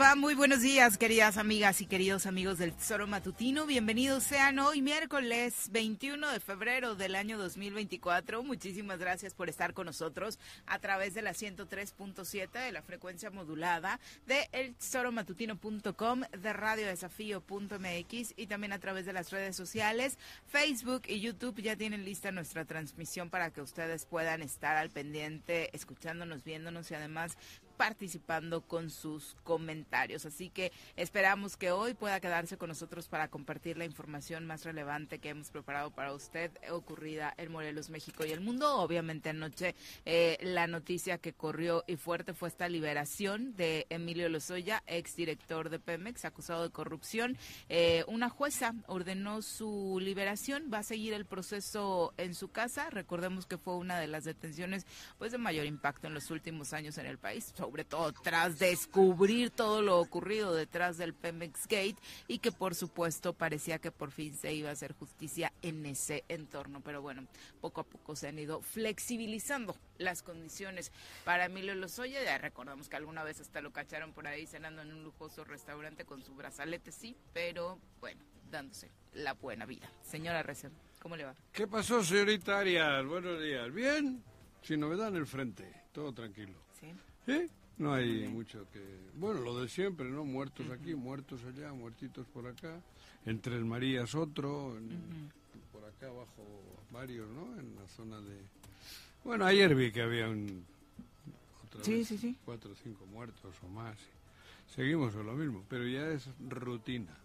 Va? Muy buenos días, queridas amigas y queridos amigos del Tesoro Matutino. Bienvenidos sean hoy miércoles 21 de febrero del año 2024. Muchísimas gracias por estar con nosotros a través de la 103.7 de la frecuencia modulada de eltesoromatutino.com, de radiodesafío.mx y también a través de las redes sociales, Facebook y YouTube. Ya tienen lista nuestra transmisión para que ustedes puedan estar al pendiente, escuchándonos, viéndonos y además participando con sus comentarios. Así que esperamos que hoy pueda quedarse con nosotros para compartir la información más relevante que hemos preparado para usted ocurrida en Morelos, México y el mundo. Obviamente anoche eh, la noticia que corrió y fuerte fue esta liberación de Emilio Lozoya, exdirector de Pemex, acusado de corrupción. Eh, una jueza ordenó su liberación, va a seguir el proceso en su casa. Recordemos que fue una de las detenciones pues de mayor impacto en los últimos años en el país sobre todo tras descubrir todo lo ocurrido detrás del Pemex Gate y que por supuesto parecía que por fin se iba a hacer justicia en ese entorno. Pero bueno, poco a poco se han ido flexibilizando las condiciones para Emilio Lozoya. Ya recordamos que alguna vez hasta lo cacharon por ahí cenando en un lujoso restaurante con su brazalete, sí, pero bueno, dándose la buena vida. Señora Reza, ¿cómo le va? ¿Qué pasó, señorita Arias? Buenos días. ¿Bien? Sin novedad en el frente, todo tranquilo. Sí. ¿Sí? No hay mucho que... Bueno, lo de siempre, ¿no? Muertos aquí, muertos allá, muertitos por acá. Entre el Marías otro, por acá abajo varios, ¿no? En la zona de... Bueno, ayer vi que había un... sí, sí, sí. Cuatro o cinco muertos o más. Seguimos con lo mismo, pero ya es rutina.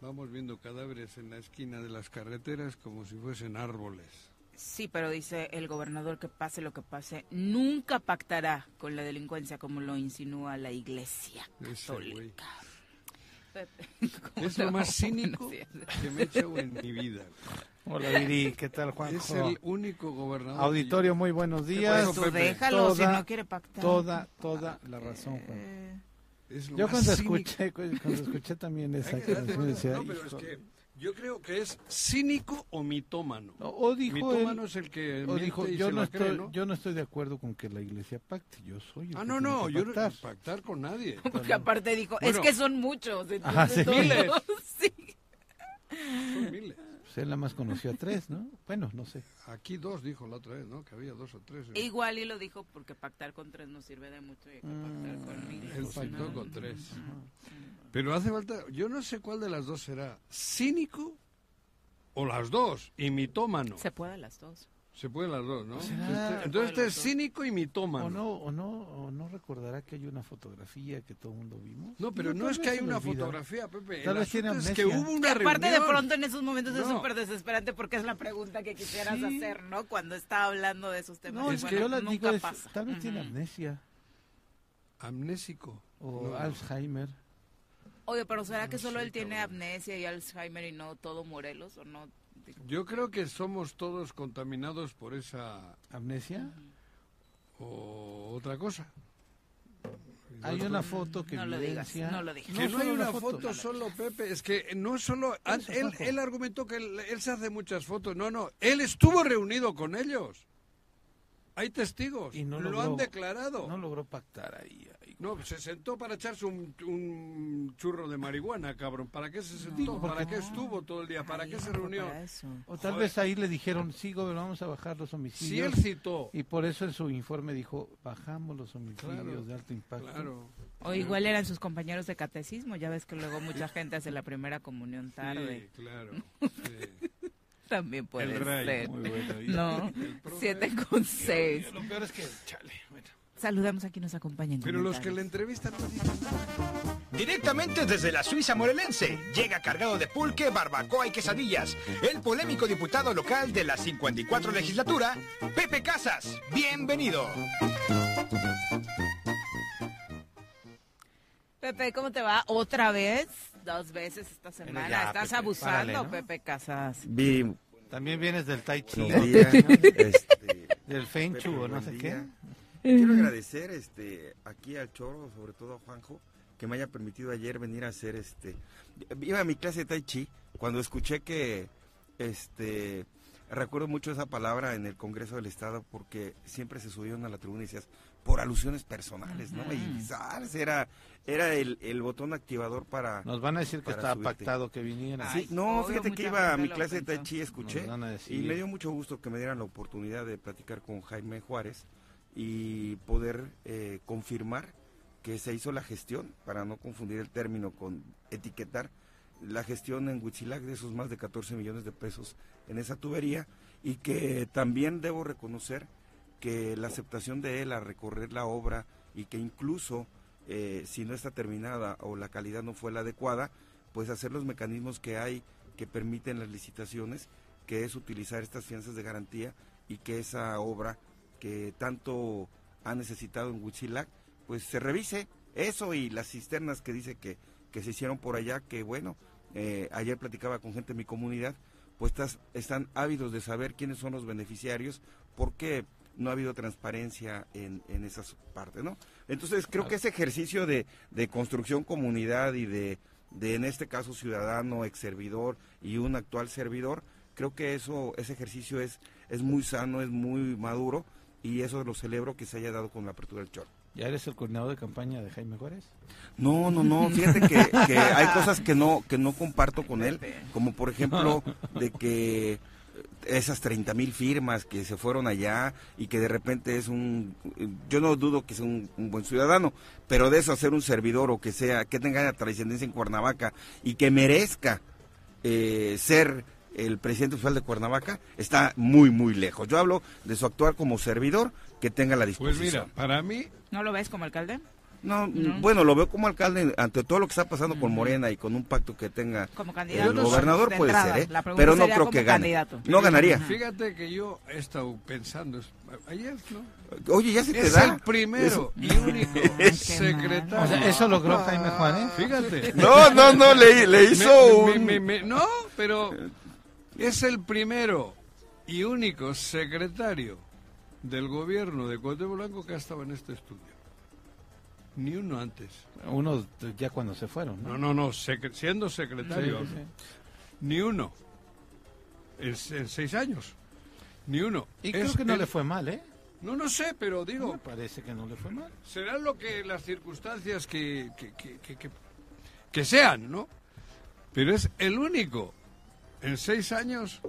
Vamos viendo cadáveres en la esquina de las carreteras como si fuesen árboles. Sí, pero dice el gobernador que pase lo que pase, nunca pactará con la delincuencia como lo insinúa la Iglesia Católica. Es lo más cínico que me he hecho en mi vida. Hola Viri, ¿qué tal Juanjo? Es el único gobernador. Auditorio, muy buenos días. Pues déjalo si no quiere pactar. Toda, toda la razón, Juan. Eh, Yo cuando escuché, cuando escuché también esa canción decía... No, pero es que Yo creo que es cínico o mitómano. O, o dijo mitómano él- es el que o dijo, y yo se no la estoy, cree, ¿no? yo no estoy de acuerdo con que la iglesia pacte, yo soy el Ah, que no, no, que yo no pactar. pactar con nadie. Porque aparte dijo, Bueno. es que son muchos. Entonces sí. todos- Miles. sí. Son miles. Pues él nada más conoció a tres, ¿no? Bueno, no sé. Aquí dos dijo la otra vez, ¿no? Que había dos o tres. ¿eh? Igual y lo dijo porque pactar con tres no sirve de mucho y hay que pactar con miles. Él pactó con tres. Pero hace falta, yo no sé cuál de las dos será, cínico o las dos, y mitómano. Se puede las dos. Se pueden las dos, ¿no? ¿Será? Este- Entonces este es cínico y mitómano. O no, o no, o no recordará que hay una fotografía que todo el mundo vimos. No, pero no, es que hay una olvida. fotografía, Pepe. Tal vez tiene asunto es que amnesia. hubo Y una aparte de pronto en esos momentos es súper desesperante porque es la pregunta que quisieras Sí. hacer, ¿no? Cuando está hablando de esos temas. No, es que bueno, yo la digo, es, tal vez tiene amnesia Amnésico. o No. Alzheimer. Oye, pero ¿será que solo sé, él tiene cabrón. amnesia y Alzheimer y no todo Morelos? ¿O no? Yo creo que somos todos contaminados por esa ¿Amnesia? o otra cosa. Hay una foto que No lo digas, no lo digas. Que no, hay solo una la foto, solo, Pepe. Es que no es solo. Él, él argumentó que él, él se hace muchas fotos. No, no. Él estuvo reunido con ellos. Hay testigos. Y no lo logró- han declarado. No No, logró pactar ahí. Ahí. se sentó para echarse un, un churro de marihuana, cabrón. ¿Para qué se sentó? ¿Para qué estuvo todo el día? ¿Para Ay, qué se no, reunió? O tal Joder. vez ahí le dijeron, sí, gobernador, vamos a bajar los homicidios. él citó. Y por eso en su informe dijo, bajamos los homicidios Claro, de alto impacto. Claro. O igual eran sus compañeros de catecismo. Ya ves que luego mucha gente hace la primera comunión tarde. Sí, claro. Sí. También puede El rey. ser. Muy bueno. y- No, profe. siete con seis. Lo peor es que, chale. Saludamos a quien nos acompaña en Pero los que le entrevistan no dicen nada. Directamente desde la Suiza morelense, llega cargado de pulque, barbacoa y quesadillas, el polémico diputado local de la 54 legislatura, Pepe Casas. Bienvenido. Pepe, ¿cómo te va? ¿Otra vez? Dos veces esta semana. ya, Estás Pepe, abusando, párale, ¿no? Pepe Casas. Vi, También vienes del Tai Chi, este, del Feng o no sé día. qué. Quiero agradecer este, aquí al Choro, sobre todo a Juanjo, que me haya permitido ayer venir a hacer este. Iba a mi clase de Tai Chi cuando escuché que este. Recuerdo mucho esa palabra en el Congreso del Estado porque siempre se subieron a la tribuna y decías por alusiones personales, ¿no? Y ¿sabes? era, era el, el botón activador para. Nos van a decir que estaba subirte. pactado que viniera. Sí, no, obvio, fíjate que iba a mi clase de Tai. Chi, escuché. Y me dio mucho gusto que me dieran la oportunidad de platicar con Jaime Juárez y poder eh, confirmar que se hizo la gestión, para no confundir el término con etiquetar, la gestión en Huitzilac de esos más de 14 millones de pesos en esa tubería y que también debo reconocer que la aceptación de él a recorrer la obra y que incluso eh, si no está terminada o la calidad no fue la adecuada, pues hacer los mecanismos que hay que permiten las licitaciones, que es utilizar estas fianzas de garantía y que esa obra que tanto ha necesitado en Huitzilac, pues se revise eso y las cisternas que dice que, que se hicieron por allá, que bueno, eh, ayer platicaba con gente de mi comunidad, pues estas- están ávidos de saber quiénes son los beneficiarios, porque no ha habido transparencia en, en esas partes, ¿no? Entonces creo que ese ejercicio de, de construcción comunidad y de, de, en este caso, ciudadano, ex servidor y un actual servidor, creo que eso, ese ejercicio es, es muy sano, es muy maduro y eso lo celebro que se haya dado con la apertura del chorro. ¿Ya eres el coordinador de campaña de Jaime Juárez? No, no, no, fíjate que, que hay cosas que no, que no comparto con él, como por ejemplo de que esas 30 mil firmas que se fueron allá y que de repente es un, yo no dudo que sea un, un buen ciudadano, pero de eso hacer un servidor o que sea, que tenga trascendencia en Cuernavaca y que merezca eh, ser el presidente oficial de Cuernavaca, está muy, muy lejos. Yo hablo de su actuar como servidor que tenga la Pues disposición. mira, para mí, ¿No lo ves como alcalde? No, No. bueno, lo veo como alcalde ante todo lo que está pasando con Morena y con un pacto que tenga Como candidato. el gobernador de puede entrada. ser, ¿eh? Pero no creo que gane. candidato. No ganaría. fíjate que yo he estado pensando, es- ayer, ¿no? Oye, ya se te Es da. el primero y único secretario. O sea, ¿eso logró Jaime Juárez? Fíjate. No, no, no, le, le hizo Me- un... me- me- me- no, pero es el primero y único secretario del gobierno de Cuauhtémoc Blanco que ha estado en este estudio. Ni uno antes. Uno ya cuando se fueron, ¿no? No, no, no, secre- siendo secretario. Sí, sí, sí. Ni uno. En, en seis años. Ni uno. Y Es creo que no el- le fue mal, ¿eh? No, no sé, pero digo, Me parece que no le fue mal. serán lo que las circunstancias que, que, que, que- que- que sean, ¿no? Pero es el único en seis años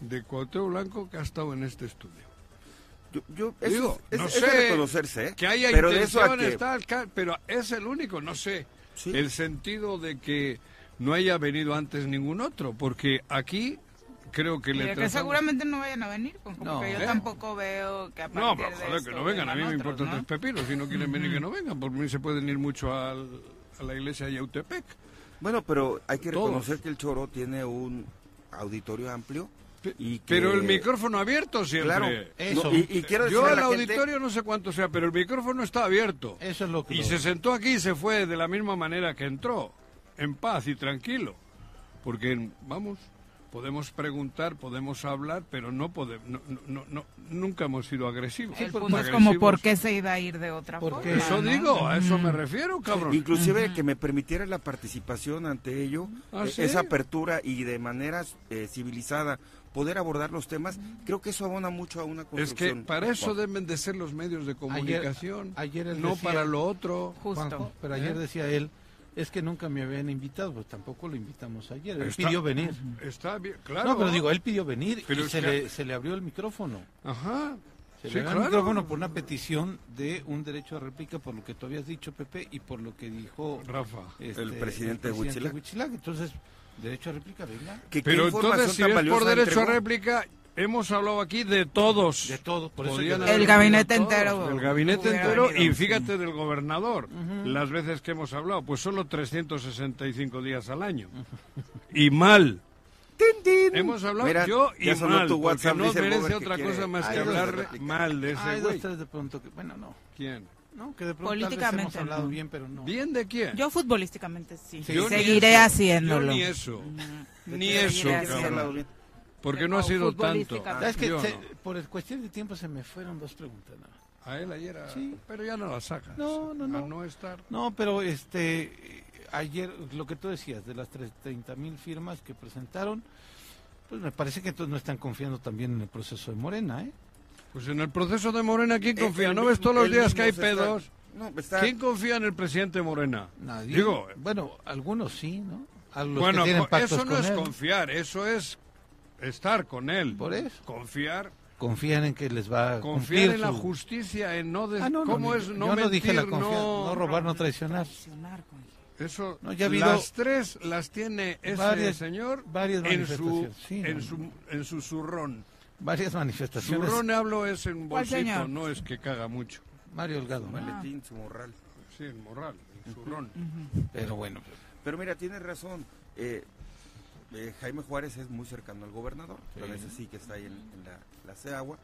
de Cuauhtémoc Blanco que ha estado en este estudio. Yo, yo- eso Digo, es, no es de sé reconocerse, ¿eh? que haya pero de eso a que- ca- pero es el único, no sé, Sí. el sentido de que no haya venido antes ningún otro, porque aquí creo que le que seguramente no vayan a venir, pues, porque No. yo ¿Eh? tampoco veo que a No, pero de joder, que no vengan, a mí me otros, importan ¿no? tres pepinos, si no quieren venir que no vengan, por mí se pueden ir mucho al- a la iglesia de Yautepec. Bueno, pero hay que Todos. reconocer que el Choro tiene un auditorio amplio y que... Pero el micrófono abierto siempre. Claro, Eso. no, y, y quiero Yo al gente- auditorio no sé cuánto sea, pero el micrófono está abierto. Eso es lo que... Y lo- se sentó aquí y se fue de la misma manera que entró, en paz y tranquilo. Porque, vamos, podemos preguntar, podemos hablar, pero no podemos, no, no, no- no- nunca hemos sido agresivos. El punto es como por qué se iba a ir de otra Porque- forma. Eso ¿no? digo, a eso me refiero, cabrón. Inclusive que me permitiera la participación ante ello, ¿Ah, eh, sí? esa apertura y de manera eh, civilizada poder abordar los temas, creo que eso abona mucho a una Es construcción. que para eso deben de ser los medios de comunicación, ayer él no decía- para lo otro. Justo. Juanjo, pero ayer ¿Eh? decía él, es que nunca me habían invitado, pues tampoco lo invitamos ayer. Él Está- pidió venir. Está bien, claro. No, pero digo, él pidió venir Pero y se, que- le, se le abrió el micrófono. Ajá. Se Sí, le abrió claro. el micrófono por una petición de un derecho a réplica por lo que tú habías dicho, Pepe, y por lo que dijo Rafa. este, El presidente el Huitzilac. Huitzilac. Entonces, derecho a réplica, venga. ¿Qué- qué Pero información entonces, si tan es por derecho a réplica, hemos hablado aquí de todos. De todo, por eso Podían yo- haber El gabinete todos, entero El gabinete entero venido, y fíjate del gobernador. Las veces que hemos hablado, pues solo 365 días al año. Y mal. Hemos hablado Mira, yo y mal, tu WhatsApp, no merece otra quiere- cosa más Hay que hablar mal de ese Hay dos, tres de pronto que, bueno, no. ¿Quién? No, que de pronto Políticamente, hemos hablado no. bien, pero no. ¿Bien de quién? Yo futbolísticamente sí. Sí. Yo ni Seguiré eso, haciéndolo. Yo ni eso. Ni Seguiré eso, haciéndolo. ¿Quién ha hablado cabrón. Porque no ha sido tanto. ¿Sabes que Yo se- no. por cuestión de tiempo se me fueron dos preguntas nada más. A él ayer, a- Sí. pero ya no la sacas. No, no, no. A no estar. No, pero este ayer lo que tú decías de las 30 mil firmas que presentaron, pues me parece que entonces no están confiando también en el proceso de Morena, ¿eh? Pues en el proceso de Morena, ¿quién Eh, confía? el ¿No ves todos los días que hay está- pedos? No, está- ¿Quién confía en el presidente Morena? Nadie. Digo, bueno, algunos sí, ¿no? A los bueno, que tienen co- pactos eso no con es él, confiar, eso es estar con él. Por eso. Confiar, confían en que les va a confiar cumplir en la justicia, en no... des- Ah, no, no, ¿Cómo no, es yo no no mentir, dije la confianza, no... no robar, no traicionar. Traicionar, coño. Eso, No, ya las tres las tiene ese varias- señor varias en su, manifestaciones, sí, en no, su en su zurrón. Varias manifestaciones. Zurrón hablo es en ¿Cuál bolsito, señor? no es que caga mucho. Mario Delgado, ¿no? Maletín, su morral. Sí, en morral, en zurrón. Pero bueno, Pero mira, tienes razón. eh, eh, Jaime Juárez es muy cercano al gobernador, pero ese sí que está ahí en, en la, la CEAGUA.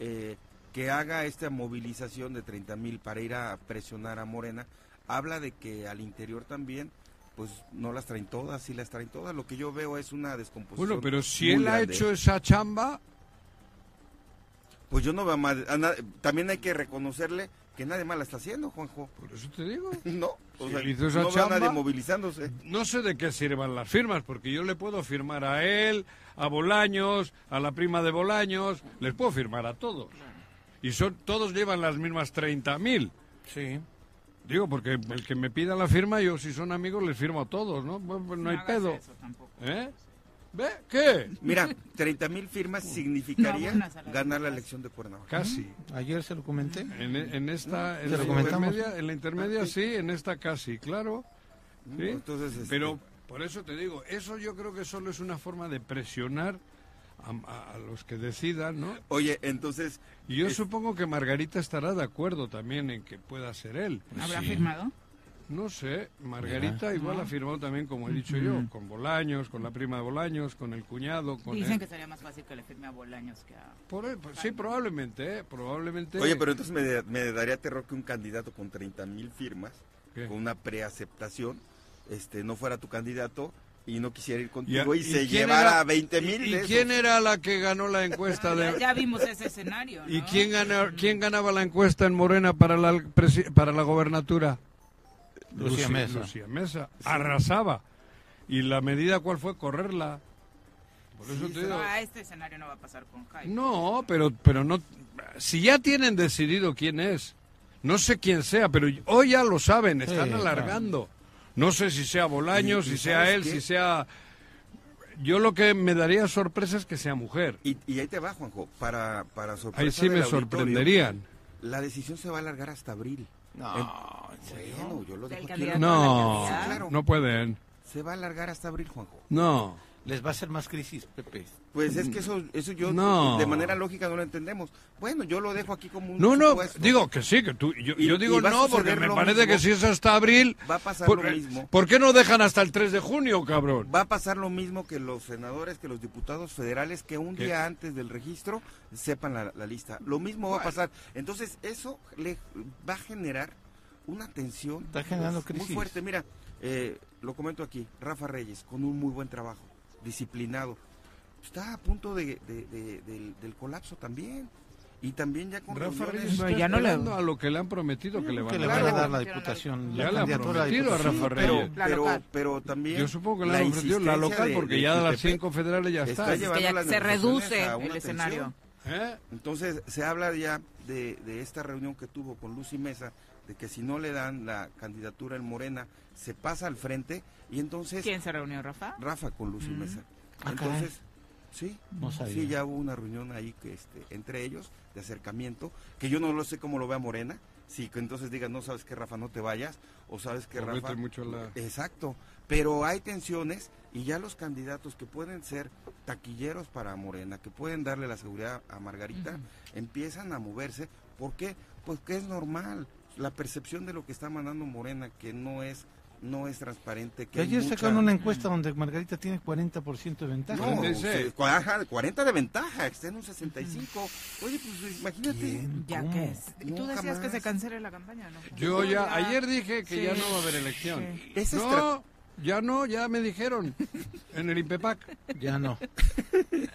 eh, que haga esta movilización de 30 mil para ir a presionar a Morena, habla de que al interior también, pues no las traen todas, sí las traen todas. Lo que yo veo es una descomposición. Bueno, pero si él ha hecho esa chamba, Pues yo no veo na- También hay que reconocerle que nadie más la está haciendo, Juanjo. por eso te digo. No, o Si sea, él hizo esa no nadie movilizándose. No sé de qué sirvan las firmas, porque yo le puedo firmar a él, a Bolaños, a la prima de Bolaños, les puedo firmar a todos. Y son todos llevan las mismas 30.000. sí. Digo, porque el que me pida la firma, yo si son amigos les firmo a todos, ¿no? Bueno, pues no hay pedo. eso tampoco. ¿Eh? ¿Ve? ¿Qué? Mira, 30 mil firmas significaría No, ganar la elección de Cuernavaca. Casi. Ayer se lo comenté. En, en esta, en ¿Se la, intermedia, en la intermedia sí, en esta casi, claro. ¿sí? Entonces, este, Pero por eso te digo, eso yo creo que solo es una forma de presionar a, a- a los que decidan, ¿no? Oye, entonces, Y yo Es- supongo que Margarita estará de acuerdo también en que pueda ser él. ¿Habrá sí. firmado? No sé, Margarita igual ha firmado también, como he dicho yo, con Bolaños, con la prima de Bolaños, con el cuñado, con Dicen él. que sería más fácil que le firme a Bolaños que a... Por él, pues, sí, probablemente, ¿eh? probablemente. oye, pero entonces me, me daría terror que un candidato con 30 mil firmas, ¿Qué? con una preaceptación, este, no fuera tu candidato y no quisiera ir contigo y, y se quién llevara era- 20 mil ¿Y, y quién era la que ganó la encuesta Ya, de... ya vimos ese escenario, ¿no? ¿Y quién, gana- quién ganaba la encuesta en Morena para la, presi- para la gobernatura? Lucía Mesa. Lucía Mesa. Arrasaba. ¿Y la medida cuál fue? Correrla. Por eso te digo. No, a este escenario no va a pasar con Jaime. No, pero, pero no. Si ya tienen decidido quién es, no sé quién sea, pero hoy ya lo saben, están Sí, alargando. No sé si sea Bolaños, Y- y si sea ¿sabes él, qué? si sea. Yo lo que me daría sorpresa es que sea mujer. Y, y ahí te va, Juanjo, para, para sorpresa Ahí sí del me sorprenderían. La decisión se va a alargar hasta abril. No, ¿en serio? Bueno, yo lo dejo aquí. No, no pueden. Se va a alargar hasta abril, Juanjo. No. Les va a hacer más crisis, Pepe. Pues es que eso, eso yo No. de manera lógica no lo entendemos. Bueno, yo lo dejo aquí como un No, no, supuesto. digo que sí, que tú. Yo, Y- yo y digo no, porque me lo parece mismo. que si es hasta abril. Va a pasar por, lo mismo. ¿Por qué no dejan hasta el 3 de junio, cabrón? Va a pasar lo mismo que los senadores, que los diputados federales, que un ¿Qué? día antes del registro sepan la, la lista. Lo mismo va a pasar. Entonces, eso le va a generar una tensión Está generando pues, muy crisis. fuerte. Mira, eh, lo comento aquí, Rafa Reyes, con un muy buen trabajo, disciplinado, está a punto de, de- de- del, del colapso también. Y también ya con Rafa Reyes ya no le- a lo que le han prometido que le van que a le dar. a la diputación, Ya la le han prometido a. Rafa pero, Reyes. Pero, local. pero también Yo supongo que le la han ofrecido la local porque de- ya de las cinco federales ya está que ya se reduce el escenario. ¿Eh? Entonces se habla ya de, de esta reunión que tuvo con Lucy Mesa, de que si no le dan la candidatura en Morena, se pasa al frente y entonces ¿Quién se reunió, Rafa? Rafa con Lucy Mm. Mesa. Ah, Entonces, sí, No sabía. sí, ya hubo una reunión ahí que este, entre ellos de acercamiento, que yo no lo sé cómo lo vea Morena, sí, que entonces digan, no sabes que Rafa, no te vayas, o sabes que O Rafa... mucho la- Exacto, pero hay tensiones y ya los candidatos que pueden ser taquilleros para Morena, que pueden darle la seguridad a Margarita, empiezan a moverse. ¿Por qué? Pues que es normal. La percepción de lo que está mandando Morena, que no es no es transparente. Que ayer mucha- sacaron una encuesta donde Margarita tiene 40% de ventaja. No, 46. se- cua- ajá, 40 de ventaja, está en un 65. Oye, pues imagínate. ¿Quién? Ya ¿Cómo? que es. ¿Y tú No, decías que se cancele la campaña, no? Yo ya, ayer dije que Sí. ya no va a haber elección. Sí. No, ya no, ya me dijeron en el INPEPAC. Ya no.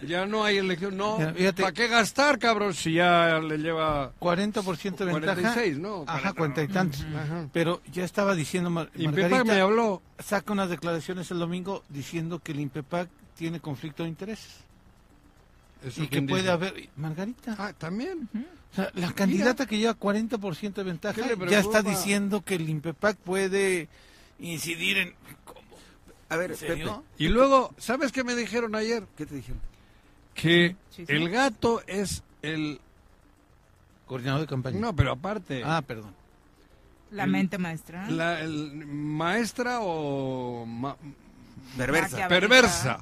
Ya no hay elección. No. ¿para qué gastar, cabrón, si ya le lleva 40% de ventaja. 46, ¿no? Ajá, cuarenta y tantos. Ajá. Pero ya estaba diciendo Mar- INPEPAC Margarita, me habló. saca unas declaraciones el domingo diciendo que el INPEPAC tiene conflicto de intereses. ¿Eso Y que puede dice? haber... Margarita. Ah, también. O sea, la candidata que lleva 40% de ventaja ¿Qué le ya está diciendo que el INPEPAC puede incidir en... A ver, ¿En Pepe, serio? Y luego, ¿sabes qué me dijeron ayer? ¿qué te dijeron? Que Sí, sí. el gato es el... Coordinador de campaña. No, pero aparte, Ah, perdón. La El- mente maestra. la el maestra o ma- Perversa. Perversa.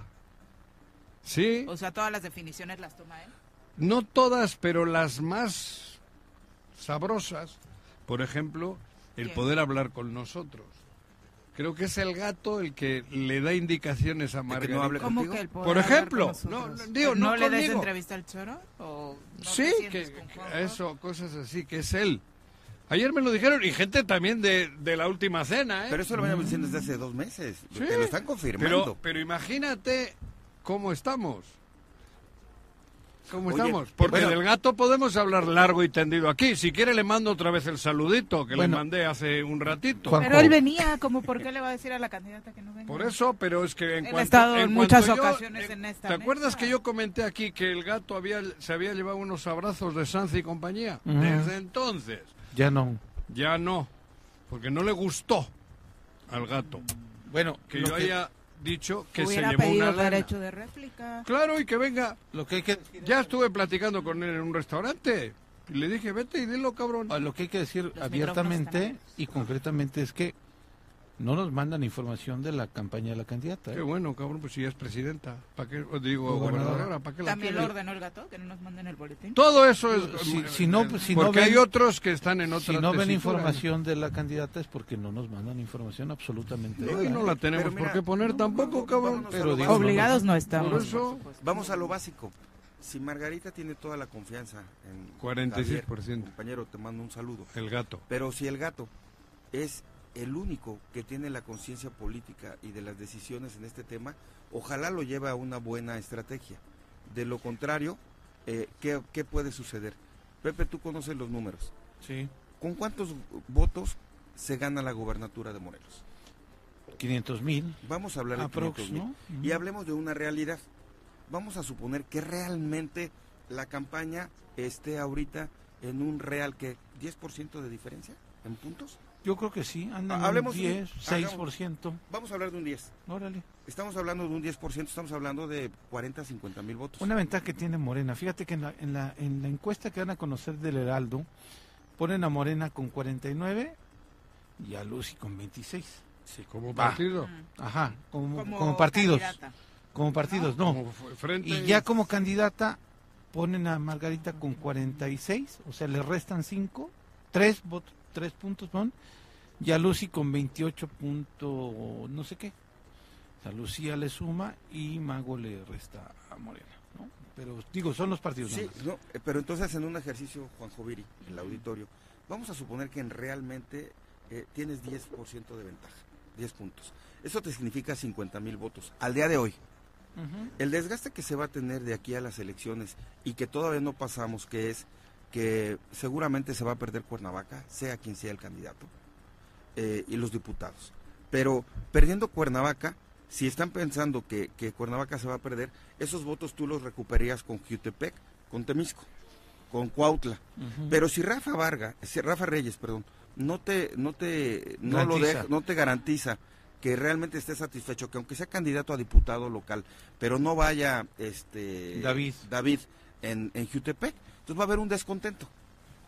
Sí, O sea, todas las definiciones las toma él. no todas, pero las más sabrosas. Por ejemplo, el ¿Qué? poder hablar con nosotros. Creo que es el gato el que le da indicaciones a que no Margarita. hable ¿Cómo contigo? que el poder Por ejemplo, no, no, digo, no le des entrevista al choro? ¿O no sí, que, eso, cosas así, que es él. Ayer me lo dijeron y gente también de, de la última cena, ¿eh? Pero eso lo venimos diciendo desde hace dos meses. Sí, Te lo están confirmando. Pero, pero imagínate cómo estamos. ¿Cómo Oye, estamos? Porque bueno. del gato podemos hablar largo y tendido aquí. Si quiere le mando otra vez el saludito que Bueno. le mandé hace un ratito. Pero él venía, como por qué le va a decir a la candidata que no venga? Por eso, pero es que en Él ha cuanto... estado en cuanto muchas yo- ocasiones eh, en esta ¿Te acuerdas mesa? que yo comenté aquí que el gato había se había llevado unos abrazos de Sanz y compañía? Desde entonces, Ya no. ya no. Porque no le gustó al gato. Bueno, Que lo yo haya dicho que se llevó una lana. derecho de réplica. Claro, y que venga. lo que hay que Ya estuve platicando con él en un restaurante. Y le dije, vete y dilo, cabrón. lo que hay que decir abiertamente y concretamente es que no nos mandan información de la campaña de la candidata. ¿eh? Qué bueno, cabrón, pues si ya es presidenta. ¿Para qué? Digo, Gobernadora. gobernadora, ¿para qué la También lo ordenó el gato, que no nos manden el boletín. Todo eso es... Si- si no, pues, si no porque hay ven- otros que están en otra Si no ven información de la candidata es porque no nos mandan información absolutamente No, y no la tenemos mira, por qué poner no, tampoco, no, cabrón. Pero digo. Obligados no Por estamos. eso, Vamos a lo básico. Si Margarita tiene toda la confianza en 46%. Javier, compañero, te mando un saludo. el gato. Pero si el gato es el único que tiene la conciencia política y de las decisiones en este tema, ojalá lo lleve a una buena estrategia. De lo contrario, eh, ¿qué, qué puede suceder? Pepe, tú conoces los números. Sí. ¿Con cuántos votos se gana la gobernatura de Morelos? 500 mil. Vamos a hablar de Aprox, 500 mil. ¿no? Y hablemos de una realidad. Vamos a suponer que realmente la campaña esté ahorita en un real que 10% de diferencia en puntos. Yo creo que sí, andan Ha- hablemos un de- 10, 6%. Vamos a hablar de un 10. Órale. Estamos hablando de un 10%, estamos hablando de 40, 50 mil votos. Una ventaja que tiene Morena. Fíjate que en la, en la, en la encuesta que van a conocer del Heraldo, ponen a Morena con 49 y a Lucy con 26. Sí, como Va. partido. Ajá, como, Como, como partidos. candidata. Como partidos, no. Como fu- frente Y ya como candidata ponen a Margarita con 46, o sea, le restan 5, 3 votos, 3 puntos, son, y a Lucy con 28 punto no sé qué. O sea, Lucía le suma y Mago le resta a Morena, ¿no? Pero digo, son los partidos. Sí, no, eh, pero entonces en un ejercicio, Juan Joviri, el auditorio, vamos a suponer que en realmente eh, tienes 10% de ventaja, 10 puntos. Eso te significa 50 mil votos. Al día de hoy, el desgaste que se va a tener de aquí a las elecciones y que todavía no pasamos, que es que seguramente se va a perder Cuernavaca, sea quien sea el candidato, eh, y los diputados. Pero perdiendo Cuernavaca, si están pensando que, que Cuernavaca se va a perder, esos votos tú los recuperarías con Jutepec, con Temisco, con Cuautla. Pero si Rafa Varga, si Rafa Reyes, perdón, no te, no te, no lo Garantiza. deja, no te garantiza que realmente esté satisfecho, que aunque sea candidato a diputado local, pero no vaya este David. David en, en Jutepec, entonces va a haber un descontento.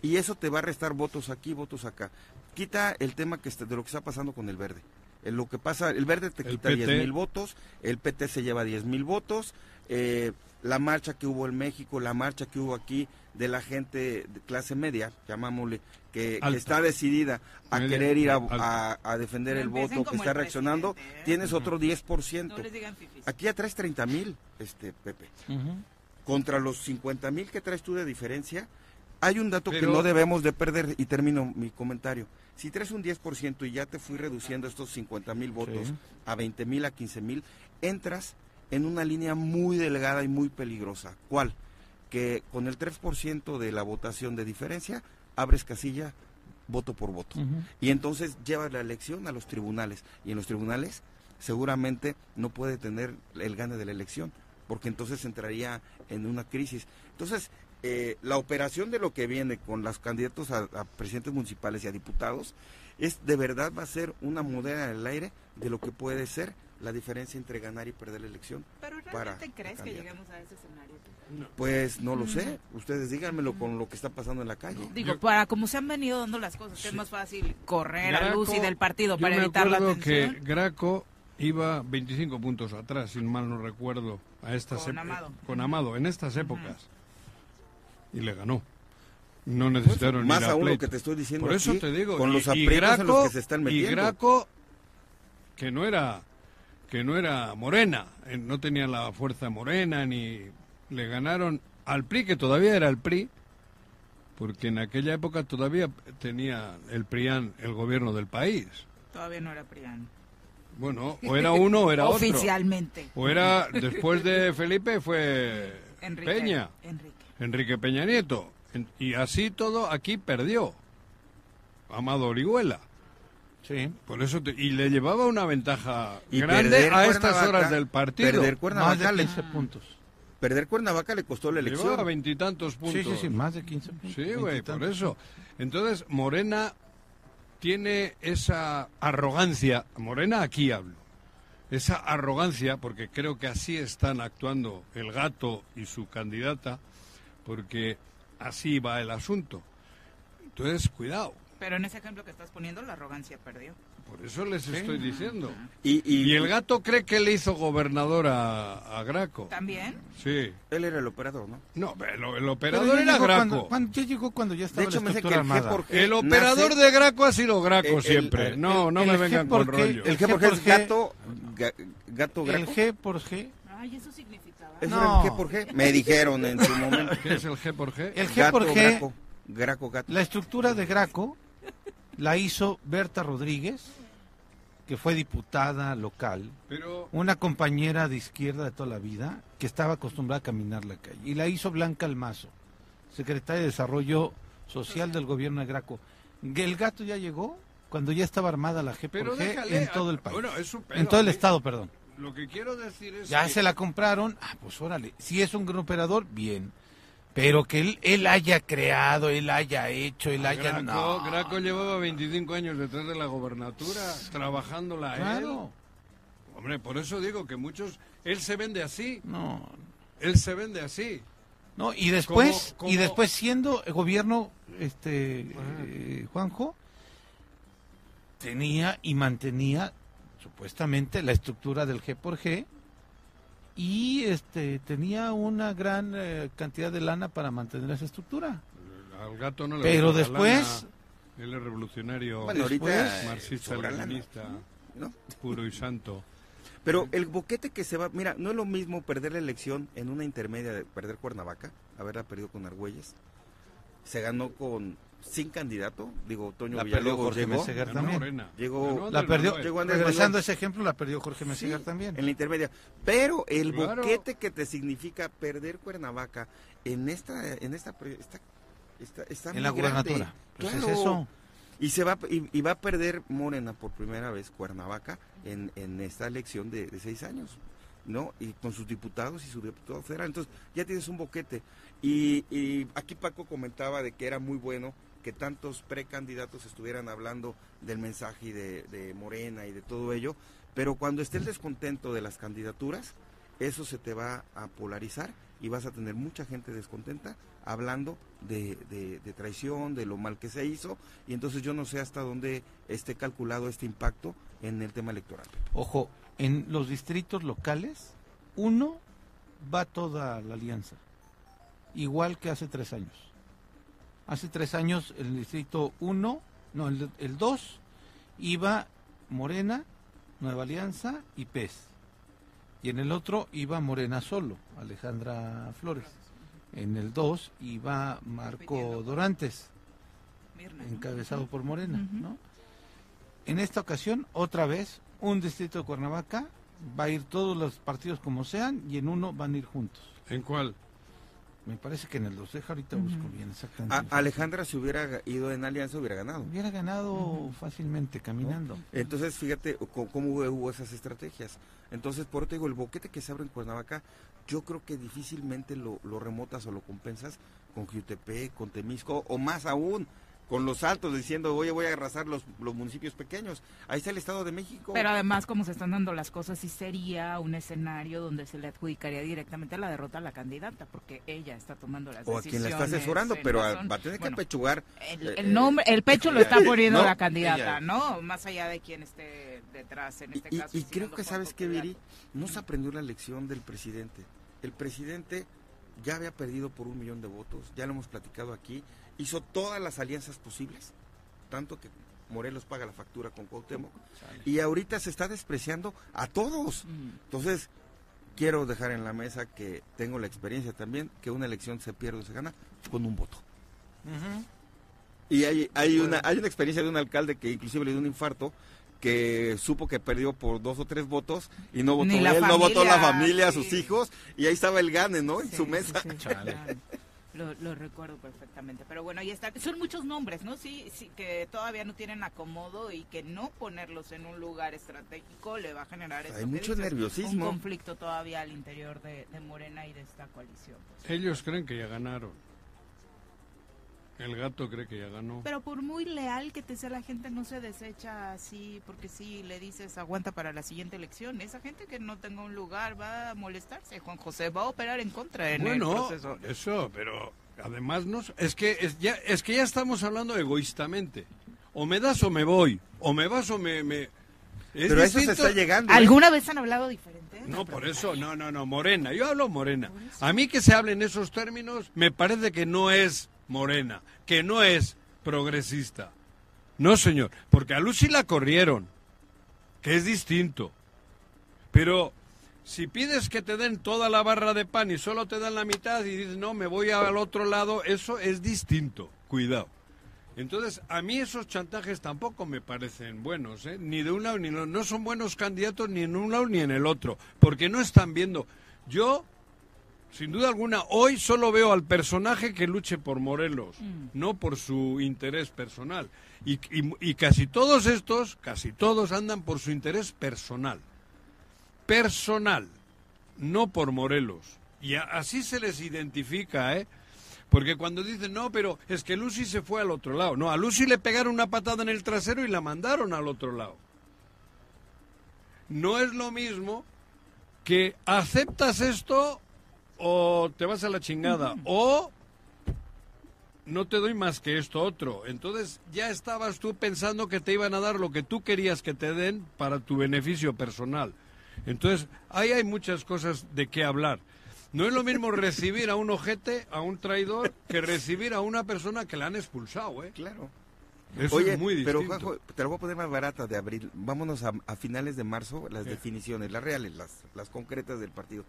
Y eso te va a restar votos aquí, votos acá. Quita el tema que está- de lo que está pasando con el verde. Lo que pasa, el verde te El quita PT. 10 mil votos, el PT se lleva 10 mil votos, eh, la marcha que hubo en México, la marcha que hubo aquí de la gente de clase media, llamámosle, que, está decidida a Media, querer ir a, alta. a- a defender No el voto, que está reaccionando, presidente, ¿eh? tienes otro 10%. No les digan fifis. Aquí ya traes 30 mil, este, Pepe Ujú. Contra los 50 mil que traes tú de diferencia, hay un dato que no debemos de perder y termino mi comentario. Si traes un 10% y ya te fui reduciendo estos 50 mil votos Sí. a 20 mil, a 15 mil, entras en una línea muy delgada y muy peligrosa. ¿Cuál? Que con el 3% de la votación de diferencia, abres casilla voto por voto. Y entonces llevas la elección a los tribunales. Y en los tribunales seguramente no puede tener el gane de la elección, porque entonces entraría en una crisis. Entonces, eh, la operación de lo que viene con los candidatos a, a presidentes municipales y a diputados es de verdad va a ser una moneda en el aire de lo que puede ser la diferencia entre ganar y perder la elección. ¿Pero para realmente crees que lleguemos a ese escenario? Pues no lo sé, ustedes díganmelo con lo que está pasando en la calle. Digo, Yo- para como se han venido dando las cosas, que es más fácil correr a Graco, Lucy del partido yo para me evitar la acuerdo que atención. Graco iba 25 puntos atrás, si mal no recuerdo, a estas Con Amado. con Amado, en estas épocas. Y le ganó. No necesitaron Más aún lo que te estoy diciendo Por eso aquí, te digo, con y- los y aprietos en los Graco- que se están Y metiendo. Graco, que no era que no era morena, eh, no tenía la fuerza morena, ni le ganaron al PRI, que todavía era el PRI, porque en aquella época todavía tenía el PRIAN el gobierno del país. Todavía no era Prián. Bueno, o era uno o era otro. Oficialmente. O era, después de Felipe, fue Enrique. Peña, Enrique. Enrique Peña Nieto. En- Y así todo, aquí perdió. Amado Orihuela. Sí. Por eso te- y le llevaba una ventaja Y grande a estas horas del partido. Perder Más Cuernavaca, de le, 15 puntos. perder Cuernavaca le costó la Le elección. llevaba veintitantos puntos. Sí, sí, sí, más de 15 puntos. Sí, güey, por eso. Entonces, Morena tiene esa arrogancia, Morena aquí hablo, esa arrogancia, porque creo que así están actuando el gato y su candidata, porque así va el asunto. Entonces, cuidado, Pero en ese ejemplo que estás poniendo, la arrogancia perdió. Por eso les estoy diciendo. Y, y- Y el gato cree que le hizo gobernador a, a Graco. ¿También? Sí. Él era el operador, ¿no? No, el, el operador era Graco. Cuando, cuando- ya llegó cuando ya De estaba hecho, la me dice que estructura el por El operador nace- de Graco ha sido Graco El- el- siempre. el- no, no el me vengan con rollo. El G por G es G. gato, ga- gato El graco. G por G. Ay, eso significaba. Eso No. era el G por G. Me dijeron en su momento. ¿Qué es el G por G? El G gato, por G, graco, graco, gato. la estructura de Graco la hizo Berta Rodríguez, que fue diputada local, Pero una compañera de izquierda de toda la vida, que estaba acostumbrada a caminar la calle. Y la hizo Blanca Almazo, secretaria de Desarrollo Social del gobierno de Graco. El gato ya llegó cuando ya estaba armada la G Pero por G déjale, en todo el país. bueno, es un pedo, en todo el estado, perdón. Lo que quiero decir es Ya que- se la compraron, ah, pues órale, si es un gran operador, bien. Pero que él, él haya creado, él haya hecho, él haya... Graco, no, Graco llevaba 25 años detrás de la gobernatura, trabajándola Claro, él. Hombre, por eso digo que muchos... Él se vende así, no, él se vende así. no, y después, y después siendo el gobierno, este, eh, Juanjo, tenía y mantenía supuestamente la estructura del G por G y este tenía una gran eh, cantidad de lana para mantener esa estructura. Al gato no le Pero la después- lana. Él es revolucionario, Bueno, ahorita Después- marxista, leninista, ¿no? puro y santo. Pero el boquete que se va, mira, no es lo mismo perder la elección en una intermedia de perder Cuernavaca, haberla perdido con Argüelles. Se ganó con sin candidato, digo, Toño La perdió Jorge llegó Meseguer también. Llegó- La perdió. Llegó Andrés regresando a ese ejemplo, la perdió Jorge Meseguer Sí, también. En la intermedia. Pero el Claro. boquete que te significa perder Cuernavaca en esta, en esta, esta, esta- está en la gubernatura. Pues es eso. Y se va y, y va a perder Morena por primera vez Cuernavaca en, en esta elección de, de seis años, ¿no? Y con sus diputados y su diputado federal. Entonces ya tienes un boquete. Y, y aquí Paco comentaba de que era muy bueno que tantos precandidatos estuvieran hablando del mensaje y de, Morena y de todo ello, pero cuando esté el descontento de las candidaturas, eso se te va a polarizar y vas a tener mucha gente descontenta hablando de- de traición, de lo mal que se hizo, y entonces yo no sé hasta dónde esté calculado este impacto en el tema electoral. Ojo, en los distritos locales, uno va toda la alianza, igual que hace tres años. Hace tres años el distrito 1, no, el, el 2, iba Morena, Nueva Alianza y PES. Y en el otro iba Morena solo, Alejandra Flores. En el 2 iba Marco Dorantes, encabezado por Morena. ¿no? En esta ocasión, otra vez, un distrito de Cuernavaca, va a ir todos los partidos como sean y en uno van a ir juntos. ¿En cuál? Me parece que en el 2, deja ahorita busco bien exactamente. A- Alejandra si hubiera ido en alianza hubiera ganado. Hubiera ganado fácilmente caminando. Entonces, fíjate co- cómo hubo, hubo esas estrategias. Entonces, por eso te digo, el boquete que se abre en Cuernavaca, yo creo que difícilmente lo, lo remotas o lo compensas con Jutepec, con Temisco, o más aún, con los altos, diciendo, oye, voy a arrasar los, los municipios pequeños. Ahí está el Estado de México. Pero además, como se están dando las cosas, sí sería un escenario donde se le adjudicaría directamente la derrota a la candidata, porque ella está tomando las o a decisiones. quien la está asesorando, pero razón- va a tener Bueno, que pechugar. El, eh, el nombre, el pecho lo está poniendo no, la candidata, ella- ¿no? Más allá de quien esté detrás, en este Y, caso. y creo que, ¿sabes Quevedo. Viri? No se aprendió la lección del presidente. El presidente ya había perdido por un millón de votos, ya lo hemos platicado aquí, hizo todas las alianzas posibles, tanto que Morelos paga la factura con Cuauhtémoc, y ahorita se está despreciando a todos. Entonces, quiero dejar en la mesa que tengo la experiencia también, que una elección se pierde o se gana con un voto. Y hay, hay, una, hay una experiencia de un alcalde que inclusive le dio un infarto, que supo que perdió por dos o tres votos y no votó él, no votó la familia, sí. sus hijos, y ahí estaba el gane, ¿no? En Sí, su mesa. sí. Lo, lo recuerdo perfectamente. Pero bueno, ahí está. Son muchos nombres, ¿no? Sí, sí, que todavía no tienen acomodo y que no ponerlos en un lugar estratégico le va a generar Hay mucho dices, nerviosismo. Un conflicto todavía al interior de, de Morena y de esta coalición. pues. Ellos creen que ya ganaron. El gato cree que ya ganó. Pero por muy leal que te sea la gente, no se desecha así, porque si le dices aguanta para la siguiente elección, esa gente que no tenga un lugar va a molestarse. Juan José va a operar en contra en el Bueno, proceso. eso, pero además no es que es ya es que ya estamos hablando egoístamente. O me das o me voy, o me vas o me, me- es Pero eso se está llegando. ¿eh? ¿Alguna vez han hablado diferente? No, por eso, no, no, no, Morena. Yo hablo Morena. A mí que se hable en esos términos, me parece que no es Morena, que no es progresista. No, señor, porque a Lucy la corrieron, que es distinto. Pero si pides que te den toda la barra de pan y solo te dan la mitad y dices, no, me voy al otro lado, eso es distinto. Cuidado. Entonces, a mí esos chantajes tampoco me parecen buenos, ¿eh? ni de un lado ni de otro. No son buenos candidatos ni en un lado ni en el otro, porque no están viendo. Yo sin duda alguna, hoy solo veo al personaje que luche por Morelos, Mm. no por su interés personal. Y, y- y casi todos estos, casi todos andan por su interés personal. Personal, no por Morelos. Y a- así se les identifica, ¿eh? Porque cuando dicen, no, pero es que Lucy se fue al otro lado. No, a Lucy le pegaron una patada en el trasero y la mandaron al otro lado. No es lo mismo que aceptas esto o te vas a la chingada o no te doy más que esto otro. Entonces ya estabas tú pensando que te iban a dar lo que tú querías que te den para tu beneficio personal. Entonces ahí hay muchas cosas de qué hablar. No es lo mismo recibir a un ojete, a un traidor, que recibir a una persona que la han expulsado, ¿eh? Claro. Eso Oye, es muy distinto. pero Juanjo, te lo voy a poner más barata de abril. Vámonos a, a finales de marzo, las definiciones, las reales, las, las concretas del partido.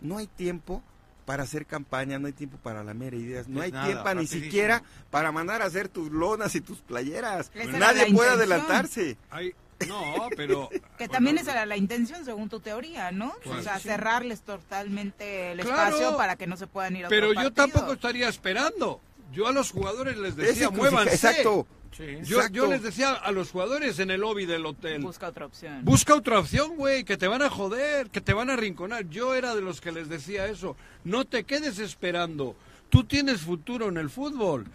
No hay tiempo para hacer campaña, no hay tiempo para la mera ideas, no Es hay nada, tiempo ni siquiera para mandar a hacer tus lonas y tus playeras. Esa Nadie puede intención. adelantarse. Hay- no, pero... Que también esa era la intención, según tu teoría, ¿no? Pues o sea, sí. cerrarles totalmente el Claro. espacio para que no se puedan ir a Pero otro yo partido. tampoco estaría esperando. Yo a los jugadores les decía, muévanse. Exacto. Sí. Yo, exacto. yo les decía a los jugadores en el lobby del hotel, Busca otra opción. busca otra opción, güey, que te van a joder, que te van a arrinconar. Yo era de los que les decía eso. No te quedes esperando. Tú tienes futuro en el fútbol.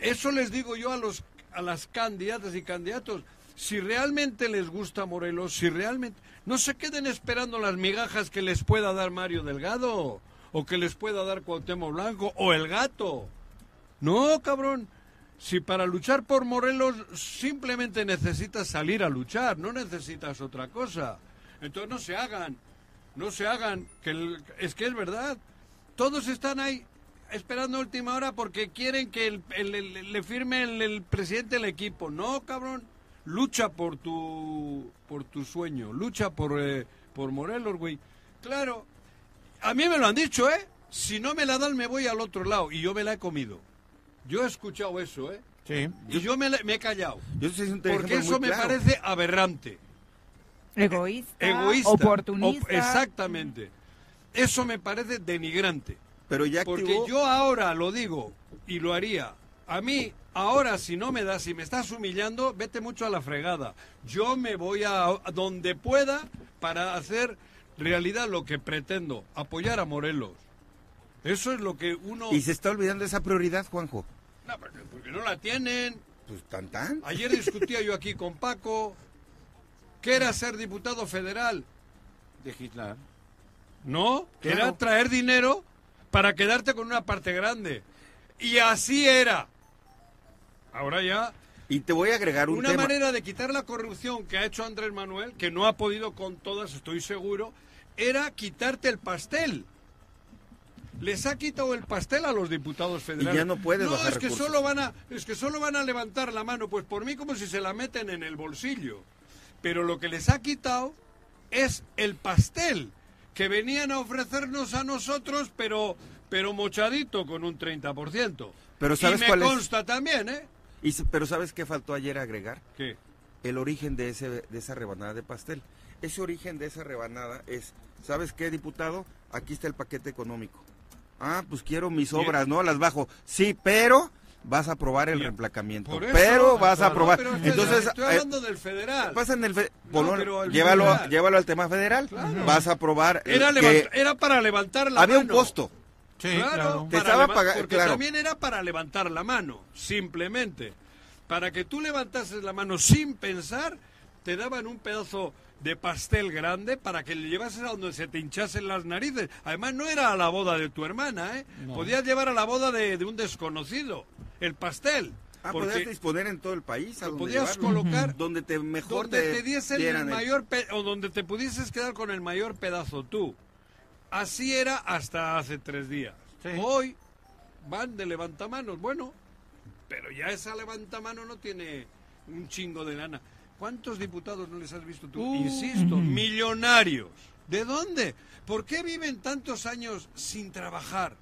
Eso les digo yo a los a las candidatas y candidatos. Si realmente les gusta Morelos, si realmente no se queden esperando las migajas que les pueda dar Mario Delgado o que les pueda dar Cuauhtémoc Blanco o el gato. No, cabrón. Si para luchar por Morelos simplemente necesitas salir a luchar, no necesitas otra cosa. Entonces no se hagan, no se hagan, que el- es que es verdad. Todos están ahí esperando última hora porque quieren que el- el- le firme el, el presidente del equipo. No, cabrón. Lucha por tu, por tu sueño, lucha por, eh, por Morelos, güey. Claro, a mí me lo han dicho, ¿eh? Si no me la dan, me voy al otro lado. Y yo me la he comido. Yo he escuchado eso, ¿eh? Sí. Y yo me, me he callado. Yo un Porque eso muy me claro. parece aberrante. Egoísta, Egoísta. oportunista. op- exactamente. Eso me parece denigrante. Pero ya Porque activó- yo ahora lo digo y lo haría. A mí, ahora, si no me das, si me estás humillando, vete mucho a la fregada. Yo me voy a, a donde pueda para hacer realidad lo que pretendo, apoyar a Morelos. Eso es lo que uno... Y se está olvidando esa prioridad, Juanjo. No, porque- porque no la tienen. Pues tan tan. Ayer discutía yo aquí con Paco. ¿Qué era ser diputado federal? Legislar. No, Claro. era traer dinero para quedarte con una parte grande. Y así era. Ahora ya, Y te voy a agregar un una tema. manera de quitar la corrupción que ha hecho Andrés Manuel, que no ha podido con todas, estoy seguro, era quitarte el pastel. Les ha quitado el pastel a los diputados federales. ya no puedes No, bajar es que recursos. solo van a, es que solo van a levantar la mano, pues por mí como si se la meten en el bolsillo. Pero lo que les ha quitado es el pastel que venían a ofrecernos a nosotros, pero pero mochadito con un 30%. Pero ¿sabes y me cuál es? consta también, ¿eh? Y pero ¿sabes qué faltó ayer agregar? ¿Qué? El origen de, ese, de esa rebanada de pastel. Ese origen de esa rebanada es, ¿sabes qué, diputado? Aquí está el paquete económico. Ah, pues quiero mis obras, ¿no? Las bajo. Sí, pero vas a aprobar el reemplacamiento. Eso, pero vas a no, aprobar. pero estoy- Entonces, estoy eh, hablando del federal. pasa en el fe- No, ponlo- llévalo, federal. llévalo al tema federal. Claro. Vas a aprobar eh, Era, que era para levantar la había un mano. costo. Sí, claro, claro. Te estaba porque claro. también era para levantar la mano, simplemente. Para que tú levantases la mano sin pensar, te daban un pedazo de pastel grande para que le llevases a donde se te hinchasen las narices. Además, no era a la boda de tu hermana, ¿eh? Podías llevar a la boda de, de un desconocido el pastel. Ah, porque podías disponer en todo el país. A lo donde podías llevarlo. colocar donde te mejor donde te, diesen el mayor pe- o donde te pudieses quedar con el mayor pedazo tú. Así era hasta hace tres días. Sí. Hoy van de levantamanos, bueno, pero ya esa levantamano no tiene un chingo de lana. ¿Cuántos diputados no les has visto tú? Uh. Insisto, millonarios. ¿De dónde? ¿Por qué viven tantos años sin trabajar?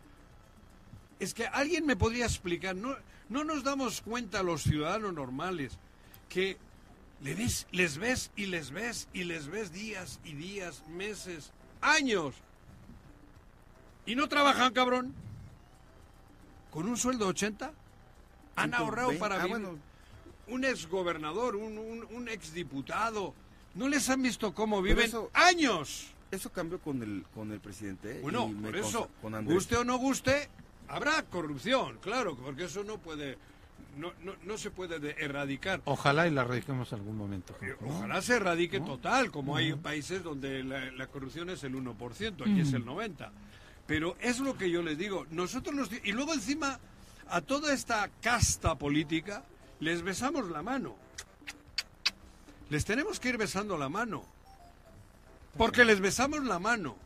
Es que alguien me podría explicar, no, no nos damos cuenta los ciudadanos normales que le ves- les ves y les ves y les ves días y días, meses, años, Y no trabajan, cabrón. Con un sueldo de 80. Han ahorrado 120. para Ah, vivir. bueno. Un exgobernador, un, un, un exdiputado. ¿No les han visto cómo viven eso- años? Eso cambió con el, con el presidente. ¿eh? Bueno, y por eso, con guste o no guste, habrá corrupción, claro, porque eso no puede, no, no, no se puede de- erradicar. Ojalá y la radiquemos algún momento. ¿no? Ojalá se erradique total, como hay países donde la, la corrupción es el 1%, aquí es el 90%. Pero es lo que yo les digo, nosotros nos... Y luego encima, a toda esta casta política, les besamos la mano. Les tenemos que ir besando la mano. Porque les besamos la mano.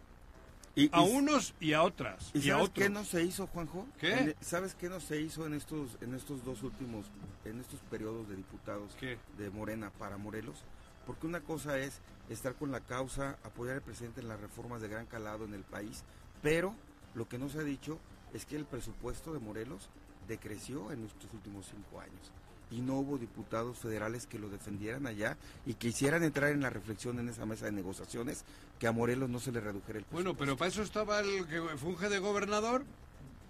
Y- A y- unos y a otras. ¿Y Y, a sabes otros. qué no se hizo, Juanjo? ¿Qué? En- ¿Sabes qué no se hizo en estos, en estos dos últimos, en estos periodos de diputados ¿Qué? de Morena para Morelos? Porque una cosa es estar con la causa, apoyar al presidente en las reformas de gran calado en el país, pero lo que no se ha dicho es que el presupuesto de Morelos decreció en estos últimos cinco años y no hubo diputados federales que lo defendieran allá y que hicieran entrar en la reflexión en esa mesa de negociaciones que a Morelos no se le redujera el presupuesto. Bueno, pero para eso estaba el que funge de gobernador,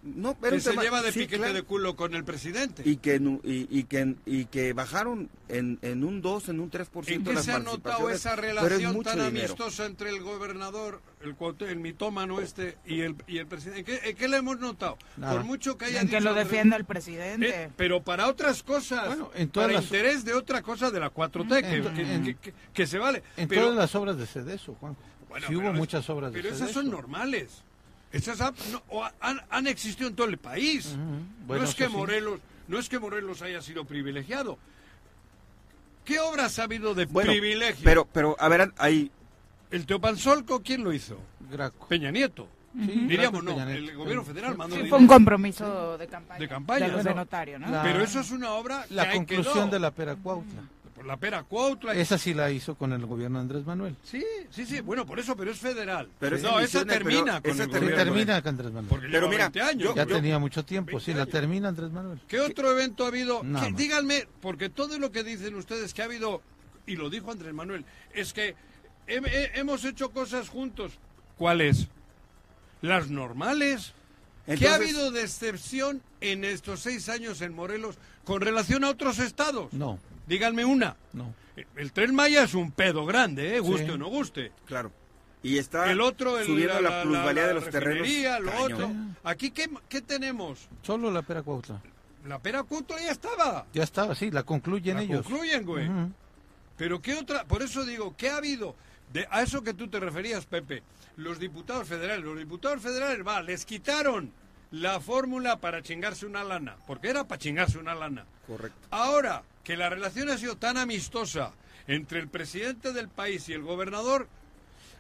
no, era que un se tema- lleva de sí, piquete claro. de culo con el presidente. y que y, y que y que bajaron en, en un 2, en un 3% ¿En qué las se ha notado esa pero es relación mucho tan dinero. amistosa entre el gobernador, el, el mitómano este y el, y el presidente? ¿En qué, en qué le hemos notado? Nada. Por mucho que haya En que dicho lo defienda el Eh, presidente. pero para otras cosas, Bueno, en todas para las- interés de otra cosa de la 4T, que, En- que- en- que- que- que se vale. En pero, todas las obras de Cedeso, Juan. bueno, sí hubo pero es- muchas obras de Pero esas Cedeso. son normales. Esas han, no, han, han existido en todo el país. No Bueno, es que sí. Morelos, no es que Morelos haya sido privilegiado. ¿Qué obras ha habido de Bueno, privilegio? pero pero a ver, ahí el Teopanzolco, ¿quién lo hizo? Graco. Peña Nieto. Sí, Diríamos, no, Peña Nieto. el gobierno federal mandó Sí, dinero. fue un compromiso de campaña. De campaña, De, de ¿no? notario, ¿no? La- Pero eso es una obra La que conclusión quedó. de la Pera Cuautla. Por la pera Cuautla. Esa sí la hizo con el gobierno de Andrés Manuel. Sí, sí, sí. Bueno, por eso, pero es federal. Pero no, esa termina pero con esa el termina gobierno. termina con Andrés Manuel. Porque Pero mira, 20 años. yo- ya yo- tenía mucho tiempo, 20 sí, la termina Andrés Manuel. ¿Qué otro evento ha habido? Díganme, porque todo lo que dicen ustedes que ha habido, y lo dijo Andrés Manuel, es que he- he- hemos hecho cosas juntos. ¿Cuáles? Las normales. ¿Qué ha habido de excepción en estos seis años en Morelos con relación a otros estados? No, Díganme una. no. El tren Maya es un pedo grande, ¿eh? guste Sí. o no guste. claro. Y está El otro, el, subiendo la, plusvalía la de los terrenos. lo otro. Aquí, ¿qué, qué tenemos? Solo la Pera Cuautla. La pera Cuautla ya estaba. Ya estaba, sí, la concluyen La ellos. concluyen, güey. Pero qué otra, por eso digo, ¿qué ha habido? De, a eso que tú te referías, Pepe, los diputados federales, los diputados federales, va, les quitaron la fórmula para chingarse una lana, porque era para chingarse una lana. Correcto. Ahora que la relación ha sido tan amistosa entre el presidente del país y el gobernador,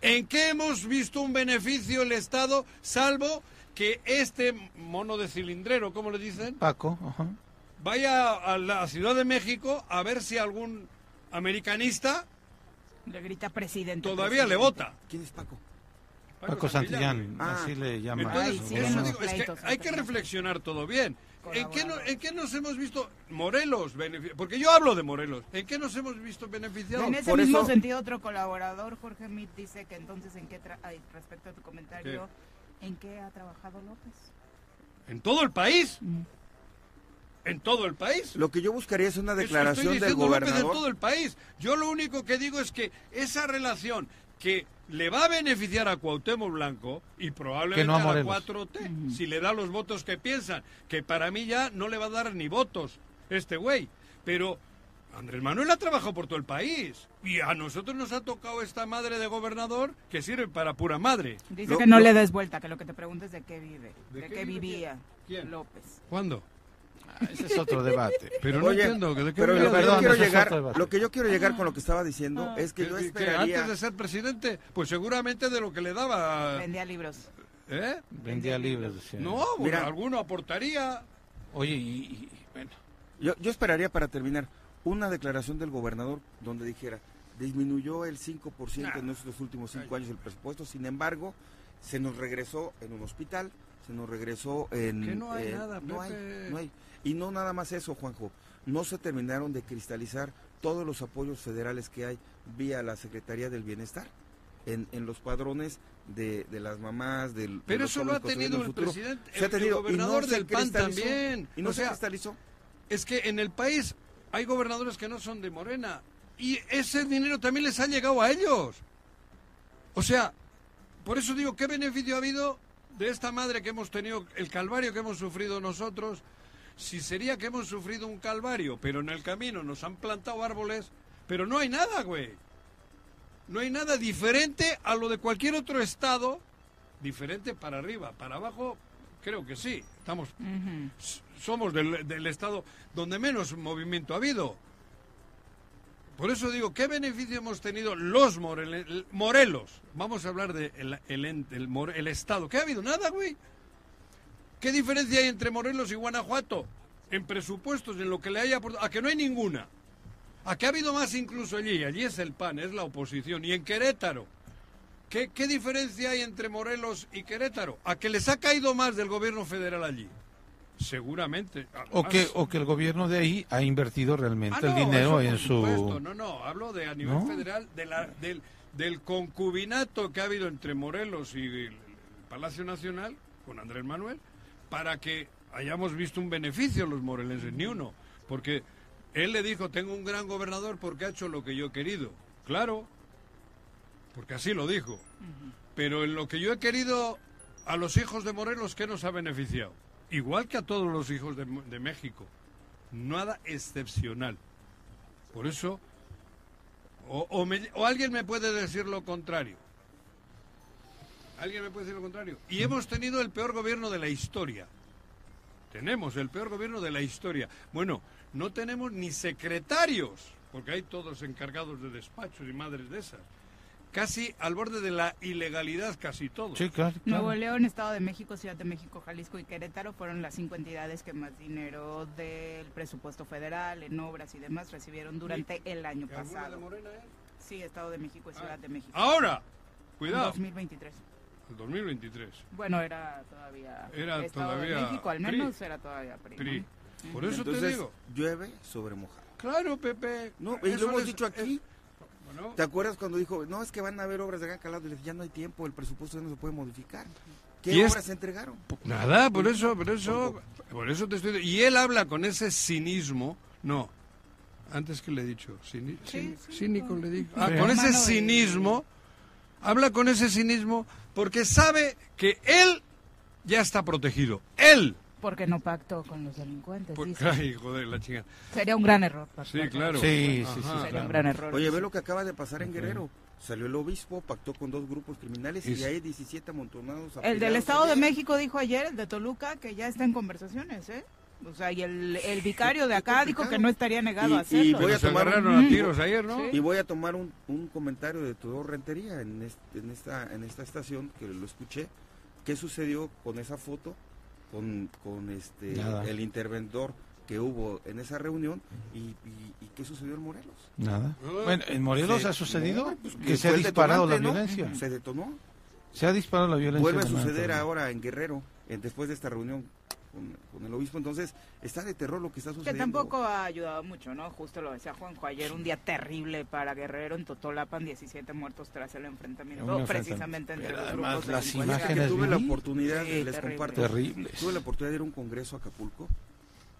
¿en qué hemos visto un beneficio el Estado, salvo que este mono de cilindrero, ¿cómo le dicen? Paco, ajá. Vaya a la Ciudad de México a ver si algún americanista Le grita presidente. todavía le vota. ¿Quién es Paco? Paco Santillán, Ah. así le llama. Entonces, Ay, sí, eso digo, es que hay que reflexionar todo bien. ¿En qué, no- Colaboradores. ¿En qué nos hemos visto Morelos? Porque yo hablo de Morelos. ¿En qué nos hemos visto beneficiados? En ese por mismo eso- sentido, otro colaborador, Jorge Mit, dice que entonces, ¿en qué tra- ay, respecto a tu comentario, ¿en qué ha trabajado López? ¿En todo el país? ¿En todo el país? Lo que yo buscaría es una Eso declaración estoy del diciendo, López, gobernador. en todo el país. Yo lo único que digo es que esa relación que le va a beneficiar a Cuauhtémoc Blanco y probablemente no a a, la Morelos. 4T, si le da los votos que piensan, que para mí ya no le va a dar ni votos este güey. Pero Andrés Manuel ha trabajado por todo el país y a nosotros nos ha tocado esta madre de gobernador que sirve para pura madre. Dice Lo- que no lo- le des vuelta, que lo que te preguntes es de qué vive, ¿De de, qué qué vive vivía quién? López. ¿Cuándo? Ah, Ese es otro debate. Pero no Oye, entiendo. ¿de qué pero lo que, Perdón, yo quiero llegar, lo que yo quiero llegar con lo que estaba diciendo es que yo que- que esperaría antes de ser presidente, pues seguramente de lo que le daba... Vendía libros. ¿Eh? Vendía libros, decía. No, bueno, Mira. alguno aportaría. Oye, y, y- bueno, Yo, yo esperaría para terminar una declaración del gobernador donde dijera, disminuyó el 5% en estos últimos cinco años el presupuesto, sin embargo, se nos regresó en un hospital, se nos regresó en... Que no hay eh, nada, no hay, Pepe. no hay. Y no nada más eso, Juanjo, no se terminaron de cristalizar todos los apoyos federales que hay vía la Secretaría del Bienestar. en, en los padrones de, de las mamás, del... de Pero eso lo ha tenido el presidente, Se ha el, tenido, gobernador no se del PAN también. Y no o se sea, cristalizó. es que en el país hay gobernadores que no son de Morena y ese dinero también les ha llegado a ellos. O sea, por eso digo, ¿qué beneficio ha habido de esta madre que hemos tenido, el calvario que hemos sufrido nosotros? Si sería que hemos sufrido un calvario, pero en el camino nos han plantado árboles, pero no hay nada, güey. No hay nada diferente a lo de cualquier otro estado, diferente para arriba, para abajo, creo que sí. Estamos somos del, del estado donde menos movimiento ha habido. Por eso digo, ¿qué beneficio hemos tenido los Morelos? Vamos a hablar de el, el el el estado. ¿Qué ha habido? Nada, güey. ¿Qué diferencia hay entre Morelos y Guanajuato? En presupuestos, en lo que le haya aportado. A que no hay ninguna. A que ha habido más incluso allí. Allí es el PAN, es la oposición. Y en Querétaro. ¿Qué, qué diferencia hay entre Morelos y Querétaro? A que les ha caído más del gobierno federal allí. Seguramente. O Más- que, o que el gobierno de ahí ha invertido realmente Ah, el dinero en supuesto. su... No, no, hablo de a nivel ¿No? federal, de la, del, del concubinato que ha habido entre Morelos y el Palacio Nacional, con Andrés Manuel, para que hayamos visto un beneficio los morelenses, ni uno. Porque él le dijo, tengo un gran gobernador porque ha hecho lo que yo he querido. Claro, porque así lo dijo. Pero en lo que yo he querido a los hijos de Morelos, ¿qué nos ha beneficiado? Igual que a todos los hijos de, de México. Nada excepcional. Por eso, o, o me- o alguien me puede decir lo contrario. Alguien me puede decir lo contrario. Y hemos tenido el peor gobierno de la historia. Tenemos el peor gobierno de la historia. Bueno, no tenemos ni secretarios, porque hay todos encargados de despachos y madres de esas. Casi al borde de la ilegalidad, casi todos. Sí, claro, Nuevo claro. León, Estado de México, Ciudad de México, Jalisco y Querétaro fueron las cinco entidades que más dinero del presupuesto federal en obras y demás recibieron durante el año ¿Alguna de pasado. Morena, eh? Sí, Estado de México y Ciudad de México. Ahora, cuidado, 2023. El 2023. Bueno, era todavía Era Estado todavía de México, al PRI. menos era todavía PRI. ¿no? PRI. Por eso te Entonces, digo. llueve sobre mojado. Claro, Pepe. No, y lo hemos les- dicho aquí. es- bueno, ¿Te acuerdas cuando dijo, no, es que van a haber obras de gran calado? Y le dije, ya no hay tiempo, el presupuesto ya no se puede modificar. ¿Qué Y es- obras se entregaron? Nada, por eso, por eso, por eso te estoy. Y él habla con ese cinismo, no. Antes que le he dicho, cini- Sí, cin- sí, cínico con- le digo. Sí. Ah, con ese cinismo, habla con ese cinismo porque sabe que él ya está protegido. Él. Porque no pactó con los delincuentes. Por- dice. Ay, joder, la chica. Sería un gran error. Sí, claro. Sí, sí, sí. Sería un gran error. Oye, ve lo que acaba de pasar en Guerrero. Salió el obispo, pactó con dos grupos criminales Y y hay 17 amontonados. El del Estado de. México dijo ayer, el de Toluca, que ya está en conversaciones, ¿eh? O sea, y el, el vicario de acá dijo que no estaría negado Y- a hacerlo. y voy Pero a se tomar a tiros ayer, ¿no? Sí. Y voy a tomar un, un comentario de Tudor Rentería en, este- en, esta, en esta estación, que lo escuché. ¿Qué sucedió con esa foto? Con, con este Nada. el interventor que hubo en esa reunión. ¿Y, y- y qué sucedió en Morelos? Nada. Ah. Bueno, en Morelos Se- ha sucedido no, pues, que se ha disparado la violencia. Se detonó. Se ha disparado la violencia. Vuelve a suceder ahora en Guerrero, en- después de esta reunión con, con el obispo. Entonces, está de terror lo que está Que sucediendo. tampoco ha ayudado mucho, ¿no? Justo lo decía Juanjo ayer, un día terrible para Guerrero en Totolapan, 17 muertos tras el enfrentamiento, precisamente entre Pero los además grupos las. Fíjate que imágenes tuve la oportunidad, Sí, les terrible. comparto, Terribles. tuve la oportunidad de ir a un congreso a Acapulco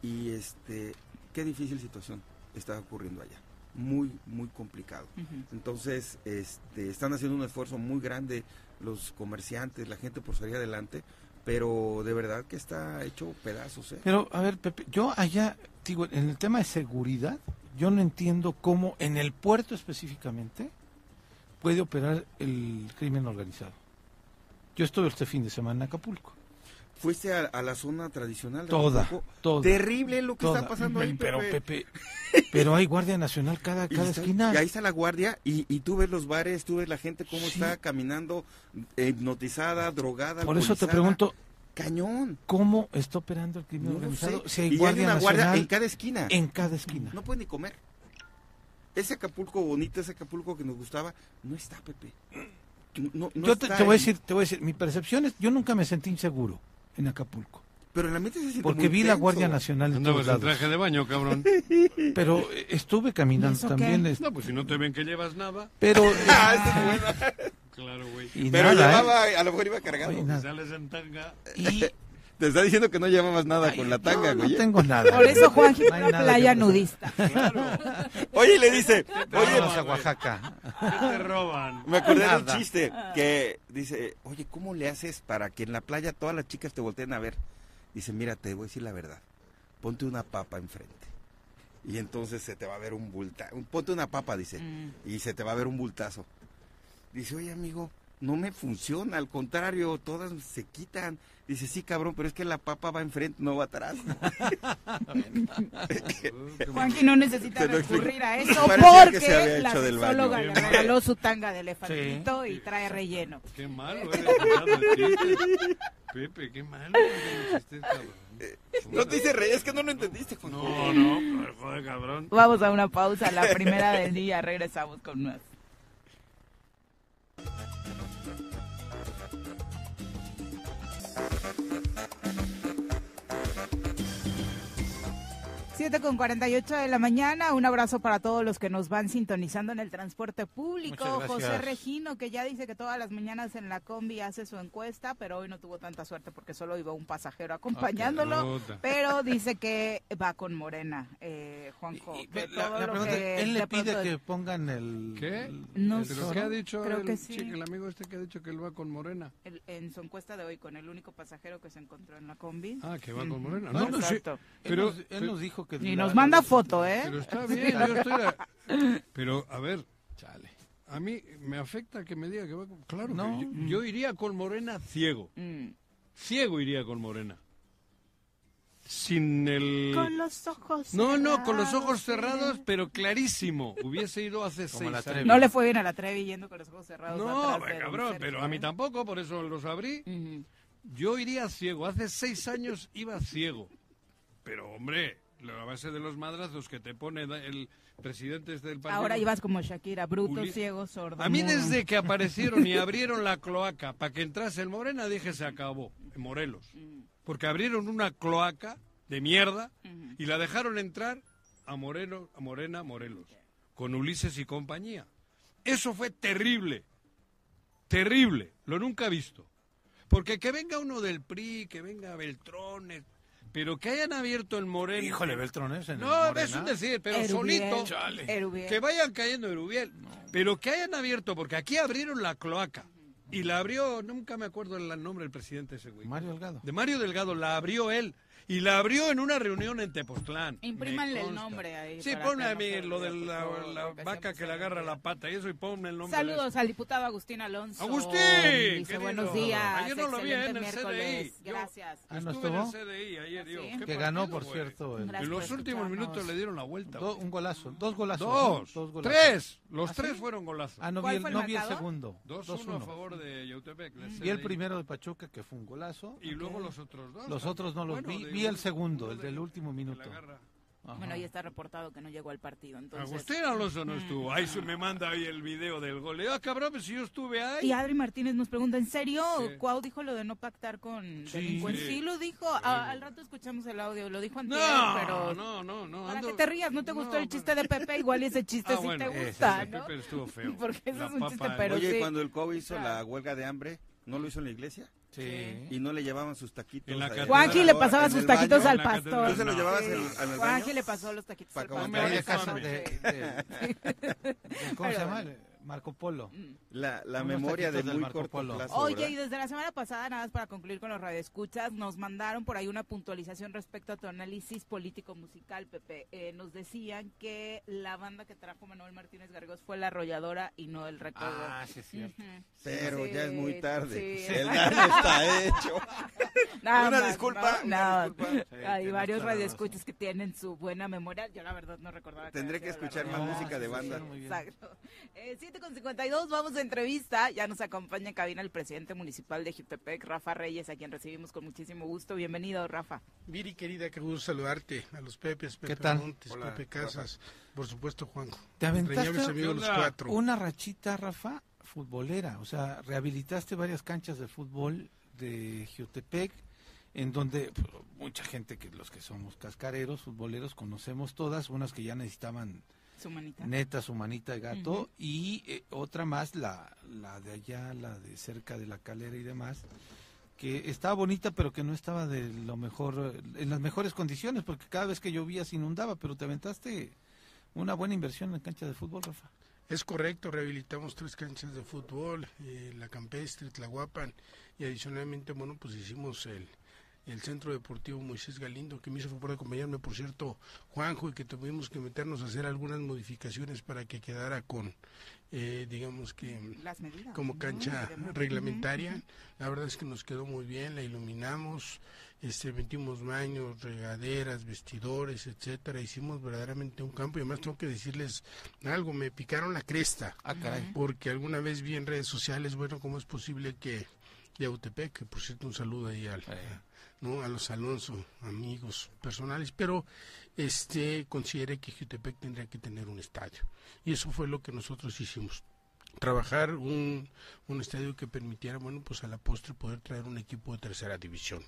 y este, qué difícil situación está ocurriendo allá, muy, muy complicado. Entonces, este, están haciendo un esfuerzo muy grande los comerciantes, la gente por salir adelante, pero de verdad que está hecho pedazos, ¿eh? Pero, a ver, Pepe, yo allá, digo, en el tema de seguridad, yo no entiendo cómo en el puerto específicamente puede operar el crimen organizado. Yo estuve este fin de semana en Acapulco. Fuiste a, a la zona tradicional de Toda. Terrible lo que Toda. está pasando ahí, Pero, Pepe. Pepe, pero hay Guardia Nacional cada, Y cada está- esquina. y ahí está la guardia y, y tú ves los bares, tú ves la gente cómo Sí. está caminando, hipnotizada, drogada. Por eso te pregunto, Cañón. ¿cómo está operando el crimen No organizado? sé. Si hay y hay Guardia una guardia Nacional en cada esquina. en cada esquina. No pueden ni comer. Ese Acapulco bonito, ese Acapulco que nos gustaba, no está, Pepe. No, no yo te, está te voy a decir, te voy a decir, mi percepción es, yo nunca me sentí inseguro en Acapulco, Pero el ambiente se siente porque muy vi la tenso. Guardia Nacional en Andabas todos en traje de baño, cabrón. Pero eh, estuve caminando ¿Y eso también. es- No, pues si no te ven que llevas nada. Pero, Ah, esa es buena. claro, güey. Y Pero nada, ¿eh? llevaba, a lo mejor iba cargado. Oye, sales en tanga. Y Te está diciendo que no llevabas nada con la tanga, no, güey. no tengo nada. Por eso Juan No hay una nada playa que- nudista. Oye, y le dice, Vamos oye, a Oaxaca. ¿Qué te roban? me acordé de un Nada. chiste que dice, oye, ¿cómo le haces para que en la playa todas las chicas te volteen a ver? Dice, mira, te voy a decir la verdad. Ponte una papa enfrente. Y entonces se te va a ver un bultazo. Ponte una papa, dice. Mm. Y se te va a ver un bultazo. Dice, oye, amigo, no me funciona. Al contrario, todas se quitan. Dice, sí, cabrón, pero es que la papa va enfrente, no va atrás. Juanqui no necesita recurrir a eso porque la sexóloga le regaló su tanga de elefantito y trae relleno. Qué malo eres chistes. Pepe, qué malo eres no te dice rey, es que no lo entendiste, Juan. No, no, pero joder, cabrón. Vamos a una pausa, la primera del día, regresamos con más. Thank you. Siete con 48 de la mañana, un abrazo para todos los que nos van sintonizando en el transporte público. José. Regino, que ya dice que todas las mañanas en la combi hace su encuesta, pero hoy no tuvo tanta suerte porque solo iba un pasajero acompañándolo. Pero dice que va con Morena, eh, Juanjo. Y- que la, todo la lo pregunta que es, él le pide pronto- que pongan el... ¿Qué? No el sé. ¿Pero qué ha dicho Creo el, que sí. el amigo este que ha dicho que él va con Morena? el- en su encuesta de hoy con el único pasajero que se encontró en la combi. Ah, que va con. Morena. No, No, no, sí. Él, Pero, nos, él nos dijo que... Y la- nos manda foto, ¿eh? pero está bien, yo estoy... a- Pero, a ver, Chale. a mí me afecta que me diga que va con... Claro, que No. yo, yo iría con Morena ciego. Mm. Ciego iría con Morena. Sin el... Con los ojos No, no, con los cerrados, ojos cerrados, sí. pero clarísimo. Hubiese ido hace Como seis la años. Trevi. No le fue bien a la Trevi yendo con los ojos cerrados. No, atrás cabrón, pero a mí ¿eh? tampoco, por eso los abrí. Yo iría ciego. Hace seis años iba ciego. Pero, hombre, la base de los madrazos que te pone el presidente este del partido... Ahora ibas como Shakira, bruto, Uli- ciego, sordo. A mí desde que aparecieron y abrieron la cloaca para que entrase el Morena, dije se acabó, en Morelos. Porque abrieron una cloaca de mierda y la dejaron entrar a Moreno, a Morena, Morelos, con Ulises y compañía. Eso fue terrible, terrible, lo nunca visto. Porque que venga uno del PRI, que venga Beltrones, pero que hayan abierto el Moreno. Híjole, Beltrones en el No, Morena. es un decir, pero Erubiel, solito. Erubiel. Que vayan cayendo Erubiel. Pero que hayan abierto, porque aquí abrieron la cloaca. Y la abrió, nunca me acuerdo el nombre del presidente ese güey. Mario Delgado. De Mario Delgado, la abrió él. Y la abrió en una reunión en Tepoztlán. Imprímanle el nombre ahí Sí, ponme a no mí se lo de la, la vaca que le agarra la pata y eso, y ponme el nombre. Saludos al diputado Agustín Alonso. Agustín, Dice buenos días. Ayer no lo vi en el. CDI. Yo- Gracias. Ah, ¿no Estuve en el CDI ayer, digo, ¿Sí? ¿qué Que ganó, por güey? cierto. el- En los últimos escucharnos. minutos le dieron la vuelta. do- un golazo. Dos golazos. Dos, ¿no? Dos golazos. tres. Los ¿Ah, tres sí? fueron golazos. Ah, no vi ¿Cuál el, no vi el segundo. 2-1 a favor de Yautepec. Vi el primero de Pachuca, que fue un golazo. Y luego los otros dos. Los otros no los vi. Vi el segundo, el de- del último minuto. Ajá. Bueno, ahí está reportado que no llegó al partido. Entonces... Agustín Alonso no estuvo. Ahí se me manda ahí el video del gol. Ah, cabrón, pues si yo estuve ahí. Y Adri Martínez nos pregunta, ¿en serio? Sí. Cuau dijo lo de no pactar con Sí. delincuentes. Sí. Sí, lo dijo. Ah, al rato escuchamos el audio. Lo dijo antes, No, pero... no, no, no. Para ando- que te rías, ¿no te No, gustó el chiste de Pepe? Igual y ese chiste Ah, sí bueno, te ese gusta, de ¿no? Pepe estuvo feo. Porque ese La es un chiste, papa- pero Oye, sí. cuando el COVID hizo la huelga de hambre, ¿no lo hizo en la iglesia? Sí. Y no le llevaban sus taquitos. En la ahí catedral. Juanji le pasaba sus taquitos baño. al pastor. catedral. ¿Tú se los llevabas Sí. en, en el Juanji le pasó los taquitos Para al pastor. ¿Cómo se llama? Marco Polo. La, la Unos memoria de muy Marco corto Polo. plazo, Oye, ¿verdad? y desde la semana pasada, nada más para concluir con los radioescuchas, nos mandaron por ahí una puntualización respecto a tu análisis político-musical, Pepe. Eh, nos decían que la banda que trajo Manuel Martínez Gargos fue la arrolladora y no el recuerdo. Ah, sí, es cierto. Pero Sí, ya es muy tarde. sí. El daño está hecho. Nada Una más, disculpa, ¿no? una No, disculpa. Sí, Hay varios la radioescuchas que tienen su buena memoria. Yo la verdad no recordaba. Tendré que la escuchar más música de sí, banda. sí, muy bien. Exacto. Eh, 7 con 52, vamos a entrevista. Ya nos acompaña en cabina el presidente municipal de Jutepec, Rafa Reyes, a quien recibimos con muchísimo gusto. Bienvenido, Rafa. Viri, querida, qué gusto saludarte. A los Pepes, Pepe ¿Qué tal? Montes, Hola, Pepe Casas, por supuesto, Juanjo. ¿Te aventaste Entrañables amigos ¿Qué los cuatro. una rachita, Rafa, futbolera? O sea, rehabilitaste varias canchas de fútbol de Jiotepec, en donde pues, mucha gente, que los que somos cascareros, futboleros, conocemos todas, unas que ya necesitaban Su manita. neta su manita de gato. Y eh, otra más la la de allá la de cerca de la calera y demás que estaba bonita pero que no estaba de lo mejor eh, en las mejores condiciones porque cada vez que llovía se inundaba pero te aventaste una buena inversión en cancha de fútbol Rafa. Es correcto, rehabilitamos tres canchas de fútbol, eh, la campestre, Tlahuapan, y adicionalmente, bueno, pues hicimos el, el Centro Deportivo Moisés Galindo, que me hizo favor de acompañarme, por cierto, Juanjo, y que tuvimos que meternos a hacer algunas modificaciones para que quedara con, eh, digamos que, Las medidas. como ¿no? cancha reglamentaria. La verdad es que nos quedó muy bien, la iluminamos, este, metimos baños, regaderas, vestidores, etcétera. Hicimos verdaderamente un campo y además tengo que decirles algo, me picaron la cresta ah caray porque alguna vez vi en redes sociales, bueno, cómo es posible que Yautepec, que por cierto un saludo ahí al, Eh. ¿No? a los Alonso, amigos personales, pero este considere que Jutepec tendría que tener un estadio. Y eso fue lo que nosotros hicimos. Trabajar un, un estadio que permitiera, bueno, pues a la postre poder traer un equipo de tercera división.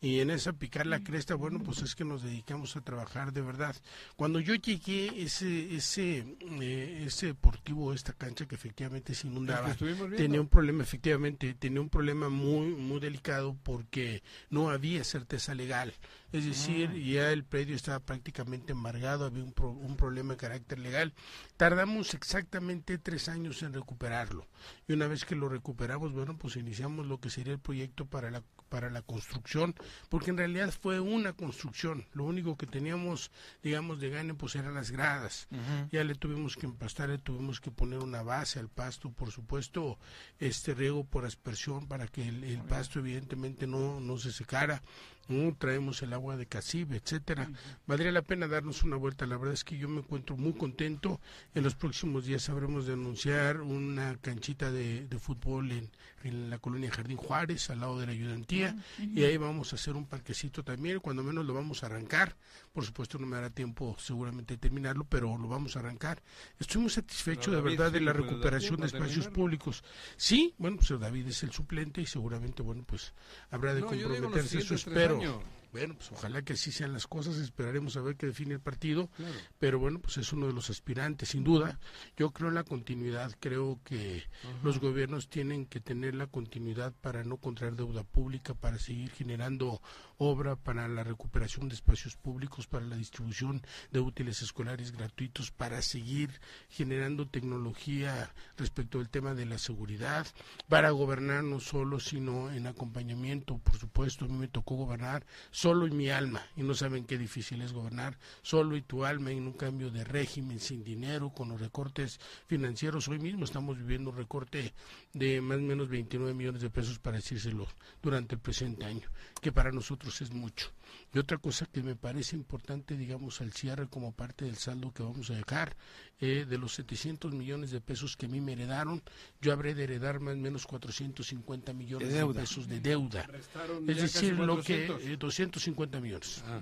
Y en esa picar la cresta, bueno, pues es que nos dedicamos a trabajar de verdad. Cuando yo llegué, ese, ese, eh, ese deportivo, esta cancha que efectivamente se inundaba, tenía un problema, efectivamente, tenía un problema muy, muy delicado porque no había certeza legal. Es decir, ya el predio estaba prácticamente embargado, había un, pro- un problema de carácter legal. Tardamos exactamente tres años en recuperarlo. Y una vez que lo recuperamos, bueno, pues iniciamos lo que sería el proyecto para la, para la construcción, porque en realidad fue una construcción. Lo único que teníamos, digamos, de gane, pues eran las gradas. Ya le tuvimos que empastar, le tuvimos que poner una base al pasto, por supuesto, este riego por aspersión para que el, el pasto evidentemente no, no se secara. ¿No? Traemos el agua de Casibe, etcétera. Valdría la pena darnos una vuelta. La verdad es que yo me encuentro muy contento. En los próximos días sabremos de anunciar una canchita de, de fútbol en, en la colonia Jardín Juárez, al lado de la ayudantía. Y ahí vamos a hacer un parquecito también. Cuando menos lo vamos a arrancar. Por supuesto, no me dará tiempo seguramente de terminarlo, pero lo vamos a arrancar. Estoy muy satisfecho de David verdad de la dar recuperación de espacios terminarlo. públicos. Sí, bueno, pues David es el suplente y seguramente, bueno, pues habrá de No, comprometerse. Eso espero. años. Bueno, pues ojalá que así sean las cosas, esperaremos a ver qué define el partido, Claro. pero bueno, pues es uno de los aspirantes, sin duda. Yo creo en la continuidad, creo que los gobiernos tienen que tener la continuidad para no contraer deuda pública, para seguir generando obra para la recuperación de espacios públicos, para la distribución de útiles escolares gratuitos, para seguir generando tecnología respecto al tema de la seguridad, para gobernar no solo, sino en acompañamiento, por supuesto, a mí me tocó gobernar solo en mi alma, y no saben qué difícil es gobernar, solo y tu alma en un cambio de régimen, sin dinero, con los recortes financieros. Hoy mismo estamos viviendo un recorte de más o menos 29 millones de pesos, para decírselo, durante el presente año, que para nosotros es mucho. Y otra cosa que me parece importante, digamos, al cierre como parte del saldo que vamos a dejar, eh, de los 700 millones de pesos que a mí me heredaron, yo habré de heredar más o menos 450 millones De pesos de deuda. Es decir, lo que 400. eh, 250 millones. Ah,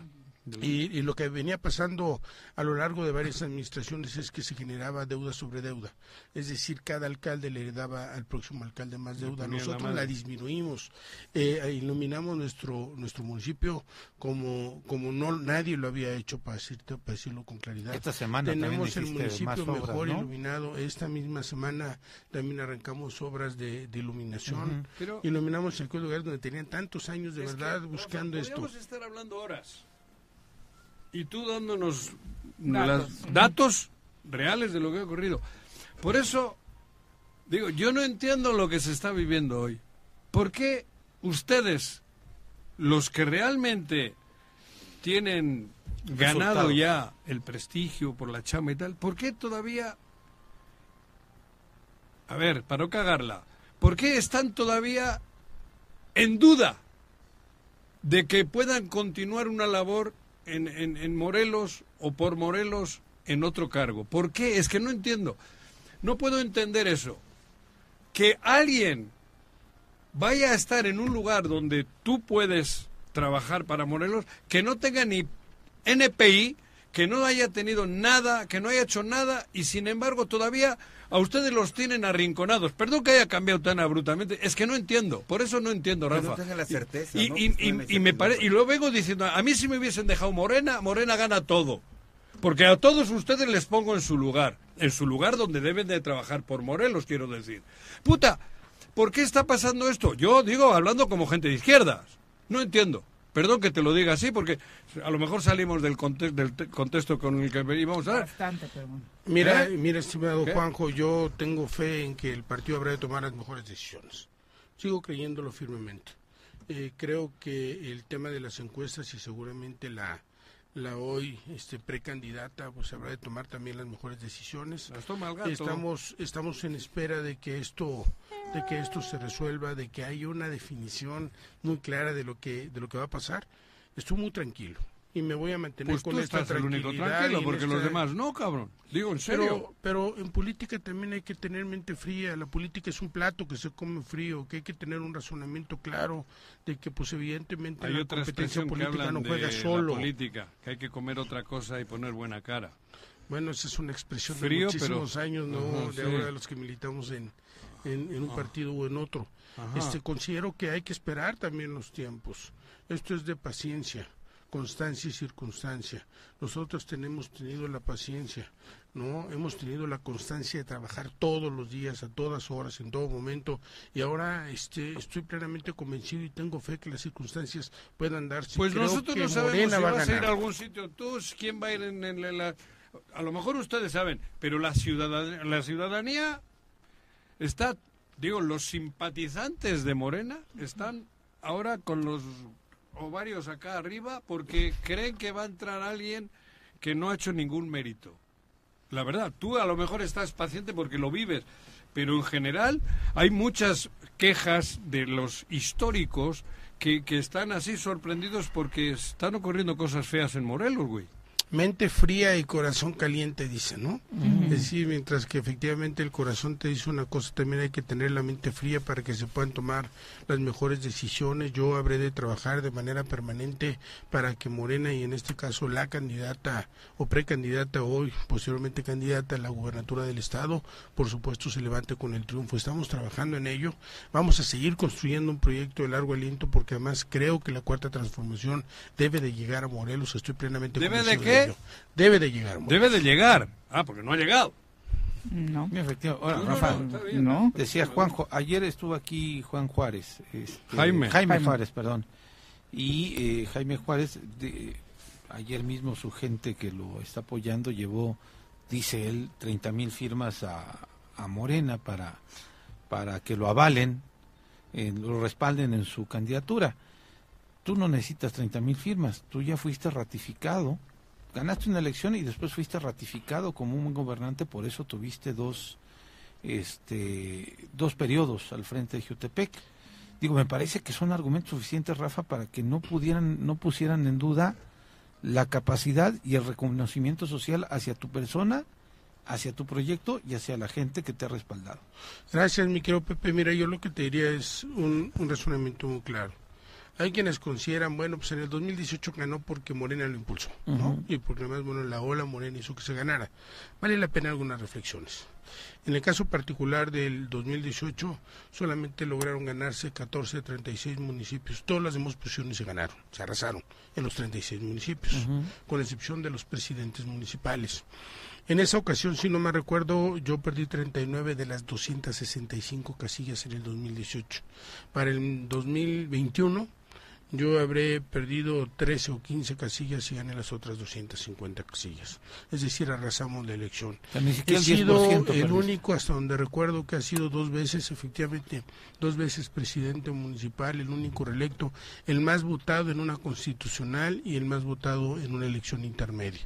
Y, y lo que venía pasando a lo largo de varias administraciones es que se generaba deuda sobre deuda. Es decir, cada alcalde le daba al próximo alcalde más deuda. la Nosotros la disminuimos, eh, iluminamos nuestro nuestro municipio como como no nadie lo había hecho, para, decirte- para decirlo con claridad. Esta semana también Tenemos el municipio obras, mejor ¿no? iluminado. Esta misma semana también arrancamos obras de, de iluminación. Pero- Iluminamos el lugar donde tenían tantos años de que, verdad Rafa, buscando esto. podríamos estar hablando horas. Y tú dándonos Datos. las- datos reales de lo que ha ocurrido. Por eso, digo, yo no entiendo lo que se está viviendo hoy. ¿Por qué ustedes, los que realmente tienen ganado ya el prestigio por la chama y tal, ¿por qué todavía... A ver, para no cagarla, ¿por qué están todavía en duda de que puedan continuar una labor en, en- en Morelos o por Morelos en otro cargo. ¿Por qué? Es que no entiendo. No puedo entender eso. Que alguien vaya a estar en un lugar donde tú puedes trabajar para Morelos, que no tenga ni NPI, que no haya tenido nada, que no haya hecho nada y sin embargo todavía a ustedes los tienen arrinconados. Perdón que haya cambiado tan abruptamente, es que no entiendo, por eso no entiendo, no Rafa. tengan la certeza, Y, ¿no? y- Que y- tengan la y me pare- y lo vengo diciendo, a mí si me hubiesen dejado Morena, Morena gana todo. Porque a todos ustedes les pongo en su lugar, en su lugar donde deben de trabajar por Morelos, quiero decir. Puta, ¿por qué está pasando esto? Yo digo, hablando como gente de izquierdas. No entiendo. Perdón que te lo diga así, porque a lo mejor salimos del, conte- del te- contexto con el que íbamos a ver. Bastante, pero bueno. Mira, ¿Eh? mira, estimado ¿Qué? Juanjo, yo tengo fe en que el partido habrá de tomar las mejores decisiones. Sigo creyéndolo firmemente. Eh, creo que el tema de las encuestas y seguramente la la hoy este precandidata pues habrá de tomar también las mejores decisiones. Las toma el gato. Estamos estamos en espera de que esto de que esto se resuelva, de que haya una definición muy clara de lo que de lo que va a pasar. Estoy muy tranquilo y me voy a mantener Pues con tú esta estás el único tranquilo, porque los demás no, cabrón. Digo, en serio. pero, pero en política también hay que tener mente fría. La política es un plato que se come frío, que hay que tener un razonamiento claro de que, pues, evidentemente, Hay la otra competencia que política no juega de solo. la política, que hay que comer otra cosa y poner buena cara. Bueno, esa es una expresión Frío, de muchísimos pero- años, ¿no? De sí. ahora de los que militamos en, en, en un partido o en otro. Ajá. Este, considero que hay que esperar también los tiempos. Esto es de paciencia, constancia y circunstancia. Nosotros tenemos tenido la paciencia, ¿no? Hemos tenido la constancia de trabajar todos los días, a todas horas, en todo momento. Y ahora este, estoy plenamente convencido y tengo fe que las circunstancias puedan darse. Pues Creo nosotros no sabemos Morena si va vas a ir ganar. a algún sitio. Tú, ¿quién va a ir en, en la... A lo mejor ustedes saben, pero la ciudadanía, la ciudadanía está, digo, los simpatizantes de Morena están ahora con los ovarios acá arriba porque creen que va a entrar alguien que no ha hecho ningún mérito. La verdad, tú a lo mejor estás paciente porque lo vives, pero en general hay muchas quejas de los históricos que, que están así sorprendidos porque están ocurriendo cosas feas en Morelos, güey. Mente fría y corazón caliente, dice, ¿no? Es decir, mientras que efectivamente el corazón te dice una cosa, también hay que tener la mente fría para que se puedan tomar las mejores decisiones. Yo habré de trabajar de manera permanente para que Morena y en este caso la candidata o precandidata hoy, posteriormente candidata a la gubernatura del Estado, por supuesto se levante con el triunfo. Estamos trabajando en ello. Vamos a seguir construyendo un proyecto de largo aliento porque además creo que la cuarta transformación debe de llegar a Morelos. Estoy plenamente ¿Debe de qué? Debe de llegar. Debe de llegar. Ah, porque no ha llegado. No. Efectivamente. Ahora, No, no, Rafa, no, está bien. No. decía Juanjo, ayer estuvo aquí Juan Juárez. este, Jaime. Jaime Jaime. Juárez, perdón. Y eh, Jaime Juárez, de, ayer mismo su gente que lo está apoyando llevó, dice él, 30 mil firmas a, a Morena para, para que lo avalen, eh, lo respalden en su candidatura. Tú no necesitas 30 mil firmas, tú ya fuiste ratificado, ganaste una elección y después fuiste ratificado como un gobernante, por eso tuviste dos, este, dos periodos al frente de Jutepec. Digo, me parece que son argumentos suficientes, Rafa, para que no pudieran, no pusieran en duda la capacidad y el reconocimiento social hacia tu persona, hacia tu proyecto y hacia la gente que te ha respaldado. Gracias, mi querido Pepe. Mira, yo lo que te diría es un, un razonamiento muy claro. Hay quienes consideran, bueno, pues en el 2018 ganó porque Morena lo impulsó, ¿no? Y porque además, bueno, la ola Morena hizo que se ganara. Vale la pena algunas reflexiones. En el caso particular del 2018, solamente lograron ganarse 14 de 36 municipios. Todas las demás posiciones se ganaron, se arrasaron en los 36 municipios, con excepción de los presidentes municipales. En esa ocasión, si no me recuerdo, yo perdí 39 de las 265 casillas en el 2018. Para el 2021, yo habré perdido 13 o 15 casillas y gané las otras 250 casillas. Es decir, arrasamos la elección. He siquiera el 10% sido el único hasta donde recuerdo que ha sido dos veces, efectivamente, dos veces presidente municipal, el único reelecto, el más votado en una constitucional y el más votado en una elección intermedia.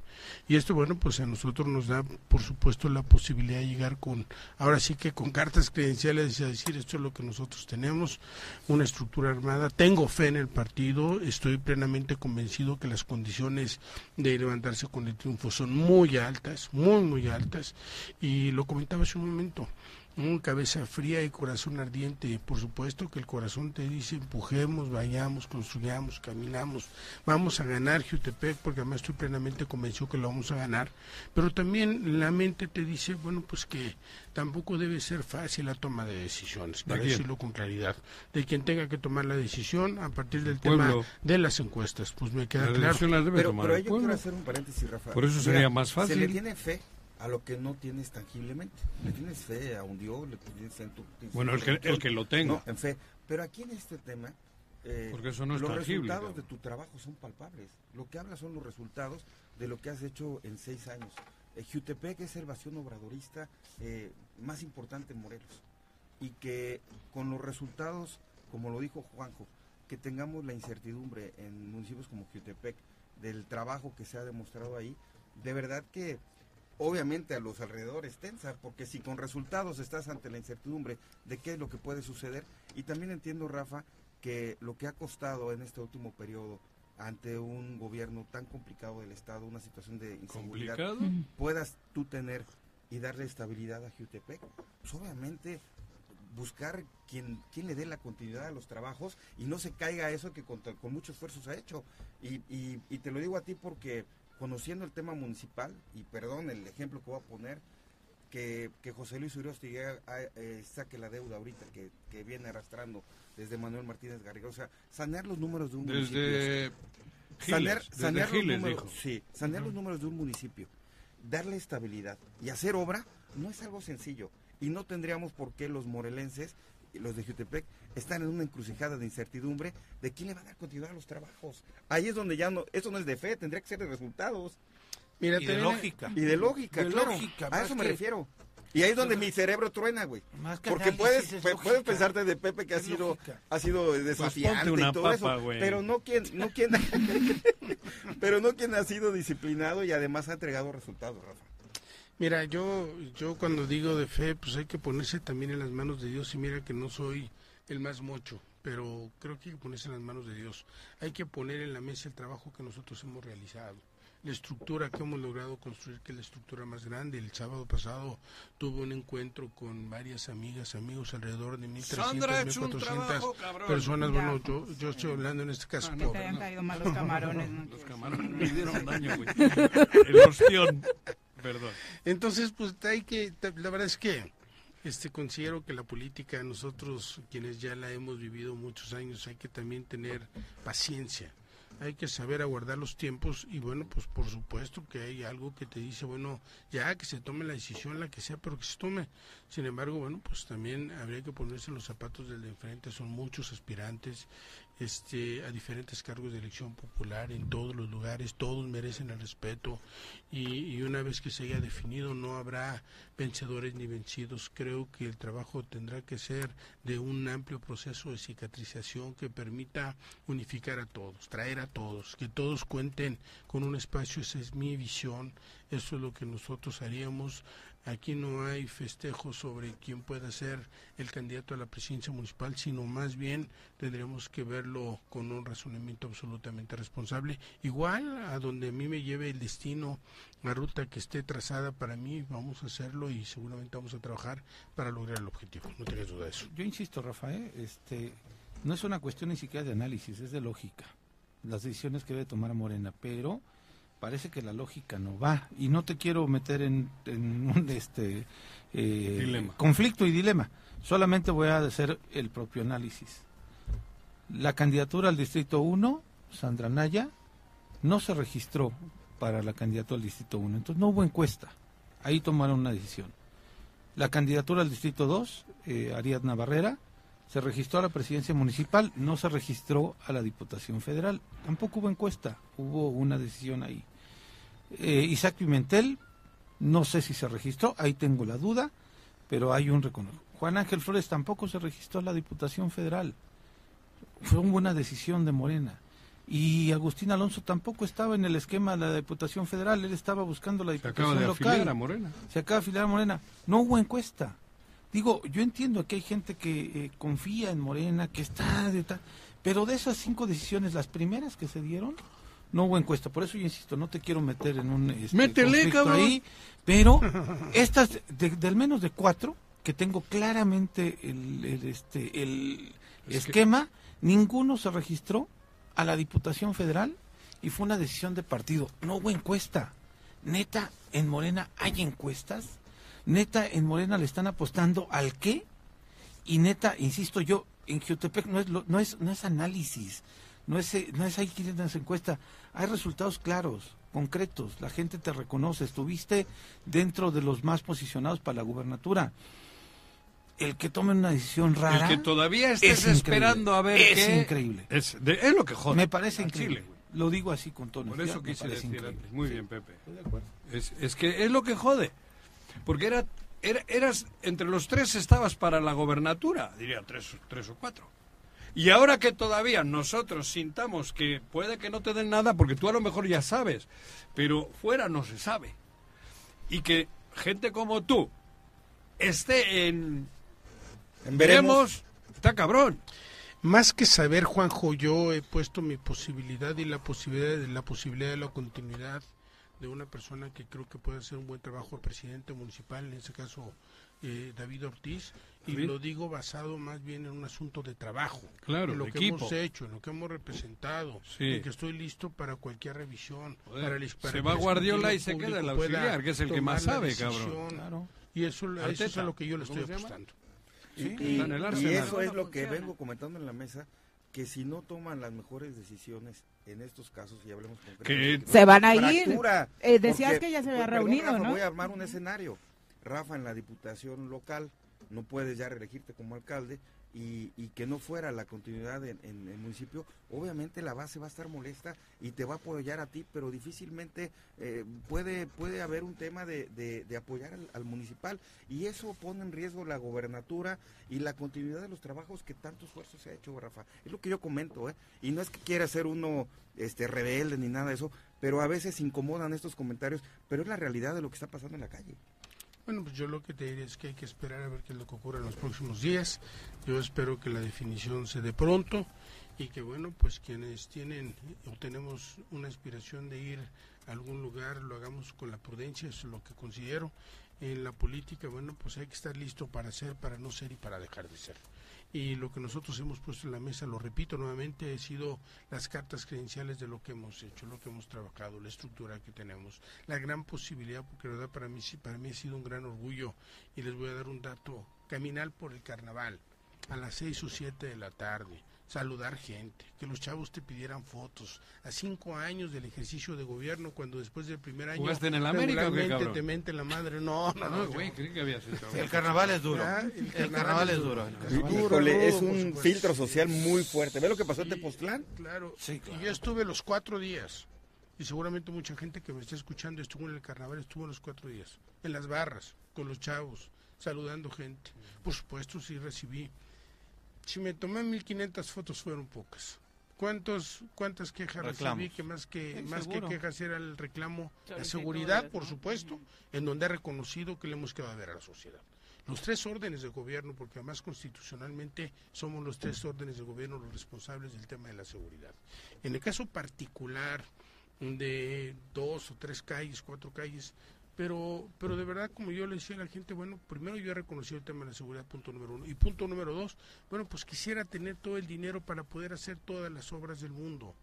Y esto, bueno, pues a nosotros nos da, por supuesto, la posibilidad de llegar con, ahora sí que con cartas credenciales a decir esto es lo que nosotros tenemos, una estructura armada. Tengo fe en el partido, estoy plenamente convencido que las condiciones de levantarse con el triunfo son muy altas, muy, muy altas. Y lo comentaba hace un momento. Un cabeza fría y corazón ardiente. Por supuesto que el corazón te dice empujemos, vayamos, construyamos, caminamos, vamos a ganar Jutepec, porque además estoy plenamente convencido que lo vamos a ganar. Pero también la mente te dice, bueno, pues que tampoco debe ser fácil la toma de decisiones, para decirlo con claridad. De quien tenga que tomar la decisión a partir del tema de las encuestas. Pues me queda claro. Pero, pero yo quiero hacer un paréntesis, Rafa. Por eso sería más fácil. Se le tiene fe a lo que no tienes tangiblemente. Le tienes fe a un Dios, le tienes fe en tu... Bueno, el que, el que lo tenga. No, en fe. Pero aquí en este tema, eh, Porque eso no es los tangible, resultados de tu trabajo son palpables. Lo que habla son los resultados de lo que has hecho en seis años. Eh, Jutepec es el vacío obradorista eh, más importante en Morelos. Y que con los resultados, como lo dijo Juanjo, que tengamos la incertidumbre en municipios como Jutepec del trabajo que se ha demostrado ahí, de verdad que obviamente a los alrededores tensa, porque si con resultados estás ante la incertidumbre de qué es lo que puede suceder, y también entiendo, Rafa, que lo que ha costado en este último periodo ante un gobierno tan complicado del Estado, una situación de inseguridad, puedas tú tener y darle estabilidad a Jutepec, pues obviamente buscar quien, quien le dé la continuidad a los trabajos y no se caiga eso que con, con mucho esfuerzo se ha hecho. Y, y, y te lo digo a ti porque conociendo el tema municipal, y perdón el ejemplo que voy a poner, que, que José Luis Uriosti eh, saque la deuda ahorita que, que, viene arrastrando desde Manuel Martínez Garriga, o sea, sanear los números de un desde municipio. sanear, sanear, los números, sí, sanear los números de un municipio, darle estabilidad y hacer obra no es algo sencillo. Y no tendríamos por qué los morelenses los de Jutepec están en una encrucijada de incertidumbre de quién le va a dar continuidad a los trabajos. Ahí es donde ya no, eso no es de fe, tendría que ser de resultados. Mira, y de lógica. Y de lógica, claro. a eso me refiero. Y ahí es donde mi cerebro truena, güey. Porque puedes, puedes pensarte de Pepe que ha sido, ha sido pues desafiante y todo eso. Pero no quien, no quien, pero no quien ha sido disciplinado y además ha entregado resultados, Rafa. Mira, yo, yo cuando digo de fe, pues hay que ponerse también en las manos de Dios y mira que no soy el más mocho, pero creo que hay que ponerse en las manos de Dios. Hay que poner en la mesa el trabajo que nosotros hemos realizado, la estructura que hemos logrado construir, que es la estructura más grande. El sábado pasado tuve un encuentro con varias amigas, amigos, alrededor de 1.300, 1.400 personas. Bueno, yo, yo estoy hablando en este caso. Ah, no, te hayan caído mal los camarones. los camarones me dieron daño, güey. El ostión. Perdón. Entonces, pues hay que, la verdad es que este considero que la política nosotros quienes ya la hemos vivido muchos años hay que también tener paciencia hay que saber aguardar los tiempos y bueno, pues por supuesto que hay algo que te dice, bueno, ya que se tome la decisión, la que sea, pero que se tome. Sin embargo, bueno, pues también habría que ponerse los zapatos del de enfrente, son muchos aspirantes este, a diferentes cargos de elección popular en todos los lugares, todos merecen el respeto y, una vez que se haya definido no habrá vencedores ni vencidos. Creo que el trabajo tendrá que ser de un amplio proceso de cicatrización que permita unificar a todos, traer a todos, que todos cuenten con un espacio, esa es mi visión, eso es lo que nosotros haríamos Aquí no hay festejo sobre quién pueda ser el candidato a la presidencia municipal, sino más bien tendremos que verlo con un razonamiento absolutamente responsable. Igual a donde a mí me lleve el destino, la ruta que esté trazada para mí, vamos a hacerlo y seguramente vamos a trabajar para lograr el objetivo. No tengas duda de eso. Yo insisto, Rafael, este, no es una cuestión ni siquiera de análisis, es de lógica. Las decisiones que debe tomar Morena, pero parece que la lógica no va. Y no te quiero meter en, un este eh, conflicto y dilema. Solamente voy a hacer el propio análisis. La candidatura al distrito 1 Sandra Naya no se registró para la candidatura al distrito 1 entonces no hubo encuesta. Ahí tomaron una decisión. La candidatura al distrito 2 eh, Ariadna Barrera se registró a la presidencia municipal, no se registró a la Diputación Federal. Tampoco hubo encuesta, hubo una decisión ahí. Eh, Isaac Pimentel, no sé si se registró, ahí tengo la duda, pero hay un reconocimiento. Juan Ángel Flores tampoco se registró a la Diputación Federal. Fue una buena decisión de Morena. Y Agustín Alonso tampoco estaba en el esquema de la Diputación Federal, él estaba buscando la Diputación se acaba de a Morena. Se acaba de afiliar a Morena. No hubo encuesta. Digo, yo entiendo que hay gente que eh, confía en Morena, que está de tal, pero de esas cinco decisiones, las primeras que se dieron, no hubo encuesta. Por eso yo insisto, no te quiero meter en un este, Métele, cabrón. ahí, pero estas, de, del menos de cuatro, que tengo claramente el, el, este, el esquema, ninguno se registró a la Diputación Federal y fue una decisión de partido. No hubo encuesta. Neta, en Morena hay encuestas. Neta, en Morena le están apostando al qué. Y neta, insisto yo, en Jutepec no es, lo- no es, no es análisis. No es, eh, no es ahí quien se encuesta. Hay resultados claros, concretos. La gente te reconoce. Estuviste dentro de los más posicionados para la gubernatura. El que tome una decisión rara. El que todavía estés es increíble. esperando a ver Es qué... increíble. Es, de- es lo que jode. Me parece increíble. Chile. Lo digo así con tono. Por eso quise decir increíble. antes. Muy bien, Pepe. Es, es que es lo que jode. Porque era, era- eras, entre los tres estabas para la gobernatura, diría tres, tres o cuatro. Y ahora que todavía nosotros sintamos que puede que no te den nada, porque tú a lo mejor ya sabes, pero fuera no se sabe. Y que gente como tú esté en... En veremos, está cabrón. Más que saber, Juanjo, yo he puesto mi posibilidad y la posibilidad de la posibilidad de la continuidad de una persona que creo que puede hacer un buen trabajo presidente municipal, en este caso eh, David Ortiz, y Sí. lo digo basado más bien en un asunto de trabajo, Claro, en lo de que equipo. hemos hecho, en lo que hemos representado, Sí. en que estoy listo para cualquier revisión. Joder, para el- para se va Guardiola y se queda el auxiliar, que es el que más sabe, cabrón. Claro. Y eso, eso es a lo que yo le ¿cómo estoy apostando. Y, Sí. eso es lo que vengo comentando en la mesa, que si no toman las mejores decisiones en estos casos, y hablemos concretamente, Se van a ir. Eh, decías porque- que ya se había pues, perdón, reunido, Rafa, ¿no? Voy a armar un escenario. Rafa en la diputación local, no puedes ya reelegirte como alcalde y, y que no fuera la continuidad en, el municipio, obviamente la base va a estar molesta y te va a apoyar a ti, pero difícilmente eh, puede, puede haber un tema de, de- apoyar al, al municipal y eso pone en riesgo la gobernatura y la continuidad de los trabajos que tanto esfuerzo se ha hecho, Rafa. Es lo que yo comento, ¿eh? Y no es que quiera ser uno este rebelde ni nada de eso, pero a veces incomodan estos comentarios, pero es la realidad de lo que está pasando en la calle. Bueno, pues yo lo que te diría es que hay que esperar a ver qué es lo que ocurre en los próximos días. Yo espero que la definición se dé pronto y que, bueno, pues quienes tienen o tenemos una aspiración de ir a algún lugar, lo hagamos con la prudencia, es lo que considero. En la política, bueno, pues hay que estar listo para ser, para no ser y para dejar de ser. Y lo que nosotros hemos puesto en la mesa, lo repito nuevamente, ha sido las cartas credenciales de lo que hemos hecho, lo que hemos trabajado, la estructura que tenemos, la gran posibilidad, porque la verdad para mí, para mí ha sido un gran orgullo y les voy a dar un dato, caminar por el carnaval a las seis o siete de la tarde, saludar gente, que los chavos te pidieran fotos, a cinco años del ejercicio de gobierno, cuando después del primer año ¿Jugaste en el América o qué, regularmente cabrón? te mente la madre, no, no, no, No, güey, creí que habías hecho algo. El carnaval es duro. Ah, El carnaval es duro. el carnaval es duro. Duro, Híjole, es un filtro social muy fuerte. ¿Ve lo que pasó en. Tepoztlán? Claro, Sí, claro. y yo estuve los cuatro días. Y seguramente mucha gente que me está escuchando estuvo en el carnaval, estuvo los cuatro días. En las barras, con los chavos, saludando gente. Por supuesto, sí recibí. Si me tomé 1500 fotos, fueron pocas. ¿Cuántos, ¿Cuántas quejas Reclamos. recibí? Que más que, Sí, más que seguro. quejas era el reclamo, la Solicitudes, seguridad, por ¿no? supuesto, en donde ha reconocido que le hemos quedado a ver a la sociedad. Los tres órdenes de gobierno, porque además constitucionalmente somos los tres órdenes de gobierno los responsables del tema de la seguridad. En el caso particular de dos o tres calles, cuatro calles, pero, pero de verdad, como yo le decía a la gente, bueno, primero yo he reconocido el tema de la seguridad, punto número uno. Y punto número dos, bueno, pues quisiera tener todo el dinero para poder hacer todas las obras del mundo.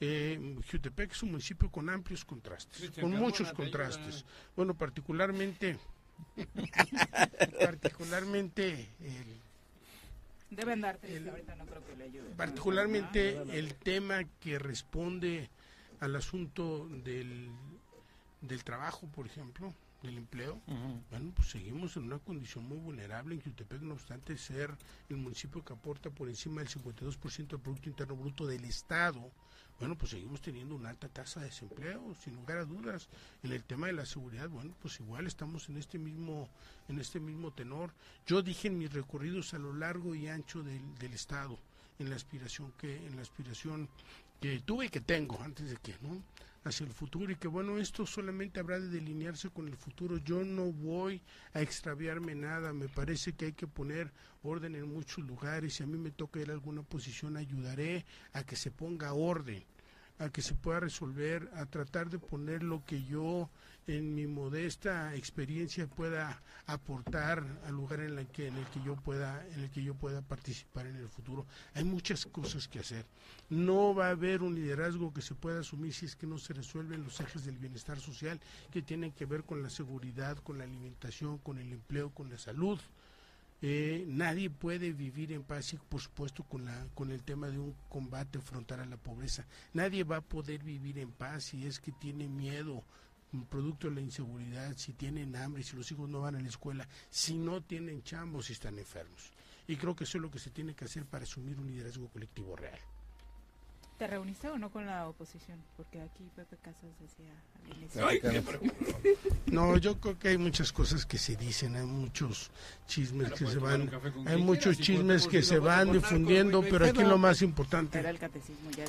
Eh, Jutepec es un municipio con amplios contrastes, con muchos ayuda. contrastes. Bueno, particularmente, particularmente el, Deben darte, El- ahorita no creo que le ayude. particularmente el tema que responde al asunto del, del trabajo, por ejemplo, del empleo. Bueno, pues seguimos en una condición muy vulnerable en Jutepec, no obstante ser el municipio que aporta por encima del 52% del Producto Interno Bruto del Estado. Bueno, pues seguimos teniendo una alta tasa de desempleo, sin lugar a dudas. En el tema de la seguridad, bueno, pues igual estamos en este mismo, en este mismo tenor. Yo dije en mis recorridos a lo largo y ancho del, del Estado, en la aspiración que, en la aspiración que tuve y que tengo antes de que, ¿no? Hacia el futuro y que bueno, esto solamente habrá de delinearse con el futuro. Yo no voy a extraviarme nada, me parece que hay que poner orden en muchos lugares. Si a mí me toca ir a alguna posición, ayudaré a que se ponga orden. A que se pueda resolver, a tratar de poner lo que yo en mi modesta experiencia pueda aportar al lugar en, el que en el que yo pueda en el que yo pueda participar en el futuro. Hay muchas cosas que hacer. No va a haber un liderazgo que se pueda asumir si es que no se resuelven los ejes del bienestar social que tienen que ver con la seguridad con la alimentación con el empleo con la salud eh, nadie puede vivir en paz y por supuesto con la con el tema de un combate frontal a la pobreza nadie va a poder vivir en paz si es que tiene miedo producto de la inseguridad, si tienen hambre, si los hijos no van a la escuela, si no tienen chambos, si están enfermos. Y creo que eso es lo que se tiene que hacer para asumir un liderazgo colectivo real. ¿Te reuniste o no con la oposición? Porque aquí Pepe Casas decía No, yo creo que hay muchas cosas que se dicen, hay muchos chismes que se van, hay muchos chismes que se van difundiendo, pero aquí lo más importante,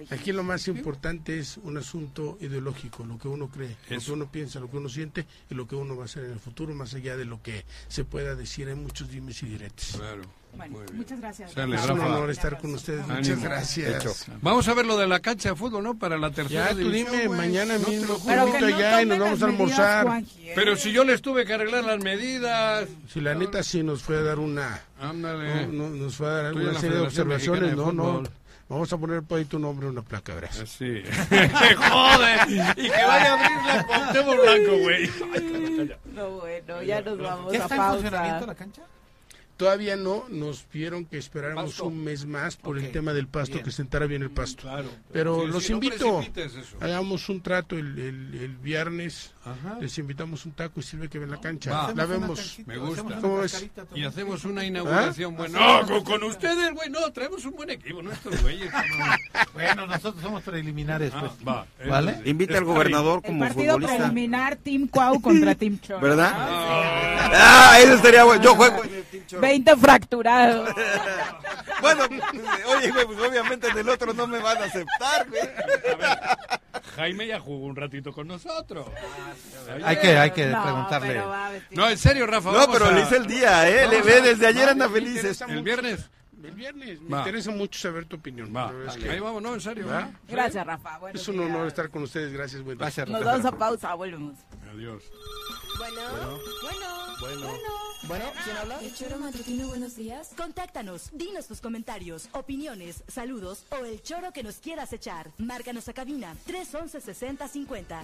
aquí lo más importante es un asunto ideológico, lo que uno cree, lo que uno piensa, lo que uno siente y lo que uno va a hacer en el futuro, más allá de lo que se pueda decir, hay muchos dimes y diretes. Claro. Bueno, muchas gracias. es un honor estar con ustedes. Muchas gracias. Vamos a ver lo de la cancha de fútbol, ¿no? Para la tercera. Ya, tú dime, mañana mismo, no ya y nos vamos a almorzar. Pero si yo les tuve que arreglar las medidas. Si la neta sí nos fue a dar una. Ándale. nos fue a dar una serie de observaciones. No, no. Vamos a poner por ahí tu nombre en una placa, verás. Sí. ¡Joder! Y que vaya a abrir la Cuauhtémoc Blanco, güey. No, bueno, ya nos vamos a pausa. la cancha? Todavía no, nos vieron que esperáramos un mes más por el tema del pasto, que sentara bien el pasto. Pero los invito, hagamos un trato el, el, viernes, les invitamos un taco y sirve que ven la cancha. La vemos. Me gusta. Y hacemos una inauguración ¿Ah? buena. No, con, ustedes, güey, no, traemos un buen equipo, no estos güeyes. bueno, nosotros somos preliminares, pues. Ah, ¿Vale? Invita al gobernador como el partido preliminar Team Cuau contra Team Chon. ¿Verdad? Ah, ah eso sería bueno. Yo juego 20 fracturados. bueno, oye, güey, pues obviamente en el otro no me van a aceptar, güey. Jaime ya jugó un ratito con nosotros. hay que, hay que preguntarle. No, en serio, Rafa. No, pero le hice el día, ¿eh? Le ve, desde ayer anda feliz. El viernes. El viernes. Me interesa mucho saber tu opinión. Va. Ahí vamos, no, en serio. Gracias, Rafa. es un honor estar con ustedes. Gracias, buen Gracias, Nos vamos a pausa, volvemos. Adiós. Bueno, bueno, bueno, bueno. ¿quién habla? El Choro Matutino, buenos días. Contáctanos, dinos tus comentarios, opiniones, saludos o el choro que nos quieras echar. Márcanos a cabina 311 6050.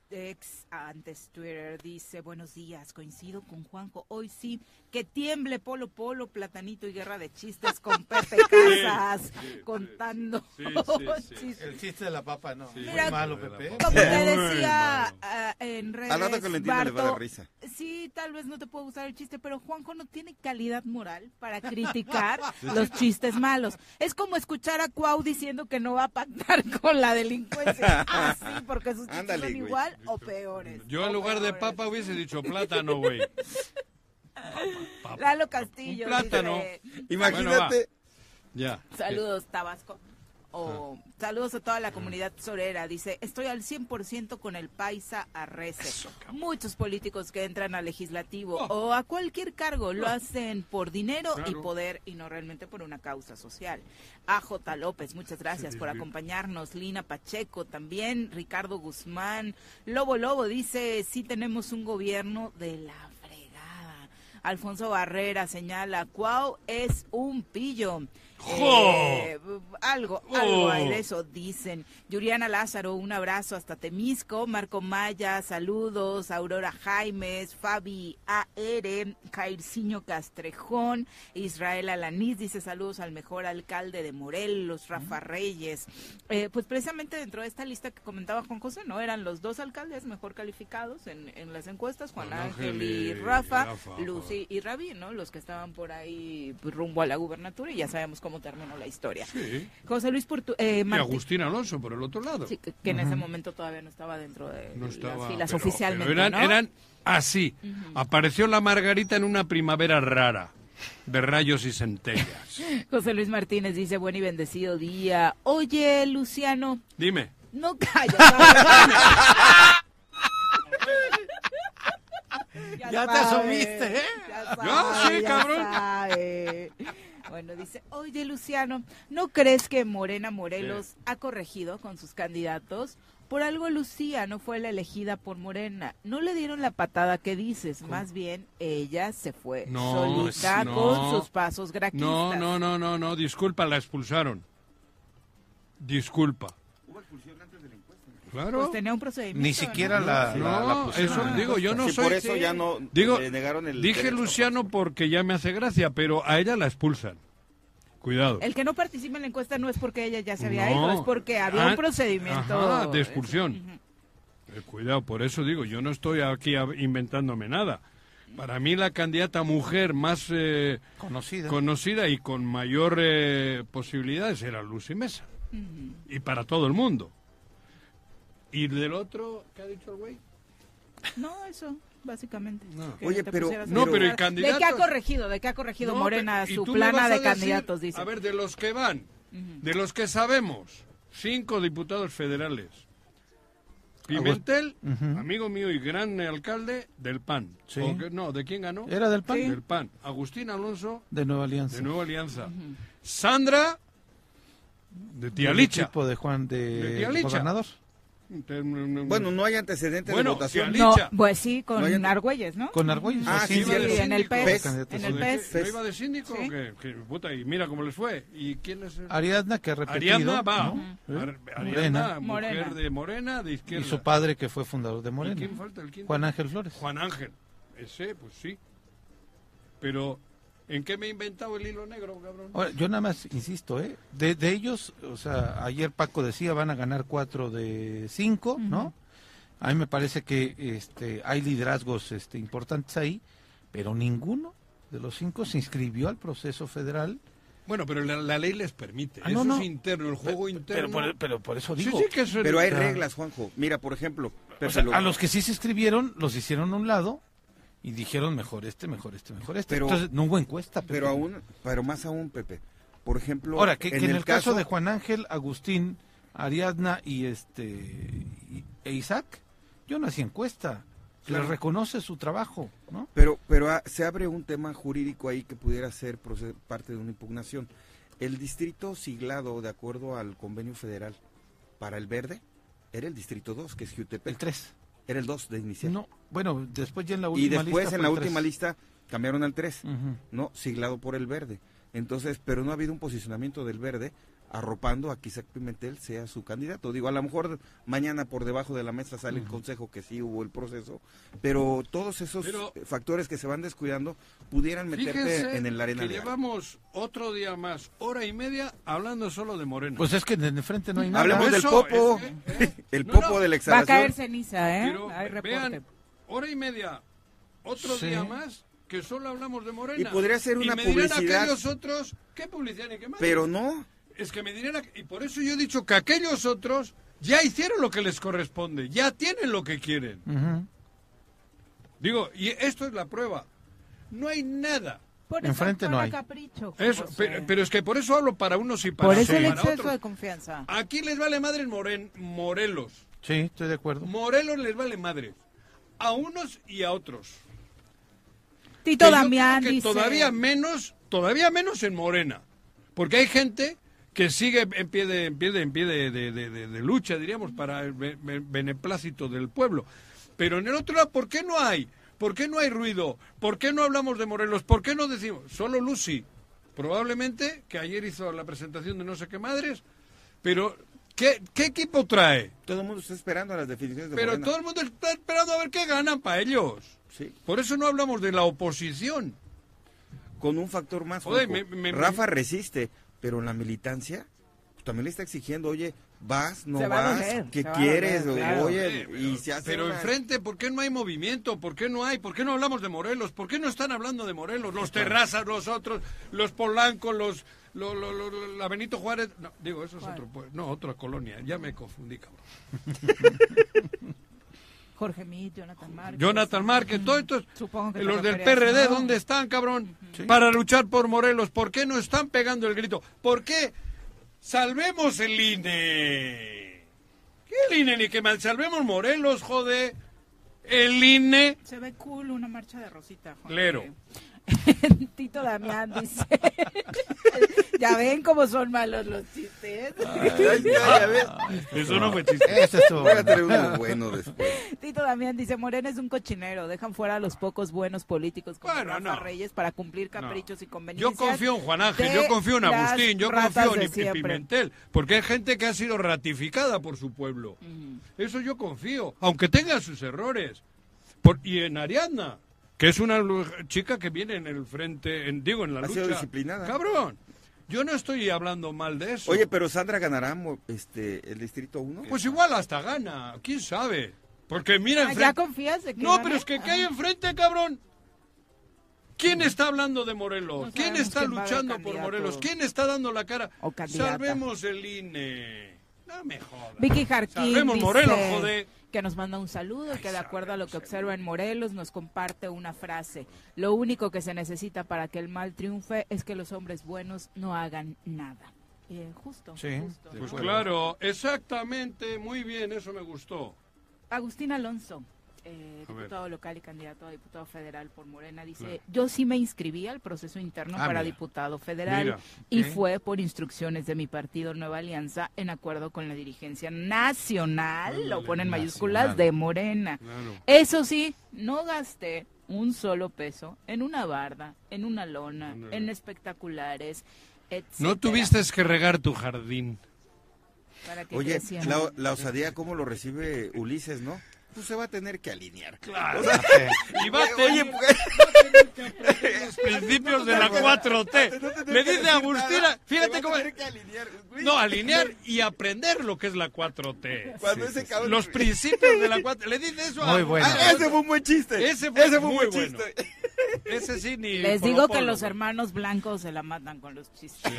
ex antes Twitter dice buenos días, coincido con Juanjo, hoy sí, que tiemble Polo Polo, Platanito y Guerra de Chistes con Pepe Casas, contando chistes. El chiste de la papa, no, muy malo Pepe. Como te decía uh, en redes, que le Barto, risa. sí, tal vez no te puede gustar el chiste, pero Juanjo no tiene calidad moral para criticar los chistes malos. Es como escuchar a Cuau diciendo que no va a pactar con la delincuencia, así, porque sus chistes son igual o peores. Yo en lugar de papa hubiese dicho plátano, güey. Lalo Castillo. plátano. Imagínate. ya. Saludos, Tabasco. O saludos a toda la comunidad sorera. Dice, estoy al 100% con el Paisa Arrece. Muchos políticos que entran al legislativo oh. o a cualquier cargo lo oh. hacen por dinero y poder y no realmente por una causa social. A J. López, muchas gracias por acompañarnos. Lina Pacheco también. Ricardo Guzmán. Lobo Lobo dice, sí tenemos un gobierno de la fregada. Alfonso Barrera señala, Cuau es un pillo. Eh, algo, algo hay de eso, dicen. Yuriana Lázaro, un abrazo hasta Temisco. Marco Maya, saludos. Aurora Jaimes, Fabi A.R., Jairciño Castrejón, Israel Alaniz dice saludos al mejor alcalde de Morelos, Rafa Reyes. Eh, pues precisamente dentro de esta lista que comentaba Juan José, ¿no? Eran los dos alcaldes mejor calificados en, en las encuestas, Juan, Ángel, y, Rafa, Lucy y Rabi, ¿no? Los que estaban por ahí pues, rumbo a la gubernatura y ya sabemos cómo terminó la historia. José Luis Portu eh, y Agustín Alonso por el otro lado. que, en ese momento todavía no estaba dentro de las filas oficialmente. eran, así. Apareció la Margarita en una primavera rara. de rayos y centellas. José Luis Martínez dice, buen y bendecido día. Oye, Luciano, Dime. no callas. Ya te asumiste, ¿eh? Ya No, sabe, sí, ya cabrón. sabe. Bueno, dice, oye Luciano, ¿no crees que Morena Morelos ha corregido con sus candidatos? Por algo Lucía no fue la elegida por Morena. No le dieron la patada que dices, más bien ella se fue No, solita no. con sus pasos graquistas. No, no, no, no, no, disculpa, la expulsaron. Disculpa. Claro. Pues tenía un procedimiento. Ni siquiera ¿no? la, la- la No, pusieron eso digo, yo no Sí, soy. por eso ya no Digo, le negaron el dije derecho. Luciano porque ya me hace gracia, pero a ella la expulsan. Cuidado. El que no participa en la encuesta no es porque ella ya se había No. ido, es porque había Ah, un procedimiento. ajá, de expulsión. Eh, cuidado, por eso digo, yo no estoy aquí inventándome nada. Para mí la candidata mujer más eh, conocida. conocida y con mayor eh, posibilidades era Lucy Mesa. Y para todo el mundo. ¿Y del otro, qué ha dicho el güey? No, eso, básicamente. Que Oye, pero- No, pero ¿y pensar. ¿De qué ha corregido? ¿De qué ha corregido No, Morena pero- ¿y su plana de decir, candidatos? Dice. A ver, de los que van, de los que sabemos, cinco diputados federales. Pimentel, Ujú. amigo mío y gran alcalde del PAN. Sí. ¿O qué? no, ¿de quién ganó? Era del PAN. Sí. Del PAN. Agustín Alonso, De Nueva Alianza. de Nueva Alianza. Sandra, de Del Tialicha. equipo de Juan de, De Tía Licha. gobernador. Bueno, no hay antecedentes Bueno, de votación. No, pues sí, con No Argüelles, ¿no? Con Argüelles. Ah, sí, de Sí, en el. PES. En el. PES. ¿No iba de síndico? Sí. Que, que, puta, y mira cómo les fue. ¿Y quién es? el- Ariadna, que ha repetido. Ariadna va. ¿no? Ar- ¿Eh? Ariadna, Morena. mujer Morena. de Morena, de Y izquierda. su padre, que fue fundador de ¿Y Morena. quién falta? ¿El quinto? Juan Ángel Flores. Juan Ángel. Ese, pues sí. Pero, ¿en qué me he inventado el hilo negro, cabrón? Ahora, yo nada más insisto, ¿eh? De, de ellos, o sea, ayer Paco decía van a ganar cuatro de cinco, ¿no? A mí me parece que este, hay liderazgos este, importantes ahí, pero ninguno de los cinco se inscribió al proceso federal. Bueno, pero la, la ley les permite. Ah, eso no, no. es interno, el juego Pero interno. por, pero por eso Sí, digo. sí, que eso es- Pero hay reglas, Juanjo. Mira, por ejemplo, o Pepe sea, Lo- a los que sí se inscribieron, los hicieron a un lado y dijeron mejor este, mejor este, mejor este. Pero- Entonces, no hubo encuesta. Pepe. pero aún, pero más aún, Pepe. Por ejemplo, Ahora, que, que en, el caso, de Juan Ángel, Agustín, Ariadna y este y- e Isaac, yo no hacía encuesta. Claro. les reconoce su trabajo, ¿no? Pero, pero ah, se abre un tema jurídico ahí que pudiera ser parte de una impugnación. El distrito siglado, de acuerdo al convenio federal, para el verde, era el distrito 2, que es Jutepec. El 3. Era el 2 de inicial. No, bueno, después ya en la y última después lista en la última tres. lista cambiaron al 3, Ujú. ¿no? Siglado por el verde. Entonces, pero no ha habido un posicionamiento del verde arropando a que Isaac Pimentel sea su candidato. Digo, a lo mejor mañana por debajo de la mesa sale el consejo que sí hubo el proceso, pero todos esos Pero- eh, factores que se van descuidando pudieran meterte en el arena que de llevamos otro día más, hora y media, hablando solo de Morena. Pues es que en el frente no hay nada. Hablemos del popo, es que, ¿eh? el No, popo no. de la Va a exhalación. caer ceniza, ¿eh? Pero Hay reporte. vean, hora y media, otro Sí. día más, que solo hablamos de Morena. Y podría ser una y me dirán publicidad. aquellos otros, ¿qué publicidad ni qué más? Pero no, Es que me dirán, y por eso yo he dicho que aquellos otros ya hicieron lo que les corresponde, ya tienen lo que quieren. Digo, y esto es la prueba. No hay nada. Por eso Enfrente no hay. capricho, Eso, pero, pero es que por eso hablo para unos y para, Por eso el para exceso otros. de confianza. Aquí les vale madre Moren, Morelos. Sí, estoy de acuerdo. Morelos les vale madre. A unos y a otros. Tito Que yo Damián creo que dice... todavía menos, todavía menos en Morena. Porque hay gente que sigue en pie de, en pie de, en pie de, de- de- lucha, diríamos, para el be- be- beneplácito del pueblo. Pero en el otro lado, ¿por qué no hay? ¿Por qué no hay ruido? ¿Por qué no hablamos de Morelos? ¿Por qué no decimos? Solo Lucy, probablemente, que ayer hizo la presentación de no sé qué madres, pero ¿qué, qué equipo trae? todo el mundo está esperando las definiciones de Pero Morena. todo el mundo está esperando a ver qué ganan para ellos. Sí, Por eso no hablamos de la oposición. con un factor más. Joder, Juanjo. me- me- Rafa resiste, pero en la militancia pues, también le está exigiendo, oye, vas, no vas, doler, ¿qué quieres? doler, claro. Oye, pero, y se hace pero una- enfrente, ¿por qué no hay movimiento? ¿Por qué no hay? ¿Por qué no hablamos de Morelos? ¿Por qué no están hablando de Morelos? Los Terrazas, los otros, los Polanco, los... lo- lo- lo- la Benito Juárez... No, digo, eso es otro... pue- No, otra colonia. Ya me confundí, cabrón. Jorge Mit, Jonathan Márquez. Jonathan Márquez, todos estos, Supongo que te los del PRD, ¿no? ¿dónde están, cabrón? Para luchar por Morelos, ¿por qué no están pegando el grito? ¿Por qué? Salvemos el INE. ¿Qué el INE ni que mal? Salvemos Morelos, jode. El INE. Se ve cool una marcha de Rosita. Juan. Lero. Tito Damián dice. ya ven cómo son malos los chistes. Ay, ya, ya ves. Eso no fue chiste. Estuvo Voy a tener uno bueno después. Tito Damián dice, Morena es un cochinero, dejan fuera a los pocos buenos políticos como Bueno, Rafa no. Reyes para cumplir caprichos y Yo conveniencias. confío en Juan Ángel, yo confío en Agustín, yo confío en, siempre. Pimentel, porque hay gente que ha sido ratificada por su pueblo. Eso yo confío, aunque tenga sus errores. Por- y en Ariadna, que es una chica que viene en el frente, en, digo, en la Ha lucha. sido disciplinada. Cabrón, yo no estoy hablando mal de eso. Oye, pero Sandra ganará este, el distrito 1. Pues igual hasta gana, quién sabe. Porque mira Ah, ¿Ya enfrente. confías de que No, gane? pero es que ¿qué hay Ah. enfrente, cabrón? ¿Quién está hablando de Morelos? No ¿Quién está luchando por. Morelos? ¿Quién está dando la cara? O. Salvemos el INE. No me jodas. Vicky Jarquín Salvemos dice Morelos, joder. Que nos manda un saludo y que de acuerdo a lo que observa en Morelos nos comparte una frase. Lo único que se necesita para que el mal triunfe es que los hombres buenos no hagan nada. Eh, justo, Sí. justo. Pues claro, exactamente, muy bien, eso me gustó. Agustín Alonso, eh, diputado local y candidato a diputado federal por Morena, dice, Claro. yo sí me inscribí al proceso interno Ah, para mira. diputado federal Mira. y ¿Qué? fue por instrucciones de mi partido Nueva Alianza en acuerdo con la dirigencia nacional, lo Ándale, pone en mayúsculas, nacional. de Morena. Claro. Eso sí, no gasté un solo peso en una barda, en una lona, Ándale. en espectaculares, etc. No tuviste que regar tu jardín. Para que Oye, la, la osadía, ¿cómo lo recibe Ulises, no? Pues se va a tener que alinear. Claro. O sea, Y va a Oye, tener, pues- los principios de la 4T. No te tengo Le que dice Agustina, fíjate cómo... No, alinear y aprender lo que es la 4T. Cuando ese cabrón... Los principios de la 4T. Le dice eso a Muy bueno. Ah, ese fue un buen chiste. Ese fue un muy buen bueno. chiste. Ese sí ni... Les digo que los hermanos blancos se la matan con los chistes.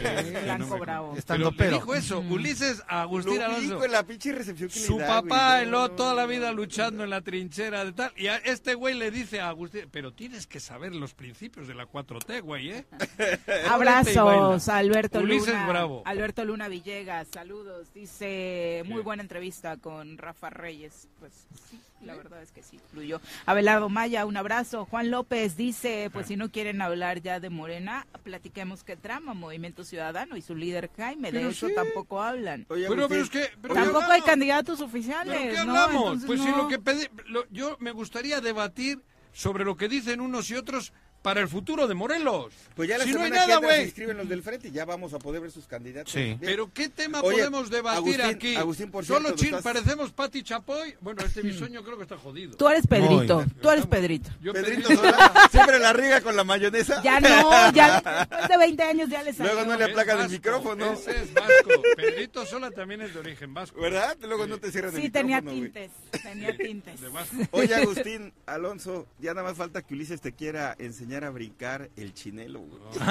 Blanco bravo. Estando Pero dijo eso, Ulises a Agustín Lo Alonso. la pinche recepción que Su papá, el toda la vida luchando en la trinchera de tal. Y a este güey le dice a Agustín, pero tienes que saber los principios de la 4T, güey, ¿eh? Abrazos Alberto Ulises Luna. Bravo. Alberto Luna Villegas, saludos. Dice, muy buena entrevista con Rafa Reyes. Pues sí, la verdad es que sí, fluyó. Abelardo Maya, un abrazo. Juan López dice, pues si no quieren hablar ya de Morena, platiquemos que trama Movimiento Ciudadano y su líder Jaime. De Pero eso sí. tampoco hablan. Oye, Pero, pero es que... pero Tampoco ¿qué hay candidatos oficiales. ¿Pero qué ¿no? hablamos? Entonces, pues si no. lo que pedí, lo- yo me gustaría debatir sobre lo que dicen unos y otros para el futuro de Morelos. Pues ya la si no hay nada, güey. inscriben los del frente y ya vamos a poder ver sus candidatos. Sí. Pero ¿qué tema Oye, podemos debatir Agustín- aquí? Agustín, por Solo cierto, chin, estás- parecemos Pati Chapoy. Bueno, este bisoño creo que está jodido. Tú eres Pedrito, Muy. tú eres Pedrito. Yo Pedrito Sola siempre la riega con la mayonesa. Ya no, ya después de 20 años ya le salió. Luego no le aplacan el micrófono. Ese es vasco. Pedrito Sola también es de origen vasco. ¿Verdad? Luego no te cierran el Sí, tenía micrófono, güey. tintes, tenía tintes. De vasco. Oye, Agustín Alonso, ya nada más falta que Ulises te quiera enseñar a brincar el chinelo, güey.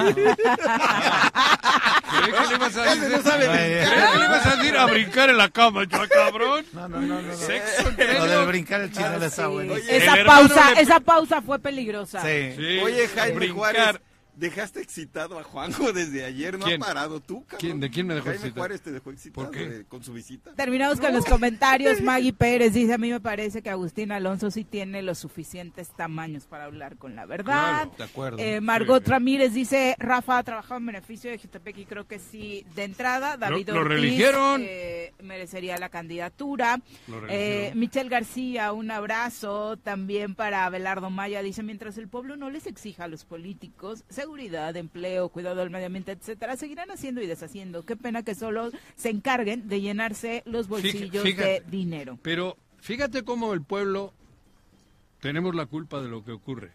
Creí que le ibas a decir, no sabe Ay, brincar. creí que le ibas a decir a brincar en la cama, yo cabrón. No, no, no, no. no. Sexo Lo entre brincar el chino está bueno. Esa pausa, de- esa pausa fue peligrosa. Sí. Sí, Oye, Jaime brincar. Juárez, dejaste excitado a Juanjo desde ayer, no ¿Quién? ha parado tú, cabrón. ¿Quién? ¿De quién me dejó Jaime excitado? Juárez te dejó excitado ¿Por qué? de- con su visita. Terminamos con los comentarios. Maggie Pérez dice, a mí me parece que Agustín Alonso sí tiene los suficientes tamaños para hablar con la verdad. Claro, De acuerdo. Eh, Margot Sí. Ramírez dice, Rafa ha trabajado en beneficio de Jutepec y creo que sí, de entrada, David lo Ortiz religieron. eh, merecería la candidatura. Lo Eh. Michelle García, un abrazo también para Abelardo Maya. Dice, mientras el pueblo no les exija a los políticos seguridad, empleo, cuidado del medio ambiente, etcétera, seguirán haciendo y deshaciendo. Qué pena que solo se encarguen de llenarse los bolsillos fíjate. de dinero. Pero fíjate cómo el pueblo tenemos la culpa de lo que ocurre.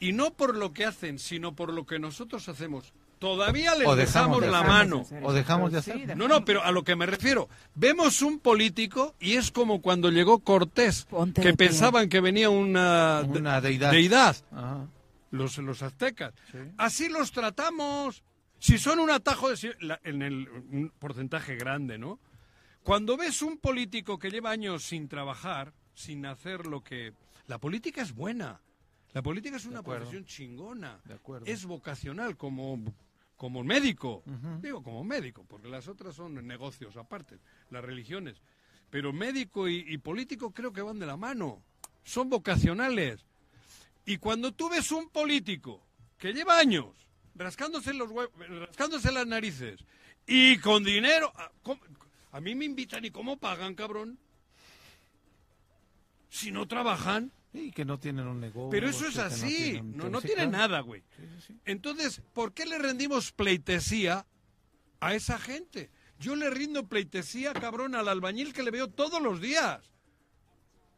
Y no por lo que hacen, sino por lo que nosotros hacemos. Todavía les O dejamos de la mano. O dejamos de hacer. No, no, pero a lo que me refiero, vemos un político y es como cuando llegó Cortés, Ponte que pie. pensaban que venía una, Una deidad. deidad, Ajá. Los, los aztecas. Sí. Así los tratamos. Si son un atajo de, la- en el un porcentaje grande, ¿no? Cuando ves un político que lleva años sin trabajar, sin hacer lo que... La política es buena. La política es una profesión chingona. De acuerdo. Es vocacional como, como médico. Digo, como médico, porque las otras son negocios aparte, las religiones. Pero médico y, y político creo que van de la mano. Son vocacionales. Y cuando tú ves un político que lleva años rascándose, los hue- rascándose las narices y con dinero... a- ¿cómo? A mí me invitan y cómo pagan, cabrón. Si no trabajan. Y que no tienen un negocio. Pero eso es no así. tienen- No, no tiene nada, güey. Entonces, ¿por qué le rendimos pleitesía a esa gente? Yo le rindo pleitesía, cabrón, al albañil que le veo todos los días.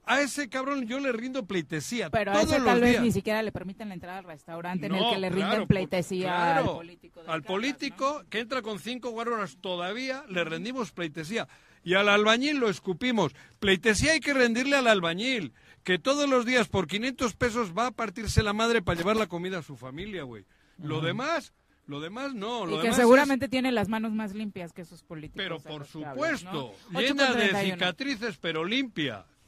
A ese cabrón yo le rindo pleitesía Pero a todos ese los tal vez días. ni siquiera le permiten la entrada al restaurante en el que le rinden claro, pleitesía claro. al político. Al político que entra con cinco guardoras todavía le rendimos pleitesía. Y al albañil lo escupimos. Pleitesía hay que rendirle al albañil, que todos los días por 500 pesos va a partirse la madre para llevar la comida a su familia, güey. Lo demás, lo demás no. Lo Y que demás seguramente tiene las manos más limpias que esos políticos. Pero por supuesto, llena de 8:31. cicatrices, pero limpia.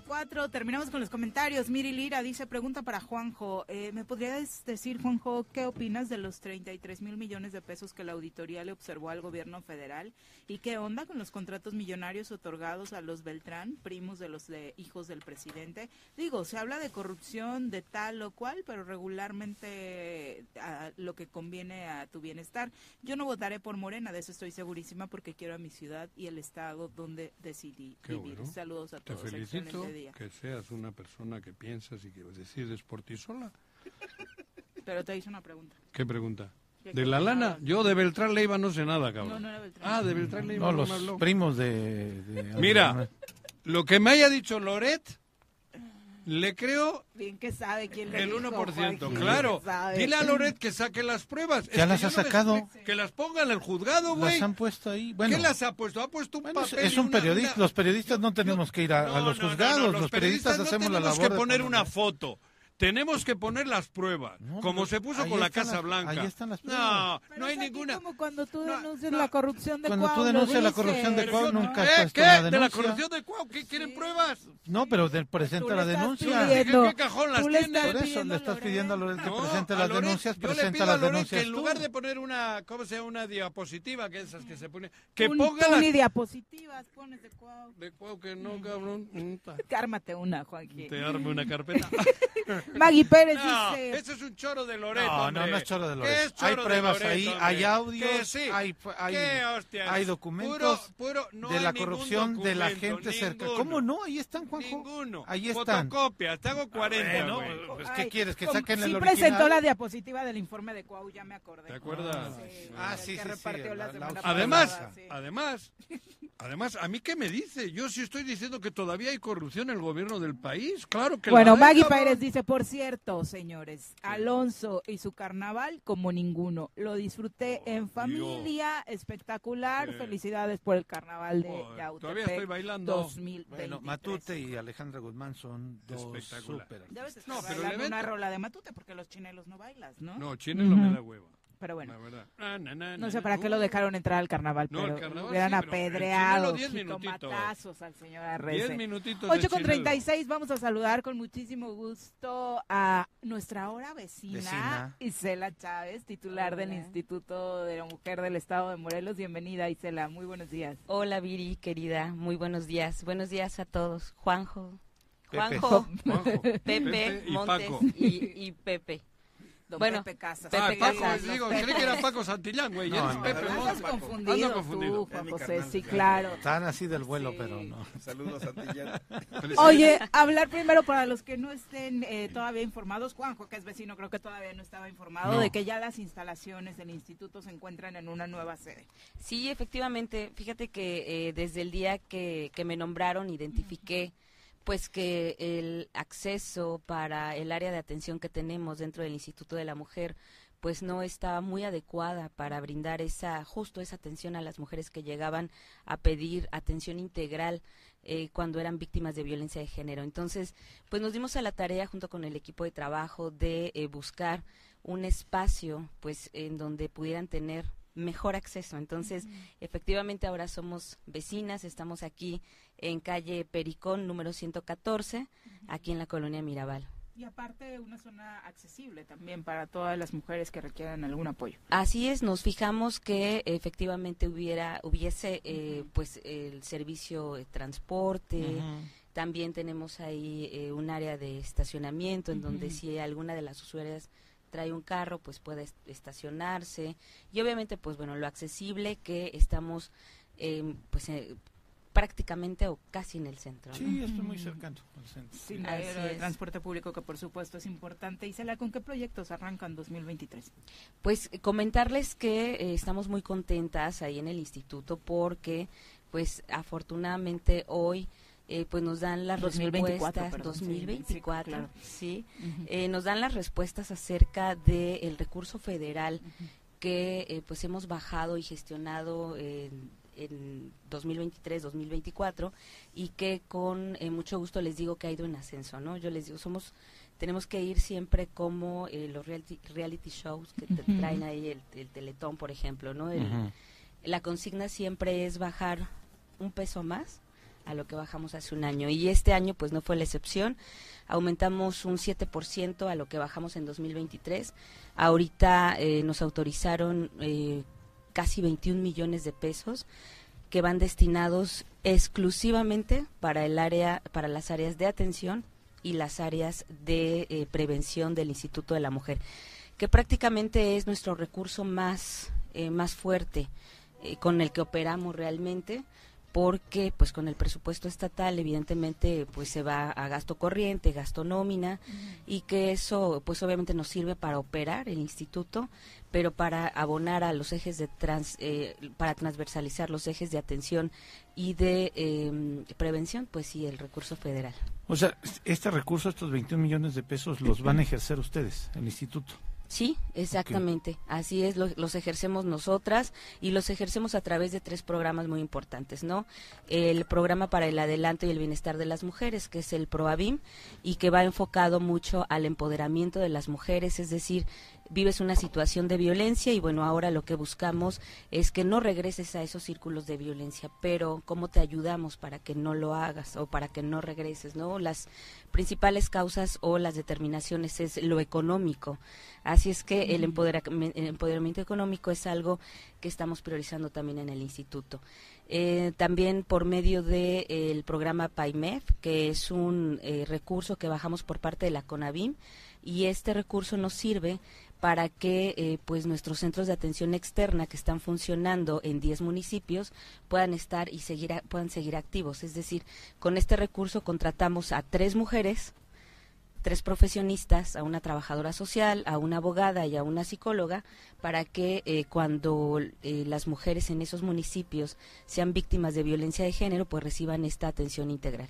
Ocho con 34, terminamos con los comentarios. Miri Lira dice, pregunta para Juanjo, eh, ¿me podrías decir, Juanjo, qué opinas de los 33 mil millones de pesos que la auditoría le observó al gobierno federal? ¿Y qué onda con los contratos millonarios otorgados a los Beltrán, primos de los de hijos del presidente? Digo, se habla de corrupción de tal o cual, pero regularmente a lo que conviene a tu bienestar. Yo no votaré por Morena, de eso estoy segurísima, porque quiero a mi ciudad y el estado donde decidí Qué vivir. bueno. Saludos a Te todos. felicito Día. que seas una persona que piensas y que decides por ti sola. Pero te hice una pregunta. ¿Qué pregunta? ¿Qué ¿De la lana? Yo de Beltrán Leiva no sé nada, cabrón. No, no era Beltrán. Ah, de Beltrán Leiva No, no, los primos de... de- Mira, lo que me haya dicho Loret, le creo Bien que sabe quién le el dijo, 1%. Joaquín, Claro. Dile a Loret que saque las pruebas. Ya Es las que ha me sacado. explico. Que las ponga en el juzgado, güey. Las han puesto ahí. Bueno, ¿Qué las ha puesto? Ha puesto un bueno, es- papel es un periodista. una- Los periodistas no tenemos que ir a, a No, los no, no, juzgados. no, los, periodistas no hacemos la tenemos labor que de poner poner- una foto. Tenemos que poner las pruebas, como pero se puso con la Casa las- Blanca. ahí están las no, pruebas. no hay ninguna. Como cuando tú denuncias la corrupción de Cuando tú Cuau, lo denuncias la corrupción de Pero Cuau, nunca ¿Eh? ¿Qué? una ¿De la corrupción de Cuau? ¿Qué quieren pruebas? No, pero de- presenta Tú la denuncia. pidiendo- ¿En qué cajón las tú tiene? estás Por eso pidiendo le a estás pidiendo a Loret que No, presente las Loret, denuncias, yo le presenta pido a las denuncias que en tú. lugar de poner una, ¿cómo se llama? Una diapositiva, que esas que se pone, que ponga tú las... ni diapositivas pones de Cuau. De Cuau que no, cabrón. Puta. Cármate una, Joaquín. Te arme una carpeta. Maggie Pérez No, dice... ese es un choro de Loret, No, hombre. no, no es choro de ¿Qué Loret. es choro Hay de pruebas Loret, ahí, hombre? hay audios, Que sí. hay, hay, ¿Qué hostias? hay documentos Puro- puro- no de hay la corrupción de la gente cerca. ninguno. ¿Cómo no? Ahí están, Juanjo. Ninguno. Ahí están. Fotocopias, te hago 40, Bueno, güey. pues, ¿qué Ay, quieres? ¿Que saquen sí el original? presentó la diapositiva del informe de Cuau, ya me acordé. ¿Te acuerdas? Ah, sí, que sí, sí, Además, además, además, ¿a mí qué me dice? Yo sí estoy diciendo que todavía hay corrupción en el gobierno del país. Claro que la Bueno, hay, Maggie cabrón. Pérez dice, por cierto, señores, Alonso y su carnaval como ninguno. Lo disfruté en familia, espectacular. Sí. Felicidades por el carnaval de Joder, Yautepec todavía estoy bailando. 2023. Bueno, Matute y Alejandra Guzmán son dos Espectacular. súper. Debes estar No, pero bailando una rola de Matute porque los chinelos no bailas, ¿no? No, Chinelo me Ujú. da hueva. Pero bueno. Ah, na, na, No sé para qué lo dejaron entrar al carnaval, No, el pero carnaval hubieran sí, apedreado, jitomatazos al señor Arrece. Diez minutitos de 8 con chinelo. 36, vamos a saludar con muchísimo gusto a nuestra ahora vecina, Vecina. Isela Chávez, titular del. Instituto de la Mujer del Estado de Morelos. Bienvenida, Isela, muy buenos días. Hola Viri, querida, muy buenos días. Buenos días a todos. Juanjo, Pepe. Juanjo, Juanjo, Pepe, Pepe y Montes Paco. y, y Pepe. Don Bueno, Pepe Casas. Ah, Paco, Casas, digo, Pepe. creí que era Paco Santillán, güey. No, eres no, Pepe Montes. Andas Ando confundido, confundido. tú, Juan José, carnal, sí, claro. Están así del vuelo, Sí. pero no. Saludos a Santillán. Oye, hablar primero para los que no estén eh, todavía informados, Juanjo, que es vecino, creo que todavía no estaba informado No. de que ya las instalaciones del instituto se encuentran en una nueva sede. Sí, efectivamente, fíjate que eh, desde el día que, que me nombraron identifiqué pues que el acceso para el área de atención que tenemos dentro del Instituto de la Mujer pues no estaba muy adecuada para brindar esa justo esa atención a las mujeres que llegaban a pedir atención integral eh, cuando eran víctimas de violencia de género. Entonces, pues nos dimos a la tarea junto con el equipo de trabajo de eh, buscar un espacio, pues, en donde pudieran tener mejor acceso. Entonces, efectivamente ahora somos vecinas, estamos aquí en calle Pericón número 114, aquí en la colonia Mirabal. Y aparte una zona accesible también para todas las mujeres que requieran algún apoyo. Así es, nos fijamos que efectivamente hubiera hubiese eh, pues el servicio de transporte. También tenemos ahí eh, un área de estacionamiento en donde si alguna de las usuarias trae un carro, pues puede estacionarse. Y obviamente, pues bueno, lo accesible que estamos em, pues eh, prácticamente o casi en el centro. Sí, estoy muy cercano al centro. Sí, el transporte público que por supuesto es importante. Isela, ¿con qué proyectos arrancan 2023? Pues comentarles que eh, estamos muy contentas ahí en el instituto porque pues afortunadamente hoy eh, pues nos dan las 2024, respuestas 2024 sí, eh, nos dan las respuestas acerca del recurso federal que pues hemos bajado y gestionado en en 2023-2024 y que con eh, mucho gusto les digo que ha ido en ascenso, ¿no? Yo les digo, somos tenemos que ir siempre como eh, los reality, shows que te traen ahí el, Teletón, por ejemplo, ¿no? La consigna siempre es bajar un peso más a lo que bajamos hace un año y este año pues no fue la excepción. Aumentamos un 7% a lo que bajamos en 2023. Ahorita eh, nos autorizaron casi 21 millones de pesos que van destinados exclusivamente para el área para las áreas de atención y las áreas de eh, prevención del Instituto de la Mujer, que prácticamente es nuestro recurso más eh, más fuerte eh, con el que operamos realmente porque pues con el presupuesto estatal evidentemente pues se va a gasto corriente, gasto nómina y que eso pues obviamente nos sirve para operar el instituto, pero para abonar a los ejes de trans, eh, para transversalizar los ejes de atención y de em, prevención, pues sí, el recurso federal. O sea, este recurso, estos 21 millones de pesos, los van a ejercer ustedes, el instituto. Sí, exactamente. Así es, los ejercemos nosotras y los ejercemos a través de tres programas muy importantes, ¿no? El programa para el adelanto y el bienestar de las mujeres, que es el PROABIM, y que va enfocado mucho al empoderamiento de las mujeres, es decir, vives una situación de violencia y bueno, ahora lo que buscamos es que no regreses a esos círculos de violencia, pero cómo te ayudamos para que no lo hagas o para que no regreses, ¿no? Las principales causas o las determinaciones es lo económico. Así es que el, empoderamiento económico es algo que estamos priorizando también en el instituto. Eh, también por medio del de, el programa PAIMEF, que es un eh, recurso que bajamos por parte de la CONAVIM, y este recurso nos sirve para que eh, pues nuestros centros de atención externa que están funcionando en 10 municipios puedan estar y seguir puedan seguir activos. Es decir con este recurso contratamos a tres mujeres tres profesionistas a una trabajadora social a una abogada y a una psicóloga para que eh, cuando eh, las mujeres en esos municipios sean víctimas de violencia de género pues reciban esta atención integral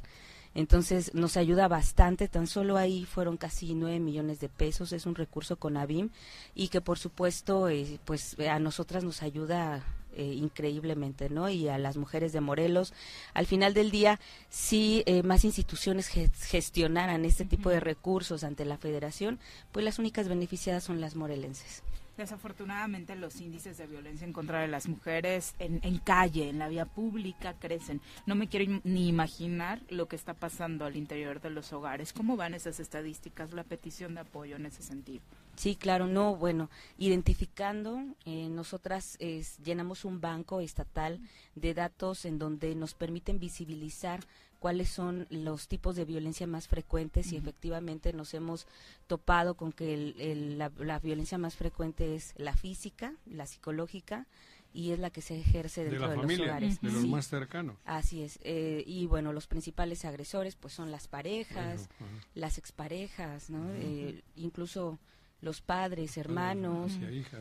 entonces nos ayuda bastante, tan solo ahí fueron casi nueve millones de pesos, es un recurso con ABIM y que por supuesto eh, pues a nosotras nos ayuda eh, increíblemente, ¿no? Y a las mujeres de Morelos. Al final del día, si eh, más instituciones gestionaran este tipo de recursos ante la federación, pues las únicas beneficiadas son las morelenses. Desafortunadamente los índices de violencia en contra de las mujeres en, en, calle, en la vía pública, crecen. No me quiero ni imaginar lo que está pasando al interior de los hogares. ¿Cómo van esas estadísticas, la petición de apoyo en ese sentido? Sí, claro, no, bueno, identificando, eh, nosotras llenamos un banco estatal de datos en donde nos permiten visibilizar cuáles son los tipos de violencia más frecuentes y efectivamente nos hemos topado con que la, violencia más frecuente es la física, la psicológica y es la que se ejerce dentro de, los hogares. De los más cercanos. Así es. Eh, y bueno, los principales agresores pues son las parejas, las exparejas, ¿no? Eh, incluso los padres, hermanos,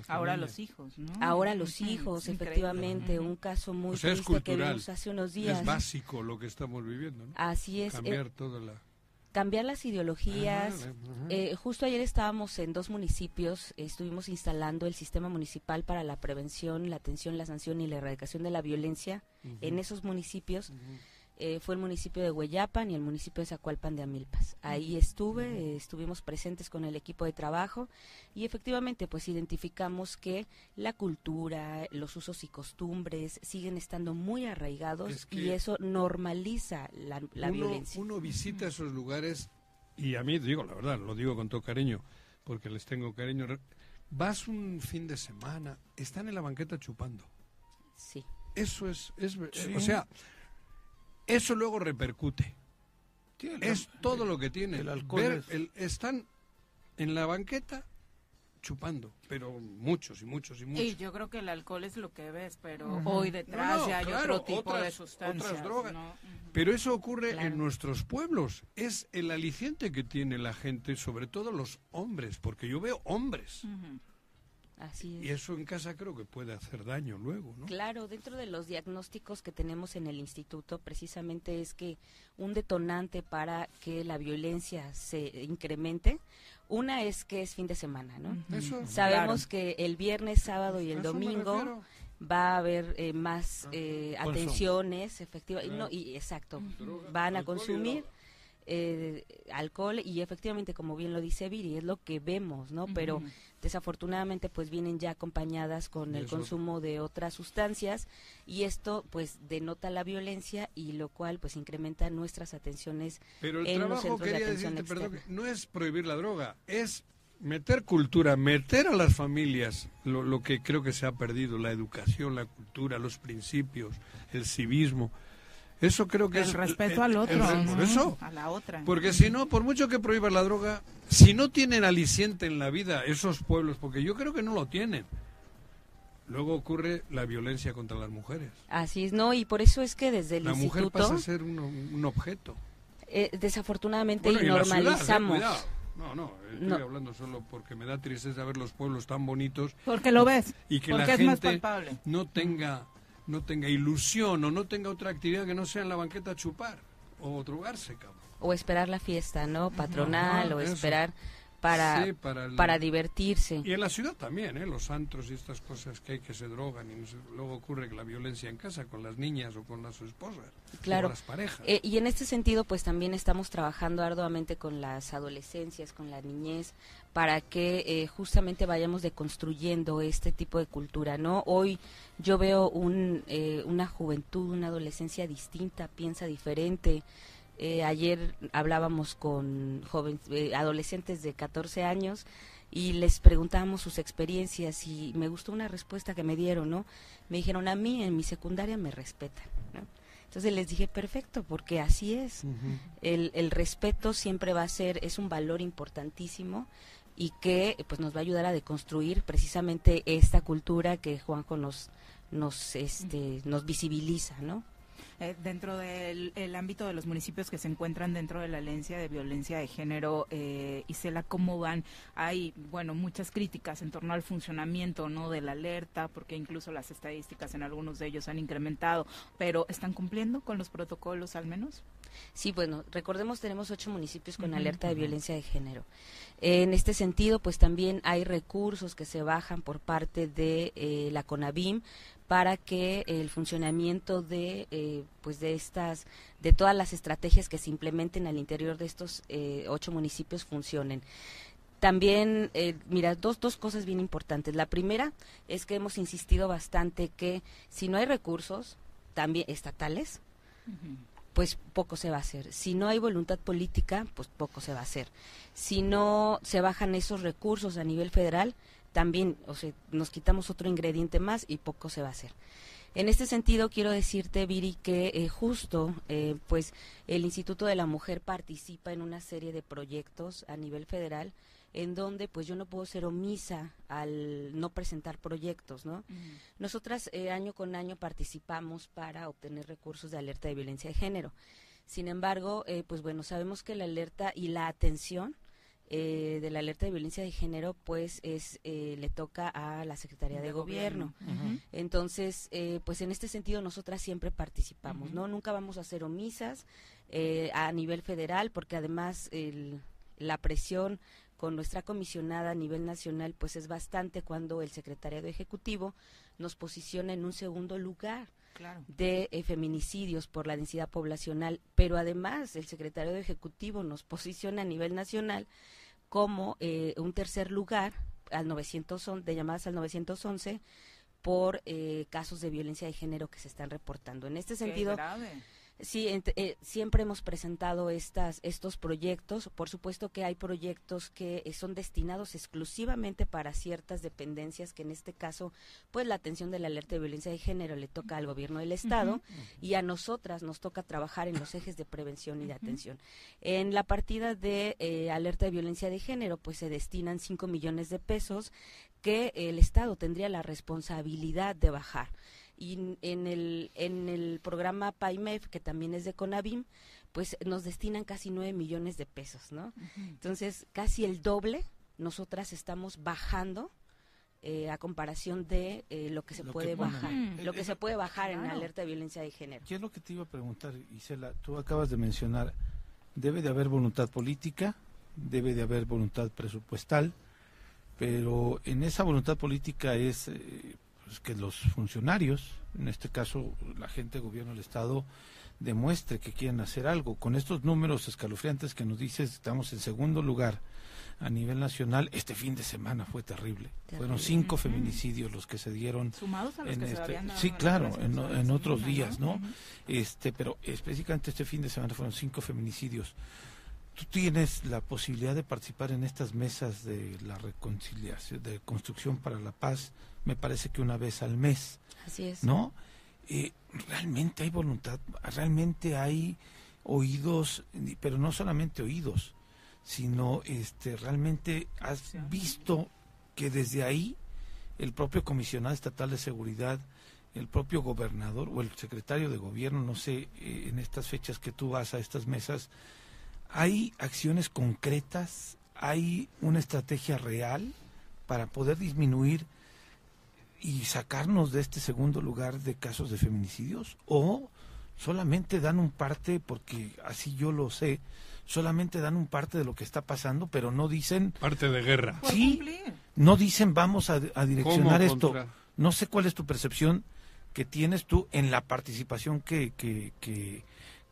ahora los hijos, ¿no? Ahora los hijos, efectivamente, un caso muy triste que vimos hace unos días. Es básico lo que estamos viviendo, ¿no? Así es. Cambiar eh, toda la cambiar las ideologías. Ajá, ajá. Eh, justo ayer estábamos en dos municipios, eh, estuvimos instalando el sistema municipal para la prevención, la atención, la sanción y la erradicación de la violencia en esos municipios. Eh, fue el municipio de Hueyapan y el municipio de Zacualpan de Amilpas. Ahí estuve, eh, estuvimos presentes con el equipo de trabajo y efectivamente pues identificamos que la cultura, los usos y costumbres siguen estando muy arraigados Es y eso normaliza la, la uno, violencia. uno visita esos lugares y a mí, digo la verdad, lo digo con todo cariño, porque les tengo cariño. Vas un fin de semana, están en la banqueta chupando. Sí. Eso es, es Sí. o sea, eso luego repercute. Sí, el- es todo lo que tiene. el alcohol Ver es- el- están en la banqueta chupando, pero muchos y muchos y muchos. Y yo creo que el alcohol es lo que ves, pero hoy detrás No, no, ya hay claro, otro tipo de sustancias. otras drogas. ¿no? Pero eso ocurre Claro. en nuestros pueblos. Es el aliciente que tiene la gente, sobre todo los hombres, porque yo veo hombres. Así es. Y eso en casa creo que puede hacer daño luego, ¿no? Claro, dentro de los diagnósticos que tenemos en el instituto, precisamente es que un detonante para que la violencia se incremente, una es que es fin de semana, ¿no? Eso, Sabemos claro. que el viernes, sábado y el eso domingo va a haber eh, más eh, atenciones, efectivamente, Claro. no, y exacto, Droga, van a consumir eh, alcohol y efectivamente como bien lo dice Viri es lo que vemos no pero. Desafortunadamente pues vienen ya acompañadas con el eso- consumo de otras sustancias y esto pues denota la violencia y lo cual pues incrementa nuestras atenciones Pero el en los trabajo, centros de quería atención decirte, perdón, no es prohibir la droga, es meter cultura, meter a las familias lo, lo que creo que se ha perdido, la educación, la cultura, los principios, el civismo. Eso creo que El es... respeto al otro, el- ¿no? Por eso. A la otra. Porque si no, por mucho que prohíbas la droga, si no tienen aliciente en la vida esos pueblos, porque yo creo que no lo tienen, luego ocurre la violencia contra las mujeres. así es no y por eso es que desde el La mujer instituto pasa a ser un, un objeto. eh, desafortunadamente Bueno, y la ciudad, eh, normalizamos. No, no, estoy No. hablando solo porque me da tristeza ver los pueblos tan bonitos. Porque lo ves, Y que porque la es más gente palpable. no tenga, no tenga ilusión o no tenga otra actividad que no sea en la banqueta chupar o drogarse, cabrón. o esperar la fiesta no patronal o eso. esperar para Sí, para el- para divertirse Y en la ciudad también, ¿eh? Los antros y estas cosas que hay que se drogan y no luego ocurre que la violencia en casa con las niñas o con las esposas. Claro. con las parejas. Eh, y en este sentido, pues también estamos trabajando arduamente con las adolescencias, con la niñez, para que eh, justamente vayamos deconstruyendo este tipo de cultura, ¿no? Hoy yo veo un, eh, una juventud, una adolescencia distinta, piensa diferente. Eh, ayer hablábamos con jóvenes, eh, adolescentes de 14 años y les preguntábamos sus experiencias y me gustó una respuesta que me dieron, ¿no? Me dijeron, a mí en mi secundaria me respetan, ¿no? Entonces les dije, perfecto, porque así es. el, el respeto siempre va a ser, es un valor importantísimo y que pues nos va a ayudar a deconstruir precisamente esta cultura que Juanjo nos, nos, este, nos visibiliza, ¿no? Eh, dentro del el ámbito de los municipios que se encuentran dentro de la lencia de violencia de género, eh, Isela, ¿cómo van? Hay, bueno, muchas críticas en torno al funcionamiento, ¿no? De la alerta, porque incluso las estadísticas en algunos de ellos han incrementado, pero ¿están cumpliendo con los protocolos al menos? Sí, bueno, recordemos tenemos ocho municipios con alerta de violencia de género. En este sentido, pues también hay recursos que se bajan por parte de eh, la CONAVIM para que el funcionamiento de eh, pues de estas de todas las estrategias que se implementen al interior de estos eh, ocho municipios funcionen. También, eh, mira, dos, dos cosas bien importantes. La primera es que hemos insistido bastante que si no hay recursos, también estatales, pues poco se va a hacer. Si no hay voluntad política, pues poco se va a hacer. Si no se bajan esos recursos a nivel federal, también, o sea, nos quitamos otro ingrediente más y poco se va a hacer. En este sentido, quiero decirte, Viri, que eh, justo, eh, pues, el Instituto de la Mujer participa en una serie de proyectos a nivel federal en donde pues yo no puedo ser omisa al no presentar proyectos, ¿no? Nosotras eh, año con año participamos para obtener recursos de alerta de violencia de género. Sin embargo, eh, pues bueno, sabemos que la alerta y la atención eh, de la alerta de violencia de género, pues es eh, le toca a la Secretaría de, Gobierno. Entonces, eh, pues en este sentido nosotras siempre participamos, ¿no? Nunca vamos a ser omisas eh, a nivel federal, porque además el, la presión con nuestra comisionada a nivel nacional, pues es bastante cuando el secretariado ejecutivo nos posiciona en un segundo lugar Claro. de eh, feminicidios por la densidad poblacional, pero además el secretario de Ejecutivo nos posiciona a nivel nacional como eh, un tercer lugar al 911, de llamadas al 911 por eh, casos de violencia de género que se están reportando. En este Qué sentido, grave. Sí, ent- eh, siempre hemos presentado estas, estos proyectos. Por supuesto que hay proyectos que eh, son destinados exclusivamente para ciertas dependencias, que en este caso, pues la atención de la alerta de violencia de género le toca al gobierno del Estado y a nosotras nos toca trabajar en los ejes de prevención y de atención. En la partida de eh, alerta de violencia de género, pues se destinan 5 millones de pesos que el Estado tendría la responsabilidad de bajar. Y en el, en el programa PAIMEF, que también es de CONAVIM, pues nos destinan casi 9 millones de pesos, ¿no? Entonces, casi el doble nosotras estamos bajando eh, a comparación de eh, lo que se Lo puede bajar, Mm. lo que se puede bajar en Claro. alerta de violencia de género. ¿Qué es lo que te iba a preguntar, Isela? Tú acabas de mencionar, debe de haber voluntad política, debe de haber voluntad presupuestal, pero en esa voluntad política es eh, pues, que los funcionarios, en este caso la gente de gobierno del Estado, demuestre que quieren hacer algo. Con estos números escalofriantes que nos dices, estamos en segundo lugar a nivel nacional. Este fin de semana fue terrible. Fueron cinco feminicidios los que se dieron. Sumados a los en que se este- habían dado Sí, claro, en, otros días, ¿no? Este, pero específicamente este fin de semana fueron cinco feminicidios. Tú tienes la posibilidad de participar en estas mesas de la reconciliación, de construcción para la paz, me parece que una vez al mes. Así es. ¿No? Eh, realmente hay voluntad, realmente hay oídos, pero no solamente oídos, sino este realmente has visto que desde ahí el propio comisionado estatal de seguridad, el propio gobernador o el secretario de gobierno, no sé, eh, en estas fechas que tú vas a estas mesas, hay acciones concretas, hay una estrategia real para poder disminuir y sacarnos de este segundo lugar de casos de feminicidios o solamente dan un parte porque así yo lo sé solamente dan un parte de lo que está pasando pero no dicen Parte de guerra. sí no dicen vamos a, a direccionar ¿Cómo esto contra? no sé cuál es tu percepción que tienes tú en la participación que, que, que,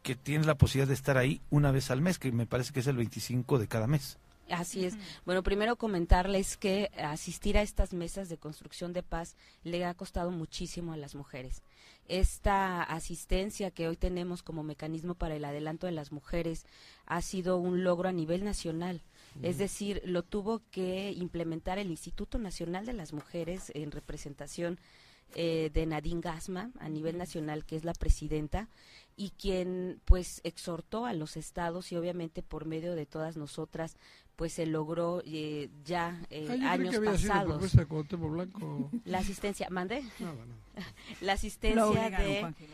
que tienes la posibilidad de estar ahí una vez al mes que me parece que es el 25 de cada mes Así es. Bueno, primero comentarles que asistir a estas mesas de construcción de paz le ha costado muchísimo a las mujeres. Esta asistencia que hoy tenemos como mecanismo para el adelanto de las mujeres ha sido un logro a nivel nacional. Es decir, lo tuvo que implementar el Instituto Nacional de las Mujeres en representación eh, de Nadine Gasma a nivel nacional, que es la presidenta, y quien pues exhortó a los estados y obviamente por medio de todas nosotras pues se logró eh, ya eh, Ah, años que había sido pasados de Cuauhtémoc Blanco. la asistencia mande Nada, nada. la asistencia obligaron, de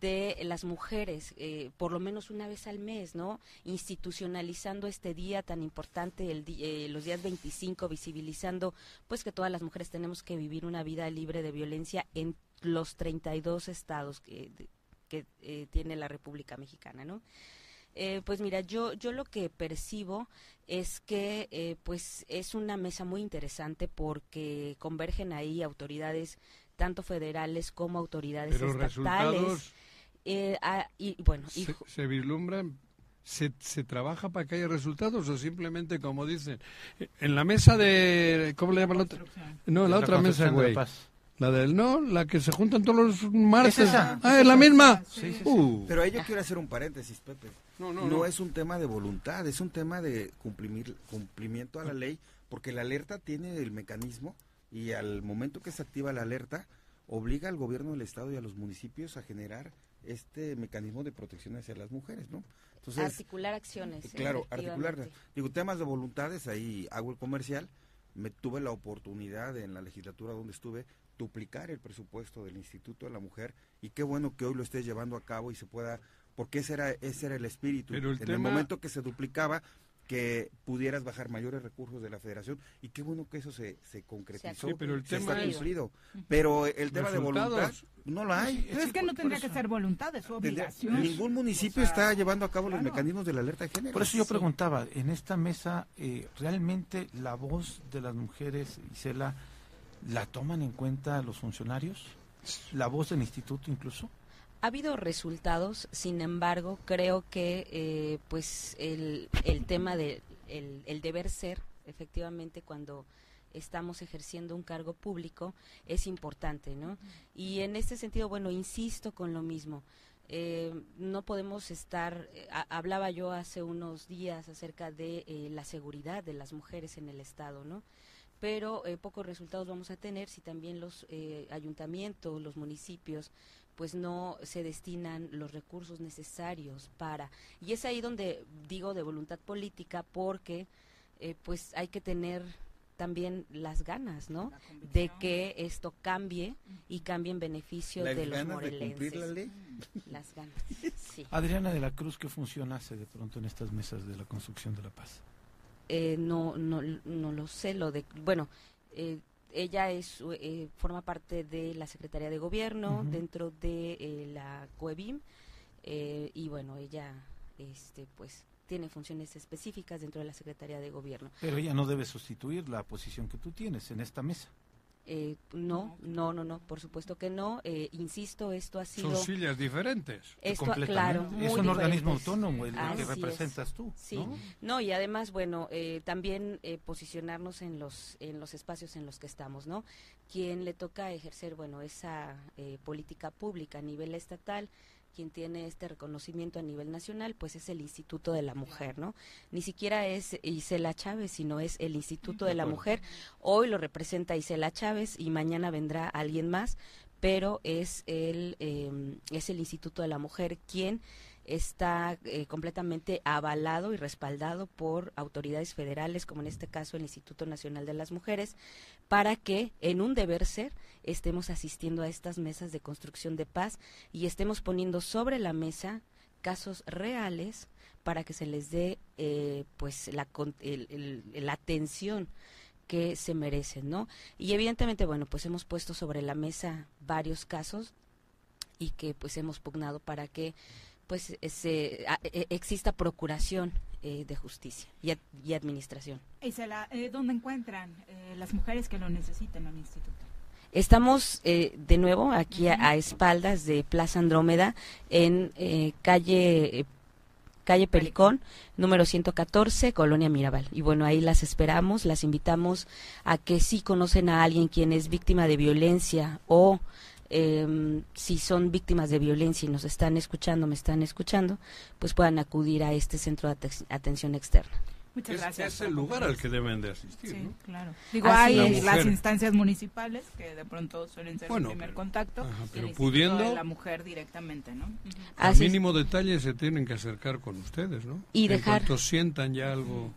de las mujeres, eh, por lo menos una vez al mes, ¿no? Institucionalizando este día tan importante, el eh, los días 25, visibilizando pues que todas las mujeres tenemos que vivir una vida libre de violencia en los 32 estados que, de- que eh, tiene la República Mexicana, ¿no? Eh, pues mira, yo, yo lo que percibo es que eh, pues es una mesa muy interesante porque convergen ahí autoridades tanto federales como autoridades Pero estatales. resultados Eh, ah, y bueno, y se, se vislumbran, se, se trabaja para que haya resultados o simplemente como dicen, en la mesa de, ¿cómo le llaman la otra? No, la la otra mesa, güey. La del no, la que se juntan todos los martes. Es esa. Ah, es la misma. Sí, sí, sí. Uh. Pero ahí yo quiero hacer un paréntesis, Pepe. No, no, no. es un tema de voluntad, es un tema de cumplir, cumplimiento a la ley, porque la alerta tiene el mecanismo y al momento que se activa la alerta, obliga al gobierno del estado y a los municipios a generar este mecanismo de protección hacia las mujeres, ¿no? Entonces, articular acciones. Claro, articular. Digo, temas de voluntades, ahí hago el comercial. Me tuve la oportunidad en la legislatura donde estuve duplicar el presupuesto del Instituto de la Mujer y qué bueno que hoy lo estés llevando a cabo y se pueda, porque ese era ese era el espíritu. Pero el en el momento que se duplicaba, que pudieras bajar mayores recursos de la federación y qué bueno que eso se, se concretizó, Sí, pero el se tema está es- cumplido. Pero el tema de voluntad no lo hay. Pero es que no tendría que ser voluntad, es obligación. Ningún municipio está llevando a cabo los mecanismos de la alerta de género. Por eso yo preguntaba, en esta mesa, eh, ¿realmente la voz de las mujeres, Isela, la toman en cuenta los funcionarios? ¿La voz del instituto incluso? Ha habido resultados, sin embargo, creo que eh, pues el, el tema de el, deber ser, efectivamente, cuando estamos ejerciendo un cargo público es importante, ¿no? Y en este sentido, bueno, insisto con lo mismo. Eh, no podemos estar, eh, ha- hablaba yo hace unos días acerca de eh, la seguridad de las mujeres en el Estado, ¿no? Pero eh, pocos resultados vamos a tener si también los eh, ayuntamientos, los municipios, pues no se destinan los recursos necesarios para. Y es ahí donde digo de voluntad política porque eh, pues hay que tener también las ganas, ¿no? De que esto cambie y cambie en beneficio Las de los ganas de morelenses. cumplir la ley. Las ganas, sí. Adriana de la Cruz, ¿qué función hace de pronto en estas mesas de la construcción de la paz? Eh, no, no, no lo sé, lo de, bueno, eh, ella es, eh, forma parte de la Secretaría de Gobierno dentro de eh, la COEBIM eh, y bueno, ella, este, pues, tiene funciones específicas dentro de la Secretaría de Gobierno. Pero ella no debe sustituir la posición que tú tienes en esta mesa. Eh, no, no, no, no, por supuesto que no. Eh, insisto, esto ha sido... Son sillas diferentes. Esto, claro, Es un organismo autónomo, el- que es. representas tú, Sí, ¿no? no, y además, bueno, eh, también eh, posicionarnos en los en los espacios en los que estamos, ¿no? Quien le toca ejercer, bueno, esa eh, política pública a nivel estatal, quien tiene este reconocimiento a nivel nacional, pues es el Instituto de la Mujer, ¿no? Ni siquiera es Isela Chávez, sino es el Instituto de la. Mujer. Hoy lo representa Isela Chávez y mañana vendrá alguien más, pero es el eh, es el Instituto de la Mujer quien está eh, completamente avalado y respaldado por autoridades federales, como en este caso el Instituto Nacional de las Mujeres, para que en un deber ser estemos asistiendo a estas mesas de construcción de paz y estemos poniendo sobre la mesa casos reales para que se les dé eh, pues la, el- la atención que se merecen, ¿no? Y evidentemente, bueno, pues hemos puesto sobre la mesa varios casos y que pues hemos pugnado para que pues eh, se, a- e- exista procuración eh, de justicia y, ad- y administración. Isela, eh, ¿dónde encuentran eh, las mujeres que lo necesiten al instituto? Estamos eh, de nuevo aquí a, a espaldas de Plaza Andrómeda en eh, calle calle Pericón, número 114, Colonia Mirabal. Y bueno, ahí las esperamos, las invitamos a que si conocen a alguien quien es víctima de violencia o em, si son víctimas de violencia y nos están escuchando, me están escuchando, pues puedan acudir a este centro de aten- atención externa. Muchas es, gracias. es el lugar al que deben de asistir, Sí, ¿no? claro. Digo, Así hay las instancias municipales que de pronto suelen ser Bueno, el primer pero- contacto ajá, y pero el Instituto de pudiendo- la mujer directamente. Al mínimo detalle se tienen que acercar con ustedes, ¿no? Y en dejar- cuanto sientan ya algo...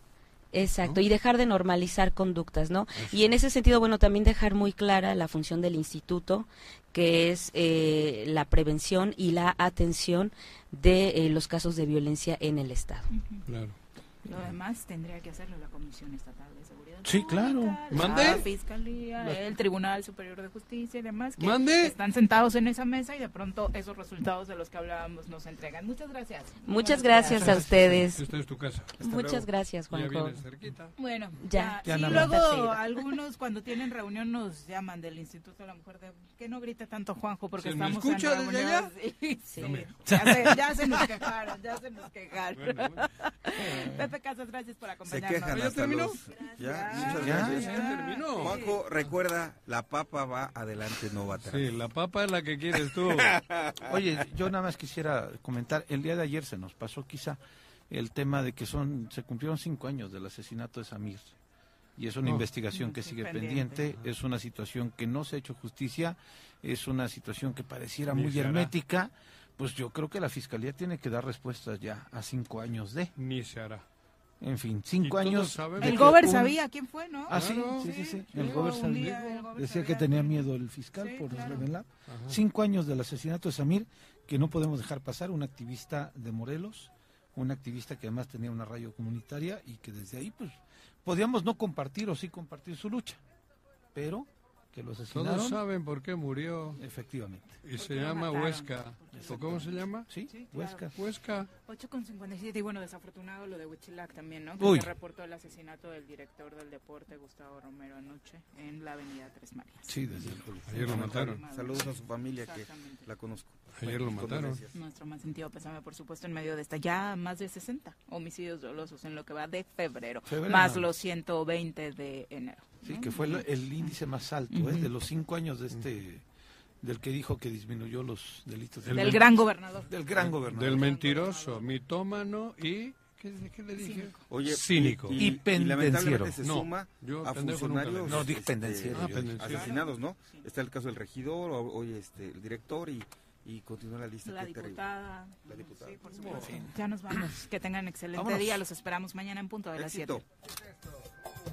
Exacto, y dejar de normalizar conductas, ¿no? Y en ese sentido, bueno, también dejar muy clara la función del instituto, que es eh, la prevención y la atención de eh, los casos de violencia en el Estado. Claro. Lo demás tendría que hacerlo la Comisión Estatal de Seguridad. Sí, claro. Pública, ¿Mande? La Fiscalía, el Tribunal Superior de Justicia y demás que ¿Mande? están sentados en esa mesa y de pronto esos resultados de los que hablábamos nos entregan. Muchas gracias. Muchas gracias a ustedes. Esta es tu casa. Muchas gracias, Juanjo. Bueno, Ya. ya. Ya y nada más. luego Sí. algunos cuando tienen reunión nos llaman del Instituto de la Mujer de que no grite tanto Juanjo porque ¿Se me estamos escucha en desde allá? Sí, sí. No me- Ya, se, ya se nos quejaron, ya se nos quejaron. Bueno, bueno. Pepe Casas, gracias por Se acompañarnos. quejan ¿Ya terminó? los... Ya, muchas Ya. gracias. Ya terminó. Juanjo, recuerda, la papa va adelante, no va atrás. Sí, la papa es la que quieres tú. Oye, yo nada más quisiera comentar, el día de ayer se nos pasó quizá el tema de que son se cumplieron cinco años del asesinato de Samir y es una Oh. investigación que sigue pendiente. pendiente, es una situación que no se ha hecho justicia, es una situación que pareciera Ni muy se hará. hermética, pues yo creo que la fiscalía tiene que dar respuestas ya a cinco años de, Ni se hará. En fin, cinco años. El Gober un- sabía quién fue, ¿no? Ah, sí, Claro. sí, sí, sí, Sí, el Gober un sabía. día el Gober Decía que tenía que- miedo el fiscal Sí, por claro. revelar. Ajá. Cinco años del asesinato de Samir, que no podemos dejar pasar, un activista de Morelos, una activista que además tenía una radio comunitaria y que desde ahí pues podíamos no compartir o sí compartir su lucha, pero que lo asesinaron. Todos saben por qué murió. Efectivamente. Y se llama Huesca. ¿O cómo se llama? Sí, Sí, Huesca. Huesca. 8 con 57 y bueno, desafortunado lo de Huichilac también, ¿no? Uy. Que se reportó el asesinato del director del deporte, Gustavo Romero, anoche en la avenida Tres Marías. Sí, desde luego. Ayer lo mataron. Saludos a su familia que la conozco. Ayer lo mataron. Nuestro más sentido pésame, por supuesto, en medio de esta ya más de 60 homicidios dolosos en lo que va de febrero, Febrero. más los 120 de enero. Que fue el, el índice más alto ¿eh? de los cinco años de este del que dijo que disminuyó los delitos El Del gran gobernador. del gran gobernador Del mentiroso, mitómano y... ¿Qué, qué le dije? Oye, Cínico. Y, y- y lamentablemente se No, suma yo a funcionarios. No, dije este, pendenciero, Ah, pendenciero. asesinados, ¿no? Está el caso del regidor, o- hoy este, el director y, y continúa la lista. La diputada. La diputada. Sí, por supuesto. Ya nos vamos. Que tengan excelente Vámonos. día. Los esperamos mañana en punto de las 7.